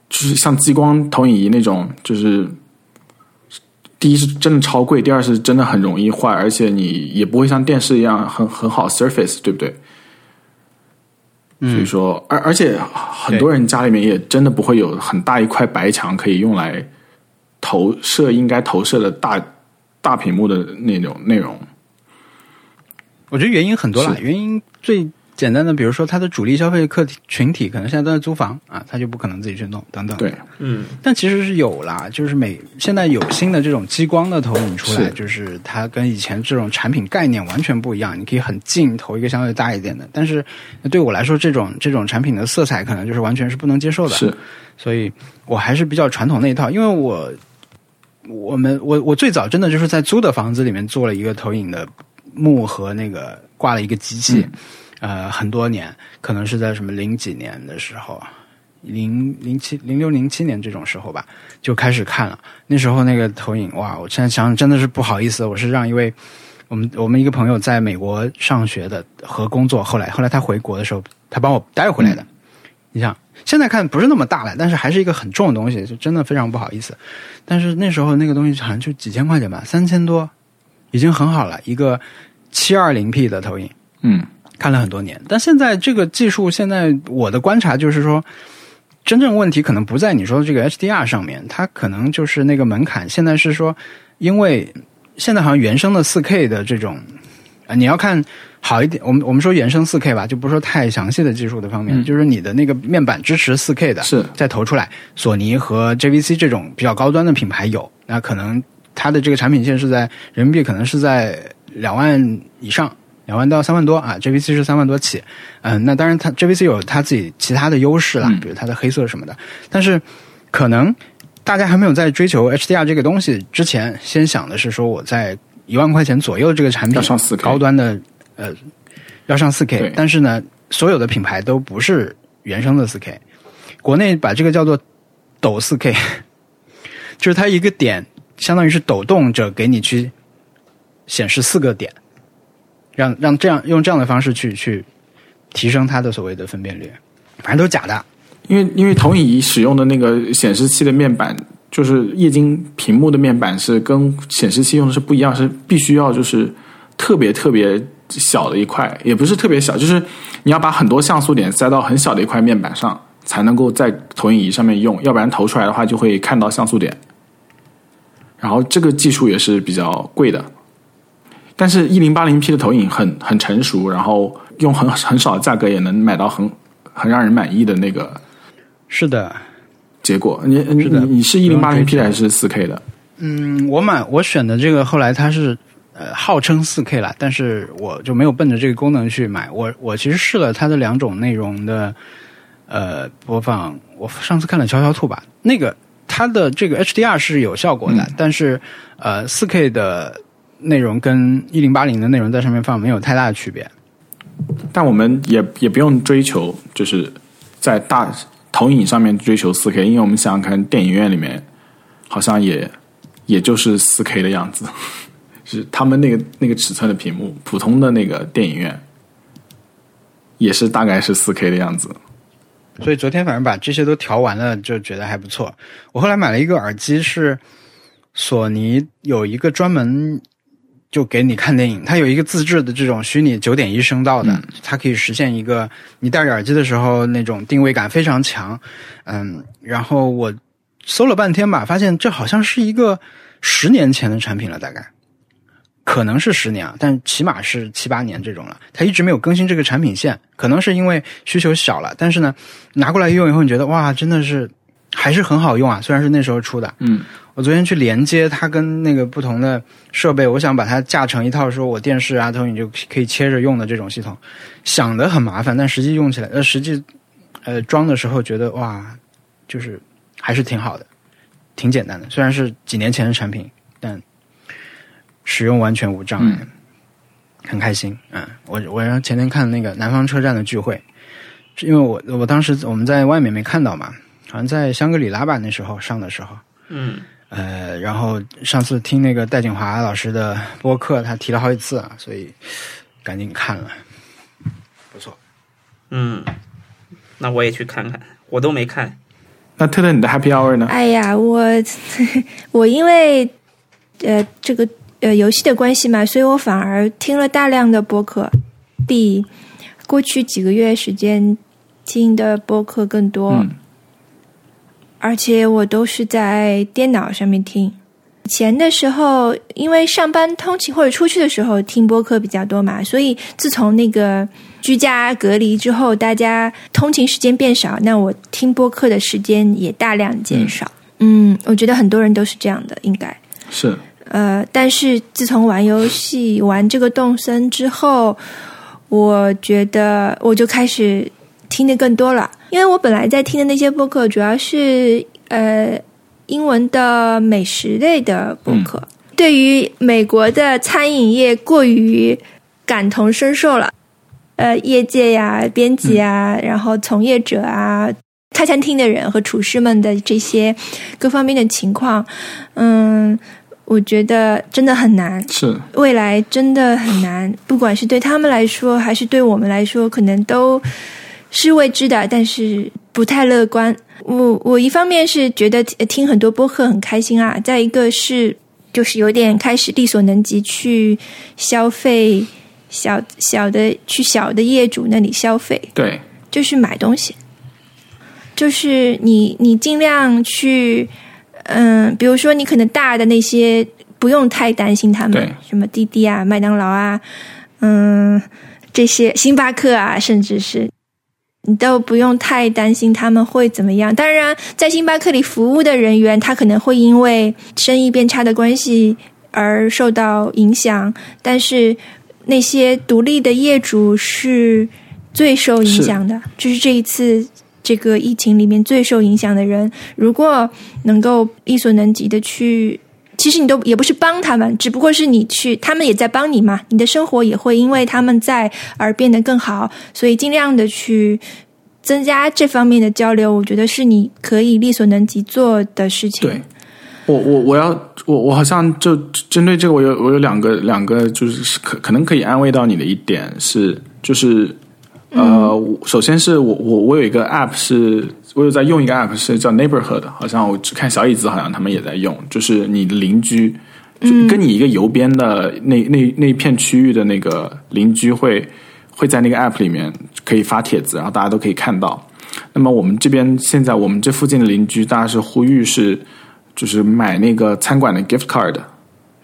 就是像激光投影仪那种，就是第一是真的超贵，第二是真的很容易坏，而且你也不会像电视一样很很好 surface，对不对？所以说，而而且很多人家里面也真的不会有很大一块白墙可以用来投射应该投射的大大屏幕的那种内容。我觉得原因很多啦，原因最简单的，比如说它的主力消费客体群体可能现在都在租房啊，他就不可能自己去弄等等。对，嗯，但其实是有啦，就是每现在有新的这种激光的投影出来，是就是它跟以前这种产品概念完全不一样。你可以很近投一个相对大一点的，但是对我来说，这种这种产品的色彩可能就是完全是不能接受的。是，所以我还是比较传统那一套，因为我我们我我最早真的就是在租的房子里面做了一个投影的幕和那个挂了一个机器，呃，很多年，可能是在什么零几年的时候，零零七零六零七年这种时候吧，就开始看了。那时候那个投影，哇，我现在想想真的是不好意思，我是让一位我们我们一个朋友在美国上学的和工作，后来后来他回国的时候，他帮我带回来的。你想，现在看不是那么大了，但是还是一个很重的东西，就真的非常不好意思。但是那时候那个东西好像就几千块钱吧，三千多，已经很好了，一个七二零 P 的投影。嗯，看了很多年，但现在这个技术，现在我的观察就是说，真正问题可能不在你说的这个 HDR 上面，它可能就是那个门槛。现在是说，因为现在好像原生的 4K 的这种，呃，你要看好一点，我们我们说原生 4K 吧，就不说太详细的技术的方面，就是你的那个面板支持 4K 的，是再投出来，索尼和 JVC 这种比较高端的品牌有，那可能它的这个产品线是在人民币可能是在两万以上。两万到三万多啊，JVC 是三万多起，嗯，那当然它 JVC 有它自己其他的优势啦，嗯。比如它的黑色什么的，但是可能大家还没有在追求 HDR 这个东西之前，先想的是说我在一万块钱左右这个产品要上 4K 高端的呃要上四 K，但是呢，所有的品牌都不是原生的四 K，国内把这个叫做抖四 K，[laughs] 就是它一个点相当于是抖动着给你去显示四个点，让让这样用这样的方式去去提升它的所谓的分辨率，反正都是假的。因为因为投影仪使用的那个显示器的面板，就是液晶屏幕的面板是跟显示器用的是不一样，是必须要就是特别特别小的一块，也不是特别小，就是你要把很多像素点塞到很小的一块面板上，才能够在投影仪上面用，要不然投出来的话就会看到像素点。然后这个技术也是比较贵的。但是，一零八零 P 的投影很很成熟，然后用很很少的价格也能买到很很让人满意的那个是的，结果。你你你是一零八零 P 的还是四 K 的？嗯，我买我选的这个后来它是呃号称四 K 了，但是我就没有奔着这个功能去买。我我其实试了它的两种内容的呃播放，我上次看了《悄悄兔》吧，那个它的这个 HDR 是有效果的，嗯但是呃四 K 的内容跟一零八零的内容在上面放没有太大的区别。但我们也也不用追求，就是在大投影上面追求四 K，因为我们想想看，电影院里面好像也也就是四 K 的样子，[laughs] 是他们那个那个尺寸的屏幕，普通的那个电影院也是大概是四 K 的样子。所以昨天反正把这些都调完了，就觉得还不错。我后来买了一个耳机，是索尼有一个专门就给你看电影，它有一个自制的这种虚拟九点一声道的，它可以实现一个你戴着耳机的时候那种定位感非常强。嗯，然后我搜了半天吧，发现这好像是一个十年前的产品了，大概。可能是十年啊，但起码是七八年这种了。它一直没有更新这个产品线，可能是因为需求小了。但是呢，拿过来用以后，你觉得哇，真的是还是很好用啊！虽然是那时候出的，嗯，我昨天去连接它跟那个不同的设备，我想把它架成一套，说我电视啊、投影就可以切着用的这种系统，想的很麻烦，但实际用起来，呃，实际呃装的时候觉得哇，就是还是挺好的，挺简单的。虽然是几年前的产品，但使用完全无障碍，很开心。嗯，我我前天看那个南方车站的聚会，是因为我我当时我们在外面没看到嘛，好像在香格里拉吧那时候上的时候，嗯，呃，然后上次听那个戴景华老师的播客，他提了好几次啊，所以赶紧看了，不错。嗯，那我也去看看，我都没看。那特特你的 Happy Hour 呢？哎呀，我 [laughs] 我因为呃这个呃游戏的关系嘛，所以我反而听了大量的播客，比过去几个月时间听的播客更多，嗯而且我都是在电脑上面听。以前的时候，因为上班通勤或者出去的时候听播客比较多嘛，所以自从那个居家隔离之后，大家通勤时间变少，那我听播客的时间也大量减少。嗯，我觉得很多人都是这样的，应该。是呃，但是自从玩游戏玩这个动森之后，我觉得我就开始听的更多了，因为我本来在听的那些播客主要是呃英文的美食类的播客，对于美国的餐饮业过于感同身受了。呃，业界呀、编辑啊，然后从业者啊，开餐厅的人和厨师们的这些各方面的情况，嗯，我觉得真的很难。是，未来真的很难，不管是对他们来说，还是对我们来说，可能都是未知的，但是不太乐观。我我一方面是觉得听很多播客很开心啊，再一个是就是有点开始力所能及去消费小小的去小的业主那里消费，对，就是买东西，就是你你尽量去，嗯，比如说你可能大的那些不用太担心他们，什么滴滴啊、麦当劳啊，嗯，这些星巴克啊，甚至是你都不用太担心他们会怎么样。当然，在星巴克里服务的人员，他可能会因为生意变差的关系而受到影响，但是那些独立的业主是最受影响的，就是这一次这个疫情里面最受影响的人。如果能够力所能及的去，其实你都也不是帮他们，只不过是你去，他们也在帮你嘛。你的生活也会因为他们在而变得更好，所以尽量的去。增加这方面的交流，我觉得是你可以力所能及做的事情。对，我我我要我我好像就针对这个，我有我有两个两个，就是可可能可以安慰到你的一点是，就是呃，首先是我我我有一个 app 是，我有在用一个 app 是叫 Neighborhood，好像我只看小椅子好像他们也在用，就是你的邻居，就跟你一个邮编的那那那一片区域的那个邻居会会在那个 app 里面可以发帖子，然后大家都可以看到。那么我们这边现在我们这附近的邻居，大家是呼吁是就是买那个餐馆的 gift card，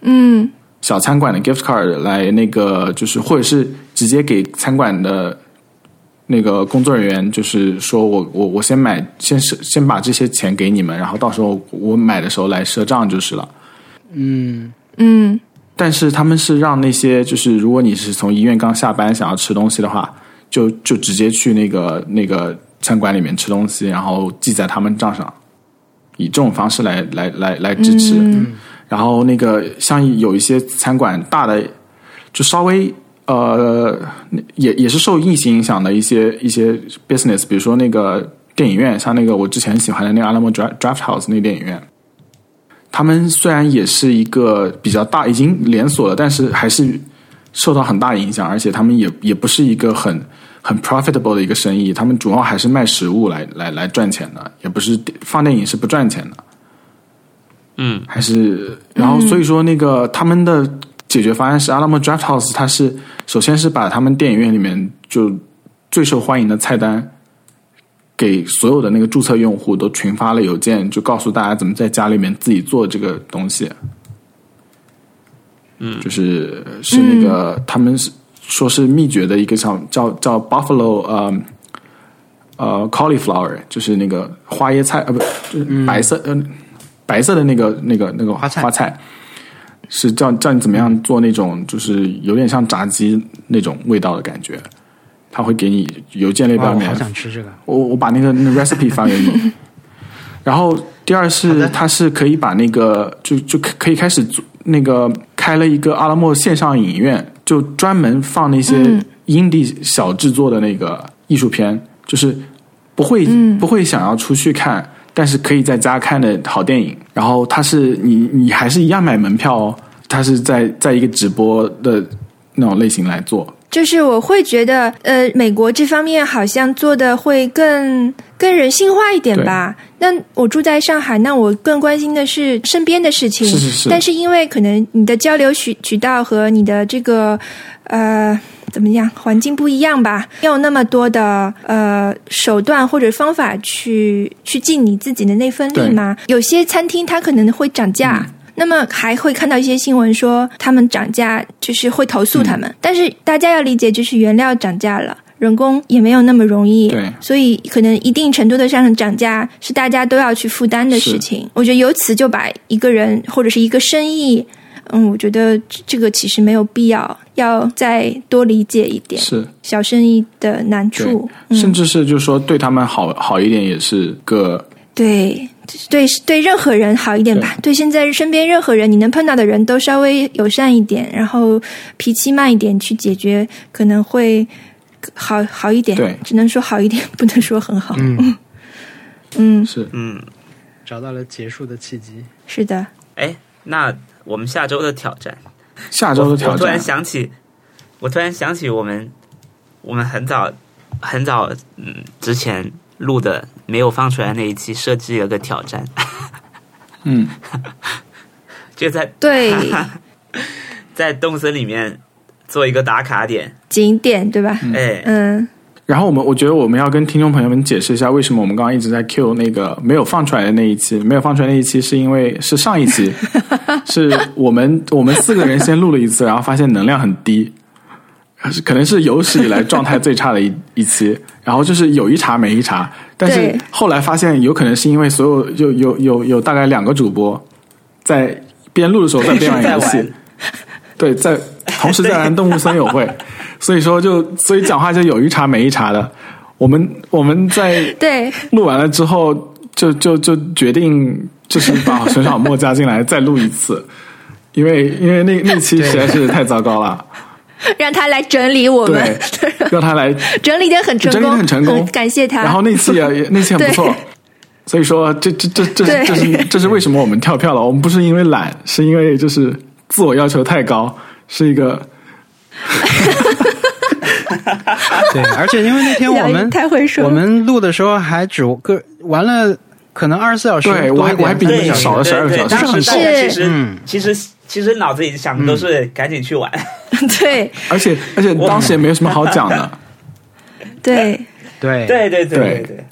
嗯。小餐馆的 gift card 来那个就是或者是直接给餐馆的那个工作人员，就是说我我我先买先是先把这些钱给你们，然后到时候我买的时候来赊账就是了。嗯嗯但是他们是让那些就是如果你是从医院刚下班想要吃东西的话，就就直接去那个那个餐馆里面吃东西，然后记在他们账上，以这种方式来来来来支持。嗯然后那个像有一些餐馆大的，就稍微呃也也是受疫情影响的一些一些 business，比如说那个电影院，像那个我之前喜欢的那个 Alamo Draft Draft House 那个电影院，他们虽然也是一个比较大，已经连锁了，但是还是受到很大影响，而且他们也也不是一个很很 profitable 的一个生意，他们主要还是卖食物来来来赚钱的，也不是放电影是不赚钱的。嗯还是，然后所以说那个他们的解决方案是 Alamo Draft House，它是首先是把他们电影院里面就最受欢迎的菜单给所有的那个注册用户都群发了邮件，就告诉大家怎么在家里面自己做这个东西。嗯，就是是那个、他们是说是秘诀的一个叫叫叫 Buffalo 呃呃 cauliflower，就是那个花椰菜啊不就是白色嗯、白色的那个那个那个花菜。花菜，是叫叫你怎么样做那种就是有点像炸鸡那种味道的感觉，他会给你邮件列，表里面我好想吃这个。我我把那个那个 recipe 发给你。[laughs] 然后第二是它是可以把那个就就可可以开始做那个开了一个阿拉莫线上影院，就专门放那些嗯 indie 小制作的那个艺术片，就是不会、不会想要出去看，但是可以在家看的好电影。然后它是你你还是一样买门票哦，它是在在一个直播的那种类型来做。就是我会觉得，呃，美国这方面好像做的会更更人性化一点吧。那我住在上海，那我更关心的是身边的事情。是是是但是因为可能你的交流渠渠道和你的这个呃怎么样环境不一样吧，没有那么多的呃手段或者方法去去尽你自己的那份力嘛。有些餐厅它可能会涨价。那么还会看到一些新闻说他们涨价，就是会投诉他们。嗯但是大家要理解，就是原料涨价了。人工也没有那么容易，对所以可能一定程度的上涨价是大家都要去负担的事情。我觉得由此就把一个人或者是一个生意，嗯，我觉得这这个其实没有必要，要再多理解一点是，小生意的难处。嗯甚至是就是说对他们好好一点也是个对对对，任何人好一点吧。对，现在身边任何人，你能碰到的人都稍微友善一点，然后脾气慢一点去解决，可能会好好一点。对只能说好一点，不能说很好。嗯，[laughs] 嗯，是嗯，找到了结束的契机。是的。哎，那我们下周的挑战，下周的挑战。我突然。想起，我突然想起我们我们很早很早嗯之前录的没有放出来那一期，设计了个挑战，嗯，[laughs] 就在对。[laughs] 在动森里面做一个打卡点，景点对吧？哎，嗯，然后我们我觉得我们要跟听众朋友们解释一下，为什么我们刚刚一直在 Q 那个没有放出来的那一期，没有放出来那一期是因为是上一期，[laughs] 是我们我们四个人先录了一次，然后发现能量很低，是可能是有史以来状态最差的一一期，然后就是有一茬没一茬，但是后来发现有可能是因为所有有有有有大概两个主播在边录的时候在边玩游戏。[laughs] 对，在同时在玩动物森友会，所以说就所以讲话就有一茬没一茬的。我们我们在 [laughs] 对，录完了之后，就就就决定就是把陈小莫加进来再录一次，因为因为那那期实在是太糟糕了，[laughs] 让他来整理我们对，，[laughs] 让他来，整理的很成整理功，很成功感谢他。然后那期也也那期很不错。所以说，这这这这对这是这是为什么我们跳票了？我们不是因为懒，是因为就是自我要求太高，是一个 [laughs] 对，而且因为那天我们太会说我们录的时候还只个玩了可能二十四小时，对我还我还比你三个小时少了十二个小时当时是其实、嗯。其实其实脑子里想的都是赶紧去玩，[laughs] 对。而且而且当时也没有什么好讲的，[laughs] 对。对。对对对对对，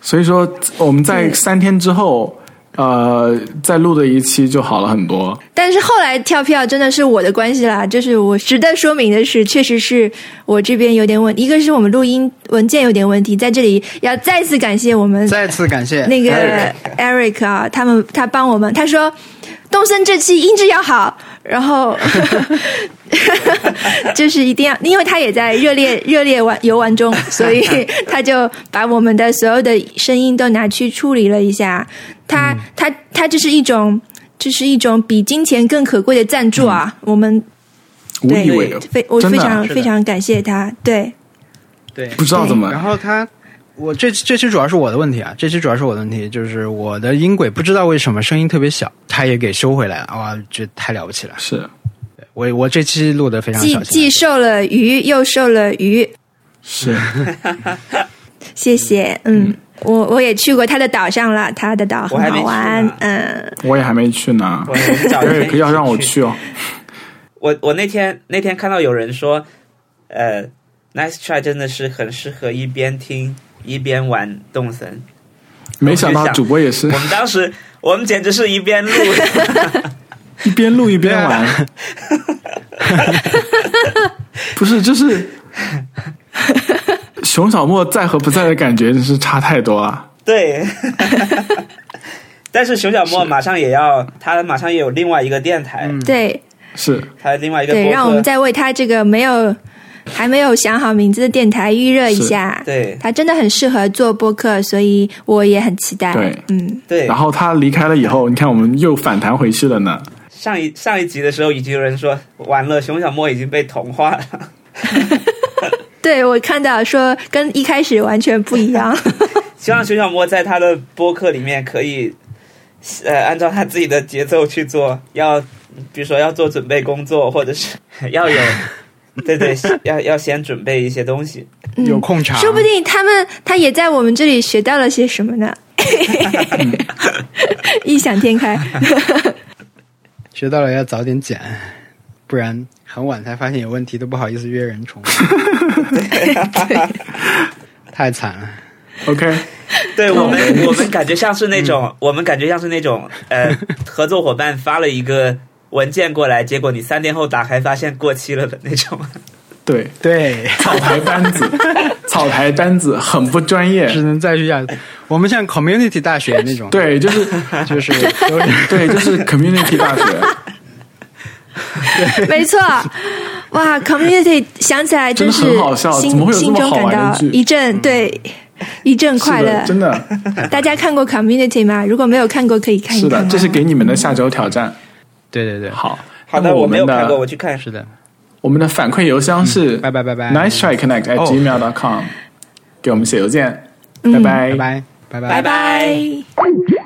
所以说我们在三天之后，呃，再录的一期就好了很多。但是后来跳票真的是我的关系啦，就是我值得说明的是，确实是我这边有点问，一个是我们录音文件有点问题，在这里要再次感谢我们 [laughs] 再次感谢那个 Eric 啊，他们他帮我们，他说东森这期音质要好，然后 [laughs] 就是一定要，因为他也在热烈 [laughs] 热烈玩游玩中，所以 [laughs] 他就把我们的所有的声音都拿去处理了一下。他他他这是一种，这是一种比金钱更可贵的赞助啊！我们无以为对非我真的啊非常非常感谢他，对。对，不知道怎么然后他，我这这期主要是我的问题啊，这期主要是我的问题，就是我的音轨不知道为什么声音特别小，他也给收回来了，哇，这太了不起了！是我我这期录的非常小心，既既瘦了鱼，又瘦了鱼，是，[laughs] 谢谢。嗯，我我也去过他的岛上了，他的岛很我还没去好玩。嗯，我也还没去呢我。我找一天 Eric 要让我去哦，我我那天那天看到有人说，呃，Nice Try 真的是很适合一边听一边玩动森。没想到主播也是我们当时我们简直是一边录，[laughs] 一边录一边玩，[laughs] 不是，就是熊小莫在和不在的感觉真是差太多了。对。[laughs] 但是熊小莫马上也要，他马上也有另外一个电台，对是他另外一个播对，让我们再为他这个没有还没有想好名字的电台预热一下。对他真的很适合做播客，所以我也很期待。对嗯，对然，后他离开了以后，你看我们又反弹回去了呢。上一上一集的时候，已经有人说完了，熊小莫已经被同化了。[laughs] 对我看到说跟一开始完全不一样。[laughs] 希望熊小莫在他的播客里面可以，呃，按照他自己的节奏去做，要比如说要做准备工作，或者是要有，[laughs] 对对，要要先准备一些东西。有空场，说不定他们他也在我们这里学到了些什么呢？异想天开。学到了要早点剪，不然很晚才发现有问题，都不好意思约人重。[laughs] 太惨了。OK，[laughs] 对我们，我们感觉像是那种，我们感觉像是那种，呃，合作伙伴发了一个文件过来，结果你三天后打开发现过期了的那种。对，对，草台班子，[laughs] 草台班子很不专业。只能再去下。我们像 community 大学那种，，对，就是 [laughs] 就是 [laughs] 对，就是 community 大学。没错，哇，community 想起来真的是很好笑心怎么会有这么心中感到一阵对一阵快乐的，。真的大家看过 community 吗？如果没有看过，可以看一是的。这是给你们的下周挑战。对对对，好，好的，我们我没有看过，我去看。是的，我们的反馈邮箱是拜拜拜拜 nice shy connect at gmail dot com 给我们写邮件拜拜拜拜拜拜拜